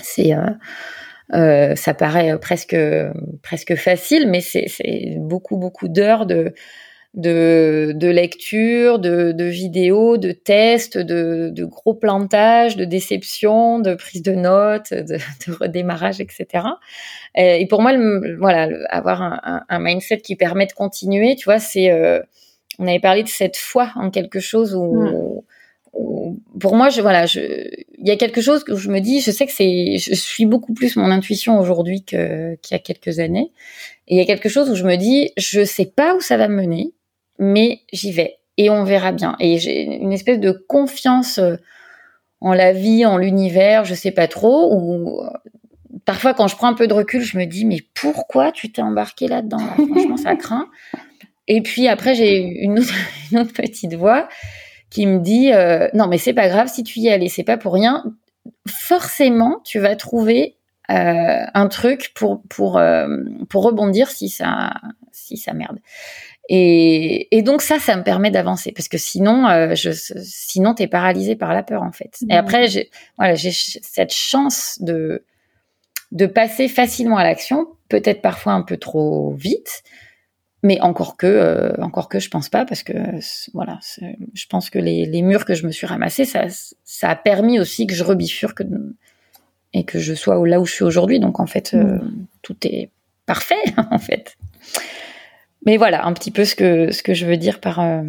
c'est euh, euh, ça paraît presque presque facile, mais c'est beaucoup beaucoup d'heures de de, de lecture, de, de vidéos, de tests, de, de gros plantages, de déceptions, de prise de notes, de, de redémarrage, etc. Et, pour moi, voilà, avoir un, un, mindset qui permet de continuer, tu vois, c'est, euh, on avait parlé de cette foi en quelque chose où, où pour moi, je, voilà, je, il y a quelque chose que je me dis, je sais que c'est, je suis beaucoup plus mon intuition aujourd'hui que, qu'il y a quelques années. Et il y a quelque chose où je me dis, je sais pas où ça va me mener mais j'y vais et on verra bien. Et j'ai une espèce de confiance euh, en la vie, en l'univers, je sais pas trop. Ou euh, parfois, quand je prends un peu de recul, je me dis mais pourquoi tu t'es embarqué là-dedans? Franchement, ça craint. Et puis après, j'ai une autre, une autre petite voix qui me dit euh, non mais c'est pas grave si tu y allais, c'est pas pour rien. Forcément, tu vas trouver un truc pour pour pour rebondir si ça si ça merde. Et, et, donc ça, ça me permet d'avancer parce que sinon, euh, je, sinon t'es paralysé par la peur en fait. Et après, j'ai, voilà, j'ai cette chance de de passer facilement à l'action, peut-être parfois un peu trop vite, mais encore que, euh, encore que je pense pas parce que voilà, je pense que les, les, murs que je me suis ramassés, ça, ça a permis aussi que je rebifurque et que je sois là où je suis aujourd'hui. Donc en fait, euh, tout est parfait en fait mais voilà un petit peu ce que ce que je veux dire par euh,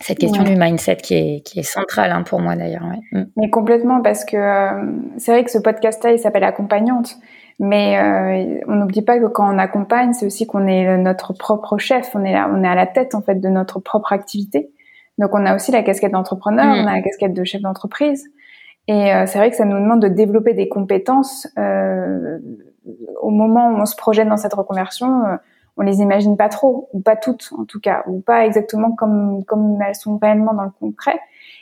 cette question du mindset qui est qui est centrale hein, pour moi d'ailleurs. Ouais. Mm. Mais complètement parce que euh, c'est vrai que ce podcast-là il s'appelle accompagnante, mais euh, on n'oublie pas que quand on accompagne, c'est aussi qu'on est notre propre chef, on est là, on est à la tête en fait de notre propre activité. Donc on a aussi la casquette d'entrepreneur, mm. on a la casquette de chef d'entreprise. Et c'est vrai que ça nous demande de développer des compétences au moment où on se projette dans cette reconversion on les imagine pas trop, ou pas toutes en tout cas, ou pas exactement comme comme elles sont réellement dans le concret.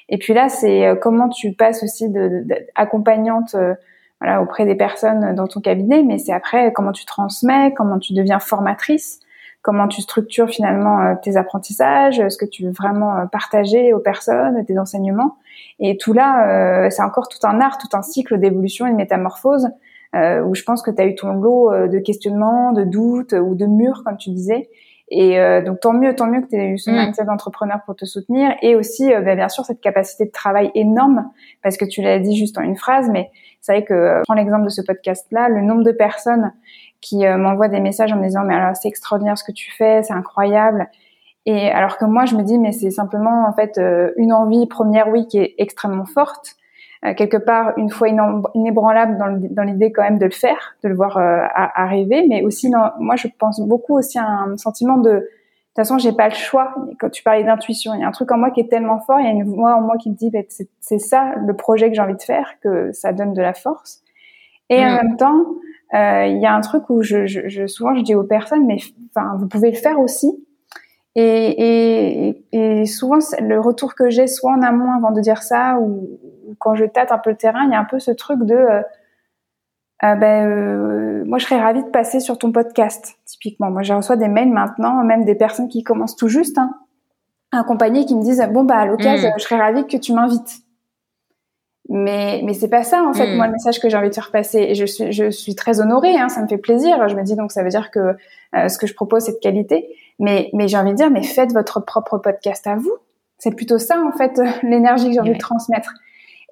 Et puis là, c'est euh, comment tu passes aussi de, accompagnante euh, voilà auprès des personnes dans ton cabinet, mais c'est après comment tu transmets, comment tu deviens formatrice, comment tu structures finalement euh, tes apprentissages, ce que tu veux vraiment partager aux personnes, tes enseignements? Et tout là, c'est encore tout un art, tout un cycle d'évolution et de métamorphose euh, où je pense que tu as eu ton lot euh, de questionnements, de doutes ou de murs, comme tu disais. Et euh, donc tant mieux, tant mieux que tu aies eu ce mm. mindset d'entrepreneur pour te soutenir et aussi euh, bah, bien sûr cette capacité de travail énorme parce que tu l'as dit juste en une phrase, mais c'est vrai que euh, prends l'exemple de ce podcast-là, le nombre de personnes qui m'envoient des messages en me disant mais alors c'est extraordinaire ce que tu fais, c'est incroyable. Et alors que moi je me dis mais c'est simplement en fait une envie première oui qui est extrêmement forte euh, quelque part une fois inébranlable dans l'idée quand même de le faire, de le voir euh, arriver, mais aussi moi je pense beaucoup aussi à un sentiment de de toute façon j'ai pas le choix. Quand tu parlais d'intuition, il y a un truc en moi qui est tellement fort, il y a une voix en moi qui me dit bah, c'est ça le projet que j'ai envie de faire, que ça donne de la force. Et en mm. même temps, euh, il y a un truc où je, je, je, souvent je dis aux personnes mais enfin vous pouvez le faire aussi. Et, et, et souvent, le retour que j'ai, soit en amont avant de dire ça, ou, quand je tâte un peu le terrain, il y a un peu ce truc de, euh, euh, ben, euh, moi, je serais ravie de passer sur ton podcast, typiquement. Moi, je reçois des mails maintenant, même des personnes qui commencent tout juste, hein, accompagnées, qui me disent, bon, bah, à l'occasion, mm. je serais ravie que tu m'invites. Mais, mais c'est pas ça, en fait, mm. moi, le message que j'ai envie de faire passer. Et je suis, je suis très honorée, hein, ça me fait plaisir. Je me dis, donc, ça veut dire que ce que je propose, c'est de qualité. Mais, mais j'ai envie de dire, mais faites votre propre podcast à vous. C'est plutôt ça, en fait, l'énergie que j'ai envie de transmettre.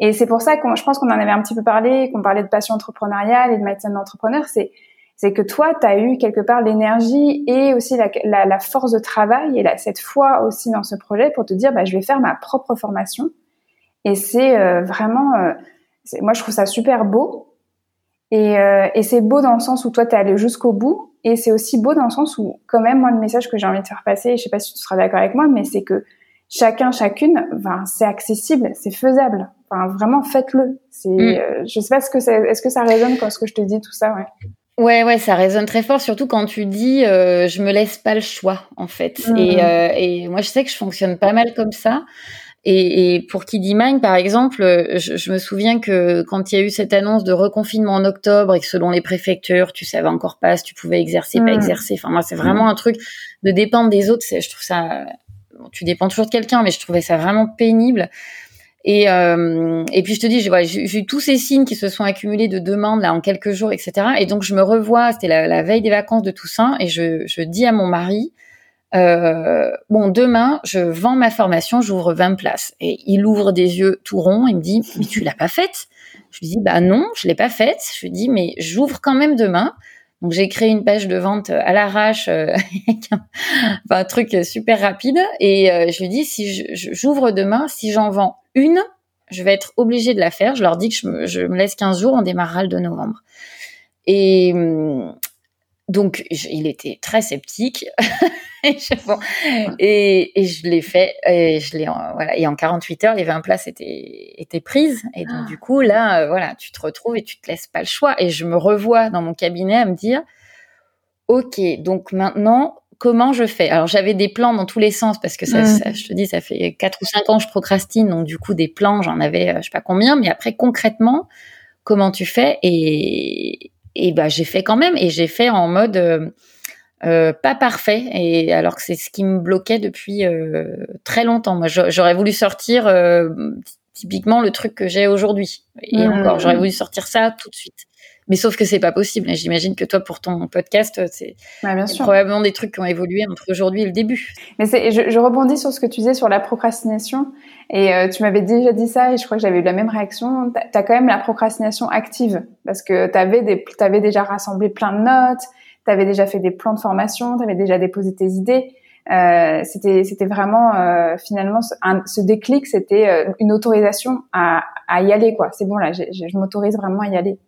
Et c'est pour ça que je pense qu'on en avait un petit peu parlé, qu'on parlait de passion entrepreneuriale et de médecine d'entrepreneur. C'est c'est que toi, tu as eu quelque part l'énergie et aussi la, la, la, force de travail et la, cette foi aussi dans ce projet pour te dire, bah, je vais faire ma propre formation. Et c'est euh, vraiment, euh, moi, je trouve ça super beau. Et, euh, et c'est beau dans le sens où toi, tu es allé jusqu'au bout. Et c'est aussi beau dans le sens où, quand même, moi, le message que j'ai envie de faire passer, je sais pas si tu seras d'accord avec moi, mais c'est que chacun, chacune, ben, c'est accessible, c'est faisable. Enfin, vraiment, faites-le. C'est, mm. je sais pas ce que c'est, est-ce que ça résonne quand ce que je te dis tout ça, ouais. Ouais, ouais, ça résonne très fort, surtout quand tu dis euh, je me laisse pas le choix en fait. Mm. Et, euh, et moi, je sais que je fonctionne pas mal comme ça. Et, et, pour Mind, par exemple, je, je, me souviens que quand il y a eu cette annonce de reconfinement en octobre et que selon les préfectures, tu savais encore pas si tu pouvais exercer, pas mm. exercer. Enfin, moi, c'est vraiment un truc de dépendre des autres. Je trouve ça, tu dépends toujours de quelqu'un, mais je trouvais ça vraiment pénible. Et, euh, et puis je te dis, j'ai eu tous ces signes qui se sont accumulés de demandes là en quelques jours, etc. Et donc je me revois, c'était la, la, veille des vacances de Toussaint, et je, je dis à mon mari, euh, bon, demain, je vends ma formation, j'ouvre 20 places. Et il ouvre des yeux tout ronds, il me dit, mais tu l'as pas faite? Je lui dis, bah non, je l'ai pas faite. Je lui dis, mais j'ouvre quand même demain. Donc j'ai créé une page de vente à l'arrache, euh, un, truc super rapide. Et euh, je lui dis, si j'ouvre demain, si j'en vends une, je vais être obligée de la faire. Je leur dis que je me, je me laisse 15 jours, on démarrera le 2 novembre. Et donc, il était très sceptique. et, je, et, je l'ai fait. Et, je l'ai, voilà. et en 48 heures, les 20 places étaient, étaient prises. Et donc, ah. du coup, là, euh, voilà, tu te retrouves et tu te laisses pas le choix. Et je me revois dans mon cabinet à me dire, OK, donc maintenant, comment je fais? Alors, j'avais des plans dans tous les sens parce que ça, mmh. je te dis, ça fait 4 ou 5 ans que je procrastine. Donc, du coup, des plans, j'en avais, euh, je sais pas combien. Mais après, concrètement, comment tu fais? Et, et bah j'ai fait quand même et j'ai fait en mode euh, euh, pas parfait et alors que c'est ce qui me bloquait depuis euh, très longtemps. Moi, j'aurais voulu sortir typiquement le truc que j'ai aujourd'hui et mmh. encore, j'aurais voulu sortir ça tout de suite. Mais sauf que c'est pas possible. J'imagine que toi, pour ton podcast, c'est probablement des trucs qui ont évolué entre aujourd'hui et le début. Mais je, je rebondis sur ce que tu disais sur la procrastination. Et euh, tu m'avais déjà dit ça et je crois que j'avais eu la même réaction. Tu as quand même la procrastination active parce que tu avais, avais déjà rassemblé plein de notes, tu avais déjà fait des plans de formation, tu avais déjà déposé tes idées. Euh, c'était c'était vraiment euh, finalement ce, ce déclic, c'était euh, une autorisation à, à y aller quoi. C'est bon là, je m'autorise vraiment à y aller.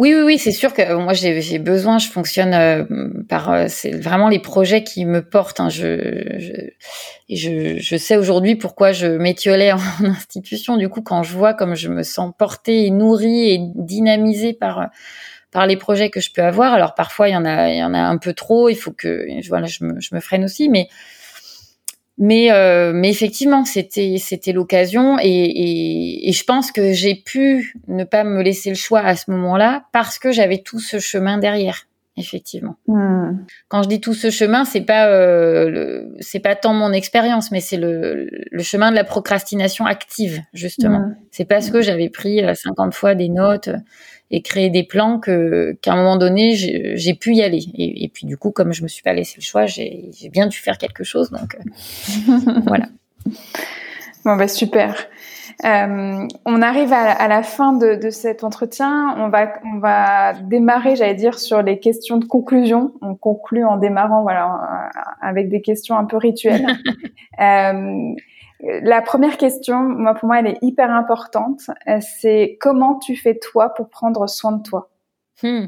Oui, oui, oui, c'est sûr que moi j'ai besoin, je fonctionne euh, par, euh, c'est vraiment les projets qui me portent. Hein. Je, je, je, je, sais aujourd'hui pourquoi je m'étiolais en institution. Du coup, quand je vois comme je me sens portée et nourrie et dynamisée par par les projets que je peux avoir. Alors parfois il y en a, il y en a un peu trop. Il faut que, voilà, je me, je me freine aussi, mais mais, euh, mais effectivement, c'était c'était l'occasion et, et, et, je pense que j'ai pu ne pas me laisser le choix à ce moment-là parce que j'avais tout ce chemin derrière. effectivement. Hmm. Quand je dis tout ce chemin, c'est pas euh, c'est pas tant mon expérience, mais c'est le, le, chemin de la procrastination active justement. Hmm. C'est parce que j'avais pris 50 euh, fois des notes et créé des plans que qu'à un moment donné j'ai pu y aller. Et, puis du coup, comme je me suis pas laissé le choix, j'ai bien dû faire quelque chose. Donc euh, voilà. Bon bah super. Euh, on arrive à, la fin de, cet entretien. On va, on va démarrer, j'allais dire, sur les questions de conclusion. On conclut en démarrant, voilà, avec des questions un peu rituelles. euh, la première question, moi pour moi, elle est hyper importante. Euh, c'est comment tu fais toi pour prendre soin de toi? Hmm.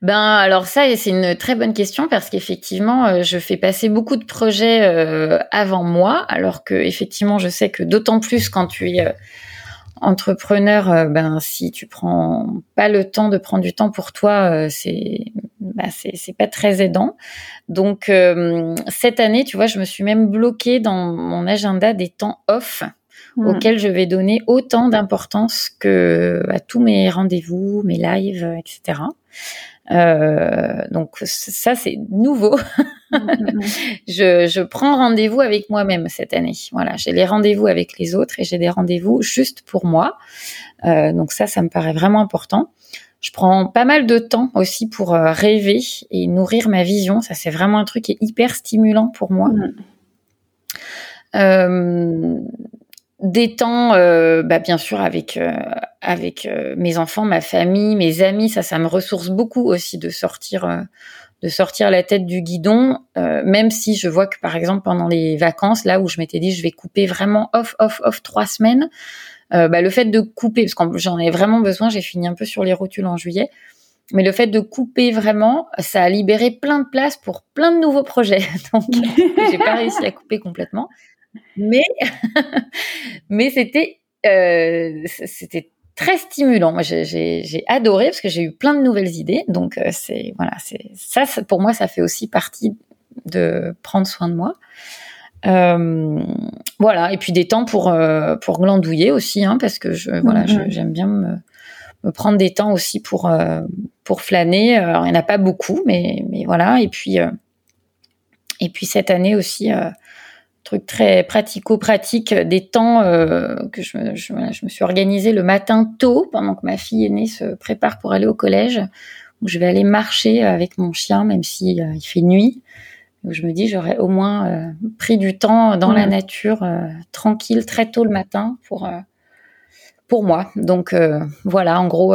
Ben alors ça, c'est une très bonne question parce qu'effectivement, euh, je fais passer beaucoup de projets euh, avant moi, alors que effectivement, je sais que d'autant plus quand tu es entrepreneur, ben si tu prends pas le temps de prendre du temps pour toi, c'est ben, c'est pas très aidant. Donc cette année, tu vois, je me suis même bloquée dans mon agenda des temps off hmm. auxquels je vais donner autant d'importance que à tous mes rendez-vous, mes lives, etc. Euh, donc ça c'est nouveau. je, je, prends rendez-vous avec moi-même cette année. Voilà, j'ai les rendez-vous avec les autres et j'ai des rendez-vous juste pour moi. Euh, donc ça, ça me paraît vraiment important. Je prends pas mal de temps aussi pour euh, rêver et nourrir ma vision. Ça, c'est vraiment un truc qui est hyper stimulant pour moi. Euh, des temps, euh, bah, bien sûr, avec euh, avec euh, mes enfants, ma famille, mes amis, ça, ça me ressource beaucoup aussi de sortir de sortir la tête du guidon, même si je vois que par exemple pendant les vacances, là où je m'étais dit je vais couper vraiment off, off, off trois semaines, bah, le fait de couper, parce que j'en ai vraiment besoin, j'ai fini un peu sur les rotules en juillet, mais le fait de couper vraiment, ça a libéré plein de place pour plein de nouveaux projets. Donc j'ai pas réussi à couper complètement mais mais c'était euh, c'était très stimulant. Moi, j'ai adoré parce que j'ai eu plein de nouvelles idées. Donc euh, c'est voilà, c'est ça, pour moi, ça fait aussi partie de prendre soin de moi. Euh, voilà, et puis des temps pour pour glandouiller aussi, hein, parce que je voilà, mm-hmm. j'aime bien me, me, prendre des temps aussi pour pour flâner. Alors, il n'y en a pas beaucoup, mais mais voilà. Et puis et puis cette année aussi truc très pratico-pratique, des temps euh, que je, je, me suis organisée le matin tôt, pendant que ma fille aînée se prépare pour aller au collège, où je vais aller marcher avec mon chien, même si euh, il fait nuit. Où je me dis, j'aurais au moins euh, pris du temps dans la nature, tranquille, très tôt le matin, pour pour moi. Donc voilà, en gros,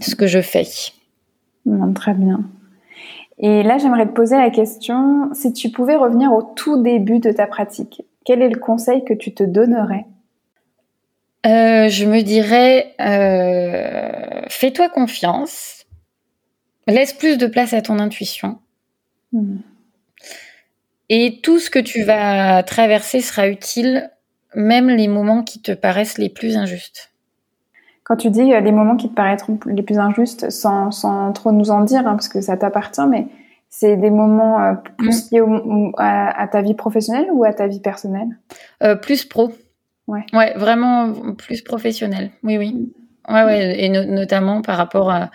ce que je fais. très bien. Et là, j'aimerais te poser la question, si tu pouvais revenir au tout début de ta pratique, quel est le conseil que tu te donnerais? Euh, Je me dirais, euh, fais-toi confiance, laisse plus de place à ton intuition. Hmm. Et tout ce que tu vas traverser sera utile, même les moments qui te paraissent les plus injustes. Quand tu dis euh, les moments qui te paraîtront les plus injustes, sans, sans trop nous en dire, hein, parce que ça t'appartient, mais c'est des moments euh, plus liés à, ta vie professionnelle ou à ta vie personnelle? Euh, Plus pro. Ouais. Ouais, vraiment plus professionnel. Oui, oui. Ouais, ouais, et notamment par rapport à,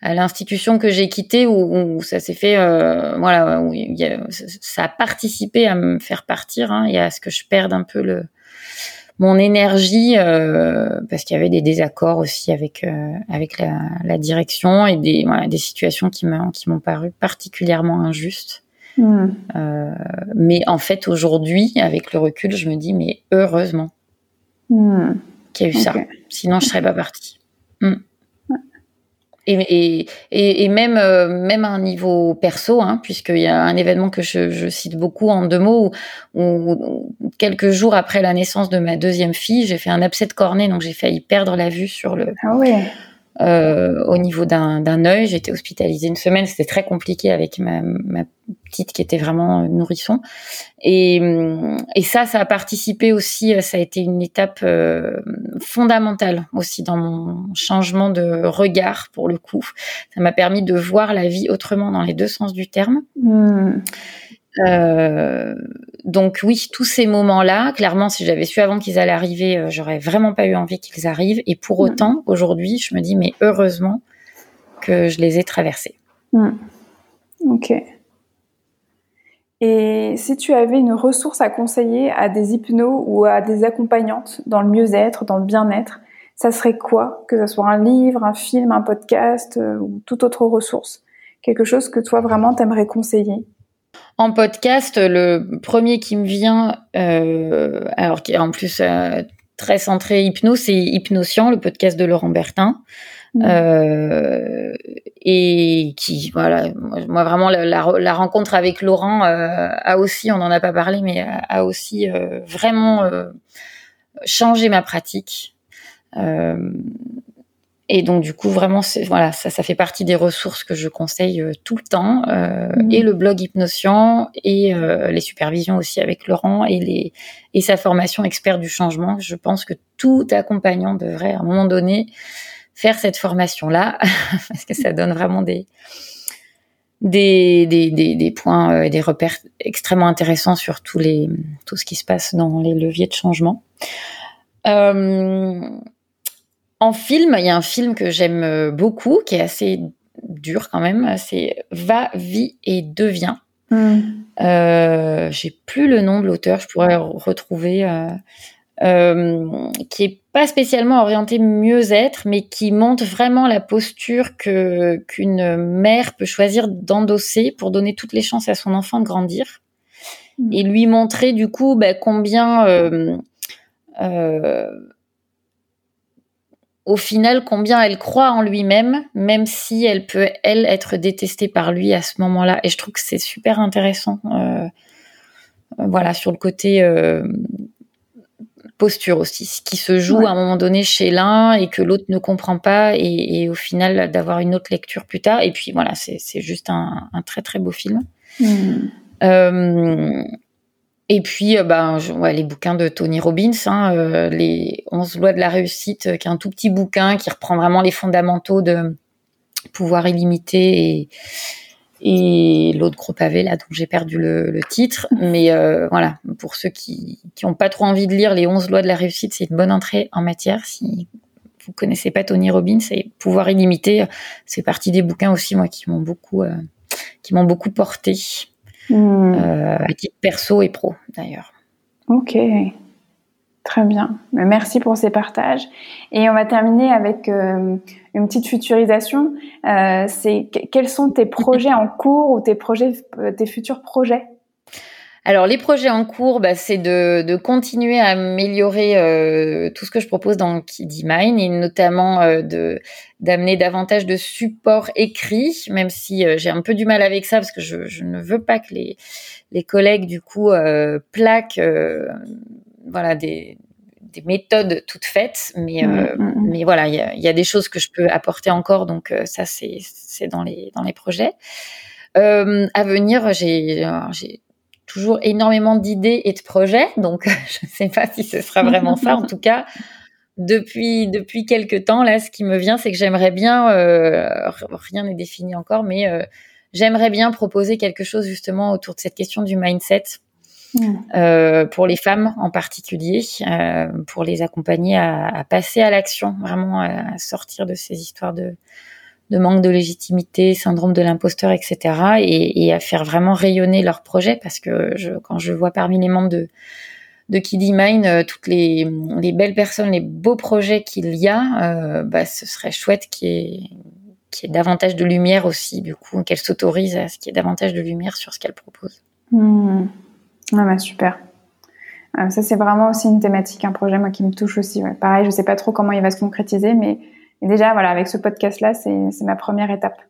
à l'institution que j'ai quittée où, où ça s'est fait, euh, voilà, où y a, ça a participé à me faire partir hein, et à ce que je perde un peu le, mon énergie euh, parce qu'il y avait des désaccords aussi avec euh, avec la, la, direction et des voilà, des situations qui m'ont qui m'ont paru particulièrement injustes. Hmm. Euh, mais en fait aujourd'hui avec le recul je me dis mais heureusement hmm. qu'il y a eu ça sinon je serais pas partie. Hmm. Et, et, et, même, euh, même à un niveau perso, hein, puisqu'il y a un événement que je, cite beaucoup en deux mots, où, quelques jours après la naissance de ma deuxième fille, j'ai fait un abcès de cornée, donc j'ai failli perdre la vue sur le, ah ouais. Euh, au niveau d'un œil. J'étais hospitalisée une semaine, c'était très compliqué avec ma, ma, petite qui était vraiment euh, nourrisson. Et, et, ça, ça a participé aussi, euh, ça a été une étape fondamentale aussi dans mon changement de regard pour le coup. Ça m'a permis de voir la vie autrement dans les deux sens du terme. Hmm. Euh, donc oui, tous ces moments-là, clairement, si j'avais su avant qu'ils allaient arriver, euh, j'aurais vraiment pas eu envie qu'ils arrivent. Et pour autant, aujourd'hui, je me dis, mais heureusement que je les ai traversées. Hmm. Ok. Et si tu avais une ressource à conseiller à des hypnos ou à des accompagnantes dans le mieux-être, dans le bien-être, ça serait quoi? Que ce soit un livre, un film, un podcast euh, ou toute autre ressource? Quelque chose que toi vraiment t'aimerais conseiller? En podcast, le premier qui me vient, euh, alors qui est en plus euh, très centré hypno, c'est Hypnosian, le podcast de Laurent Bertin. Mmh. Euh, et qui voilà moi vraiment la, la, rencontre avec Laurent euh, a aussi on n'en a pas parlé mais a, a aussi euh, vraiment euh, changé ma pratique et donc du coup vraiment voilà ça ça fait partie des ressources que je conseille tout le temps mmh. et le blog Hypnotian et les supervisions aussi avec Laurent et les et sa formation expert du changement je pense que tout accompagnant devrait à un moment donné faire cette formation-là, parce que ça donne vraiment des, des, des, des, points euh, et des repères extrêmement intéressants sur tous les, tout ce qui se passe dans les leviers de changement. Euh, en film, il y a un film que j'aime beaucoup, qui est assez dur quand même, c'est Va, vie et devient. Hmm. Euh, J'ai plus le nom de l'auteur, je pourrais retrouver. Euh, euh, qui est pas spécialement orienté mieux-être, mais qui montre vraiment la posture que qu'une mère peut choisir d'endosser pour donner toutes les chances à son enfant de grandir mmh. et lui montrer du coup bah, combien euh, euh, au final combien elle croit en lui-même, même si elle peut elle être détestée par lui à ce moment-là. Et je trouve que c'est super intéressant. Euh, voilà sur le côté euh, posture aussi, ce qui se joue à un moment donné chez l'un et que l'autre ne comprend pas et, au final d'avoir une autre lecture plus tard. Et puis voilà, c'est juste un, très très beau film. Hmm. Euh, et puis, euh, ben, les bouquins de Tony Robbins, hein, euh, les 11 lois de la réussite, qui est un tout petit bouquin qui reprend vraiment les fondamentaux de pouvoir illimité et, et l'autre gros pavé là dont j'ai perdu le, titre. Mais euh, voilà, pour ceux qui n'ont pas trop envie de lire les 11 lois de la réussite, c'est une bonne entrée en matière. Si vous connaissez pas Tony Robbins et Pouvoir illimité, c'est partie des bouquins aussi moi qui m'ont beaucoup euh, qui m'ont beaucoup porté euh, à titre perso et pro d'ailleurs. Ok. Très bien. Merci pour ces partages. Et on va terminer avec euh, une petite futurisation. Euh, c'est quels sont tes projets en cours ou tes projets, euh, tes futurs projets? Alors les projets en cours, bah, c'est de, de, continuer à améliorer euh, tout ce que je propose dans Kiddy Mind et notamment euh, de d'amener davantage de support écrit, même si euh, j'ai un peu du mal avec ça parce que je, je, ne veux pas que les, les collègues du coup plaquent voilà des, des méthodes toutes faites, mais mmh, euh, mmh, mmh. mais voilà, il y a, y a, des choses que je peux apporter encore, donc euh, ça c'est c'est dans les dans les projets. Euh, à venir, j'ai toujours énormément d'idées et de projets, donc je ne sais pas si ce sera vraiment ça. En tout cas, depuis depuis quelques temps là, ce qui me vient, c'est que j'aimerais bien, euh, rien n'est défini encore, mais euh, j'aimerais bien proposer quelque chose justement autour de cette question du mindset euh, pour les femmes en particulier, pour les accompagner à, à passer à l'action, vraiment à sortir de ces histoires de, de manque de légitimité, syndrome de l'imposteur, etc. Et, à faire vraiment rayonner leur projet parce que je, quand je vois parmi les membres de de Kiddy Mind, euh, toutes les, les, belles personnes, les beaux projets qu'il y a, euh, bah, ce serait chouette qu'il y, y ait davantage de lumière aussi, du coup, qu'elle s'autorise à ce qu'il y ait davantage de lumière sur ce qu'elle propose. Mmh. Ah bah super. Euh, ça c'est vraiment aussi une thématique, un projet moi qui me touche aussi. Pareil, je sais pas trop comment il va se concrétiser, mais, déjà voilà, avec ce podcast là, c'est ma première étape,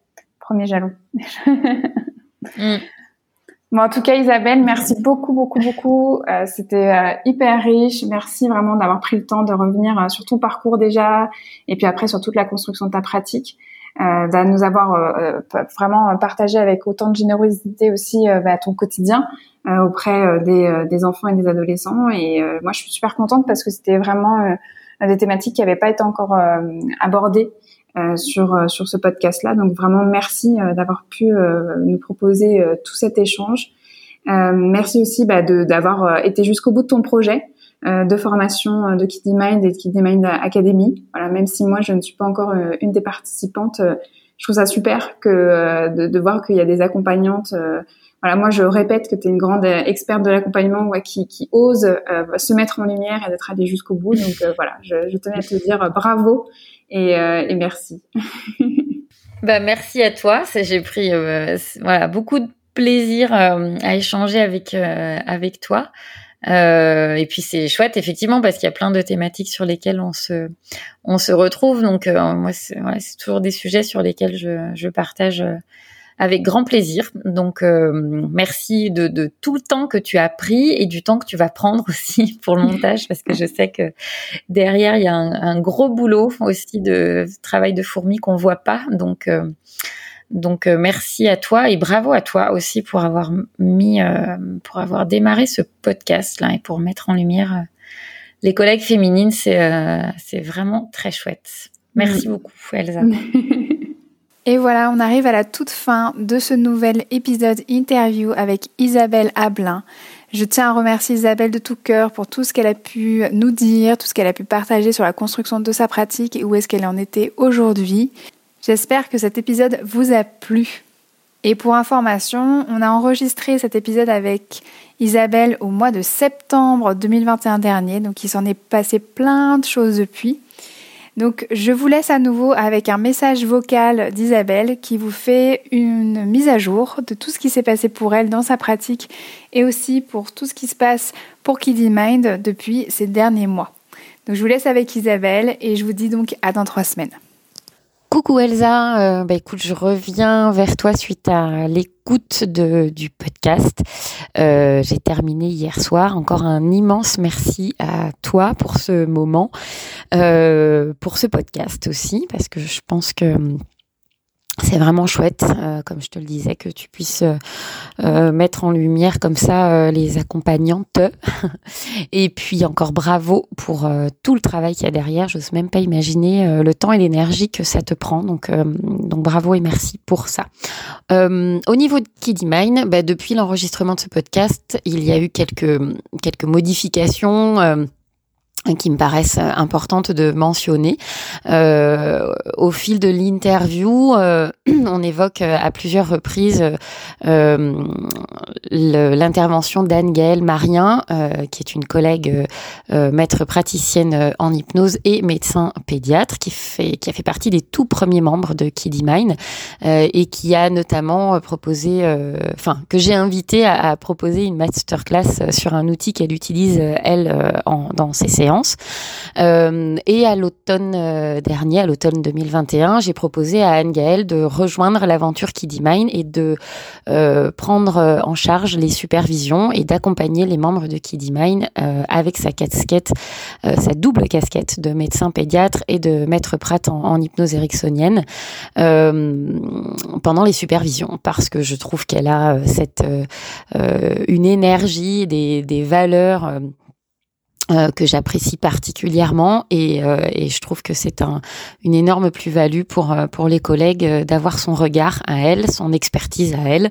premier jalon. mm. Bon, en tout cas, Isabelle, merci beaucoup, beaucoup, beaucoup. Euh, C'était euh, hyper riche. Merci vraiment d'avoir pris le temps de revenir euh, sur ton parcours déjà, et puis après sur toute la construction de ta pratique, euh, de nous avoir euh, vraiment partagé avec autant de générosité aussi bah, ton quotidien. Euh, auprès euh, des, euh, des, enfants et des adolescents. Et moi, je suis super contente parce que c'était vraiment des thématiques qui n'avaient pas été encore abordées sur sur ce podcast-là. Donc vraiment, merci d'avoir pu nous proposer tout cet échange. merci aussi bah, d'avoir été jusqu'au bout de ton projet de formation de Kiddy Mind et de Kiddy Mind Academy. Voilà, même si moi je ne suis pas encore une des participantes, je trouve ça super que de, de voir qu'il y a des accompagnantes voilà, moi je répète que tu es une grande experte de l'accompagnement ouais, qui, qui ose euh, se mettre en lumière et d'être allée jusqu'au bout. Donc euh, voilà, je, je, tenais à te dire euh, bravo et, et merci. bah, merci à toi. J'ai pris voilà, beaucoup de plaisir à échanger avec, avec toi. et puis c'est chouette effectivement parce qu'il y a plein de thématiques sur lesquelles on se on se retrouve. Donc moi c'est voilà, toujours des sujets sur lesquels je, je partage avec grand plaisir. Donc, euh, merci de, de, tout le temps que tu as pris et du temps que tu vas prendre aussi pour le montage, parce que je sais que derrière, il y a un, un gros boulot aussi de travail de fourmi qu'on voit pas. Donc, euh, donc euh, merci à toi et bravo à toi aussi pour avoir mis, pour avoir démarré ce podcast là et pour mettre en lumière les collègues féminines. C'est c'est vraiment très chouette. Merci beaucoup, Elsa. Et voilà, on arrive à la toute fin de ce nouvel épisode interview avec Isabelle Ablin. Je tiens à remercier Isabelle de tout cœur pour tout ce qu'elle a pu nous dire, tout ce qu'elle a pu partager sur la construction de sa pratique et où est-ce qu'elle en était aujourd'hui. J'espère que cet épisode vous a plu. Et pour information, on a enregistré cet épisode avec Isabelle au mois de septembre 2021 dernier, donc il s'en est passé plein de choses depuis. Donc je vous laisse à nouveau avec un message vocal d'Isabelle qui vous fait une mise à jour de tout ce qui s'est passé pour elle dans sa pratique et aussi pour tout ce qui se passe pour Kiddy Mind depuis ces derniers mois. Donc je vous laisse avec Isabelle et je vous dis donc à dans trois semaines. Coucou Elsa, euh, bah écoute, je reviens vers toi suite à l'écoute du podcast. Euh, j'ai terminé hier soir. Encore un immense merci à toi pour ce moment, euh, pour ce podcast aussi, parce que je pense que c'est vraiment chouette, euh, comme je te le disais, que tu puisses euh, euh, mettre en lumière comme ça les accompagnantes. et puis encore bravo pour tout le travail qu'il y a derrière. Je n'ose même pas imaginer le temps et l'énergie que ça te prend. Donc, bravo et merci pour ça. au niveau de Kiddy Mine, bah, depuis l'enregistrement de ce podcast, il y a eu quelques, quelques modifications qui me paraissent importantes de mentionner. Euh, au fil de l'interview, euh, on évoque à plusieurs reprises euh, l'intervention d'Anne-Gaëlle Marien, euh, qui est une collègue euh, maître praticienne en hypnose et médecin pédiatre, qui, fait, qui a fait partie des tout premiers membres de Kiddy Mind et qui a notamment proposé, enfin, que j'ai invité à, à, proposer une masterclass sur un outil qu'elle utilise, elle, en, dans ses séances euh, et à l'automne euh, dernier, à l'automne 2021, j'ai proposé à Anne Gaëlle de rejoindre l'aventure Kiddy Mine et de euh, prendre en charge les supervisions et d'accompagner les membres de Kiddy Mine avec sa casquette, sa double casquette de médecin pédiatre et de maître prat en, hypnose ericksonienne pendant les supervisions. Parce que je trouve qu'elle a cette une énergie, des, des valeurs euh, que j'apprécie particulièrement et, euh, et, je trouve que c'est un, une énorme plus-value pour euh, pour les collègues d'avoir son regard à elle, son expertise à elle,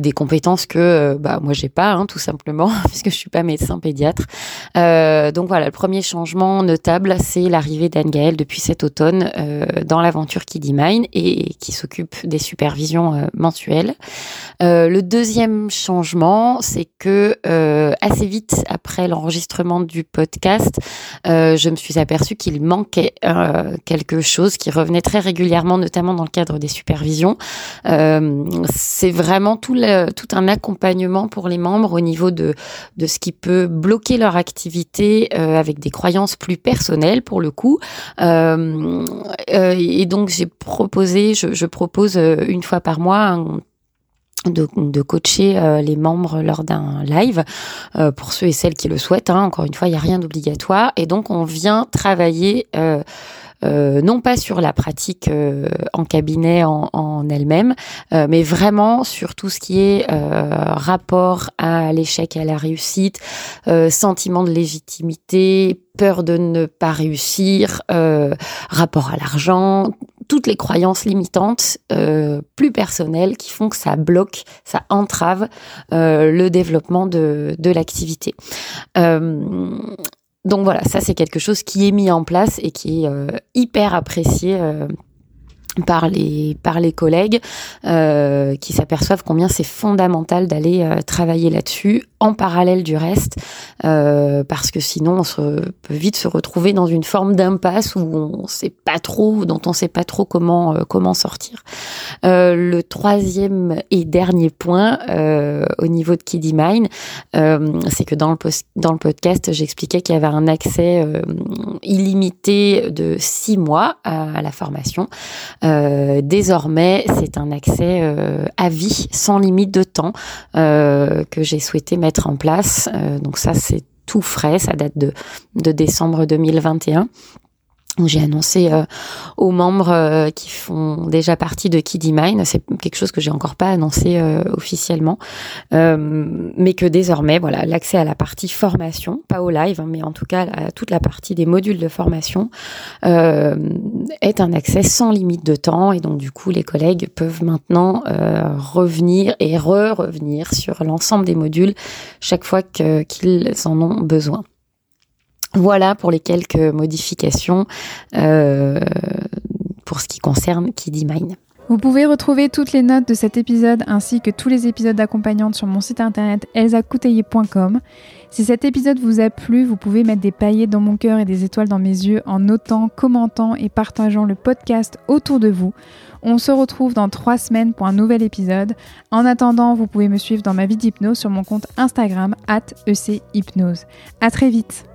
des compétences que bah moi j'ai pas hein, tout simplement puisque je suis pas médecin pédiatre. donc voilà, le premier changement notable, c'est l'arrivée d'Anne Gaëlle depuis cet automne dans l'aventure Kiddy Mine et qui s'occupe des supervisions mensuelles. le deuxième changement, c'est que assez vite après l'enregistrement du podcast, euh, je me suis aperçue qu'il manquait euh, quelque chose qui revenait très régulièrement, notamment dans le cadre des supervisions. Euh, c'est vraiment tout, tout un accompagnement pour les membres au niveau de, de ce qui peut bloquer leur activité avec des croyances plus personnelles pour le coup. et donc j'ai proposé, je, je propose une fois par mois de, coacher euh, les membres lors d'un live euh, pour ceux et celles qui le souhaitent. Hein. Encore une fois, il n'y a rien d'obligatoire. Et donc, on vient travailler euh, non pas sur la pratique en cabinet en, en elle-même, mais vraiment sur tout ce qui est rapport à l'échec et à la réussite, sentiment de légitimité, peur de ne pas réussir, rapport à l'argent, toutes les croyances limitantes euh, plus personnelles qui font que ça bloque, ça entrave euh, le développement de, de l'activité. Euh, donc voilà, ça c'est quelque chose qui est mis en place et qui est hyper apprécié par les par les collègues euh, qui s'aperçoivent combien c'est fondamental d'aller euh, travailler là-dessus en parallèle du reste euh, parce que sinon on se, peut vite se retrouver dans une forme d'impasse où on sait pas trop dont on sait pas trop comment comment sortir. Le troisième et dernier point au niveau de Kiddy Mine c'est que dans le dans le podcast j'expliquais qu'il y avait un accès illimité de six mois à la formation euh, désormais, c'est un accès euh, à vie, sans limite de temps, euh, que j'ai souhaité mettre en place. donc ça, c'est tout frais, ça date de, de décembre 2021 j'ai annoncé euh, aux membres euh, qui font déjà partie de Kiddy c'est quelque chose que j'ai encore pas annoncé euh, officiellement, mais que désormais, voilà, l'accès à la partie formation, pas au live, hein, mais en tout cas à toute la partie des modules de formation, est un accès sans limite de temps, et donc du coup, les collègues peuvent maintenant revenir et re-revenir sur l'ensemble des modules chaque fois qu'ils en ont besoin. Voilà pour les quelques modifications euh, pour ce qui concerne Kiddy Mine. Vous pouvez retrouver toutes les notes de cet épisode ainsi que tous les épisodes d'accompagnante sur mon site internet elsacouteiller.com. Si cet épisode vous a plu, vous pouvez mettre des paillettes dans mon cœur et des étoiles dans mes yeux en notant, commentant et partageant le podcast autour de vous. On se retrouve dans trois semaines pour un nouvel épisode. En attendant, vous pouvez me suivre dans ma vie d'hypnose sur mon compte Instagram at ECHypnose. À très vite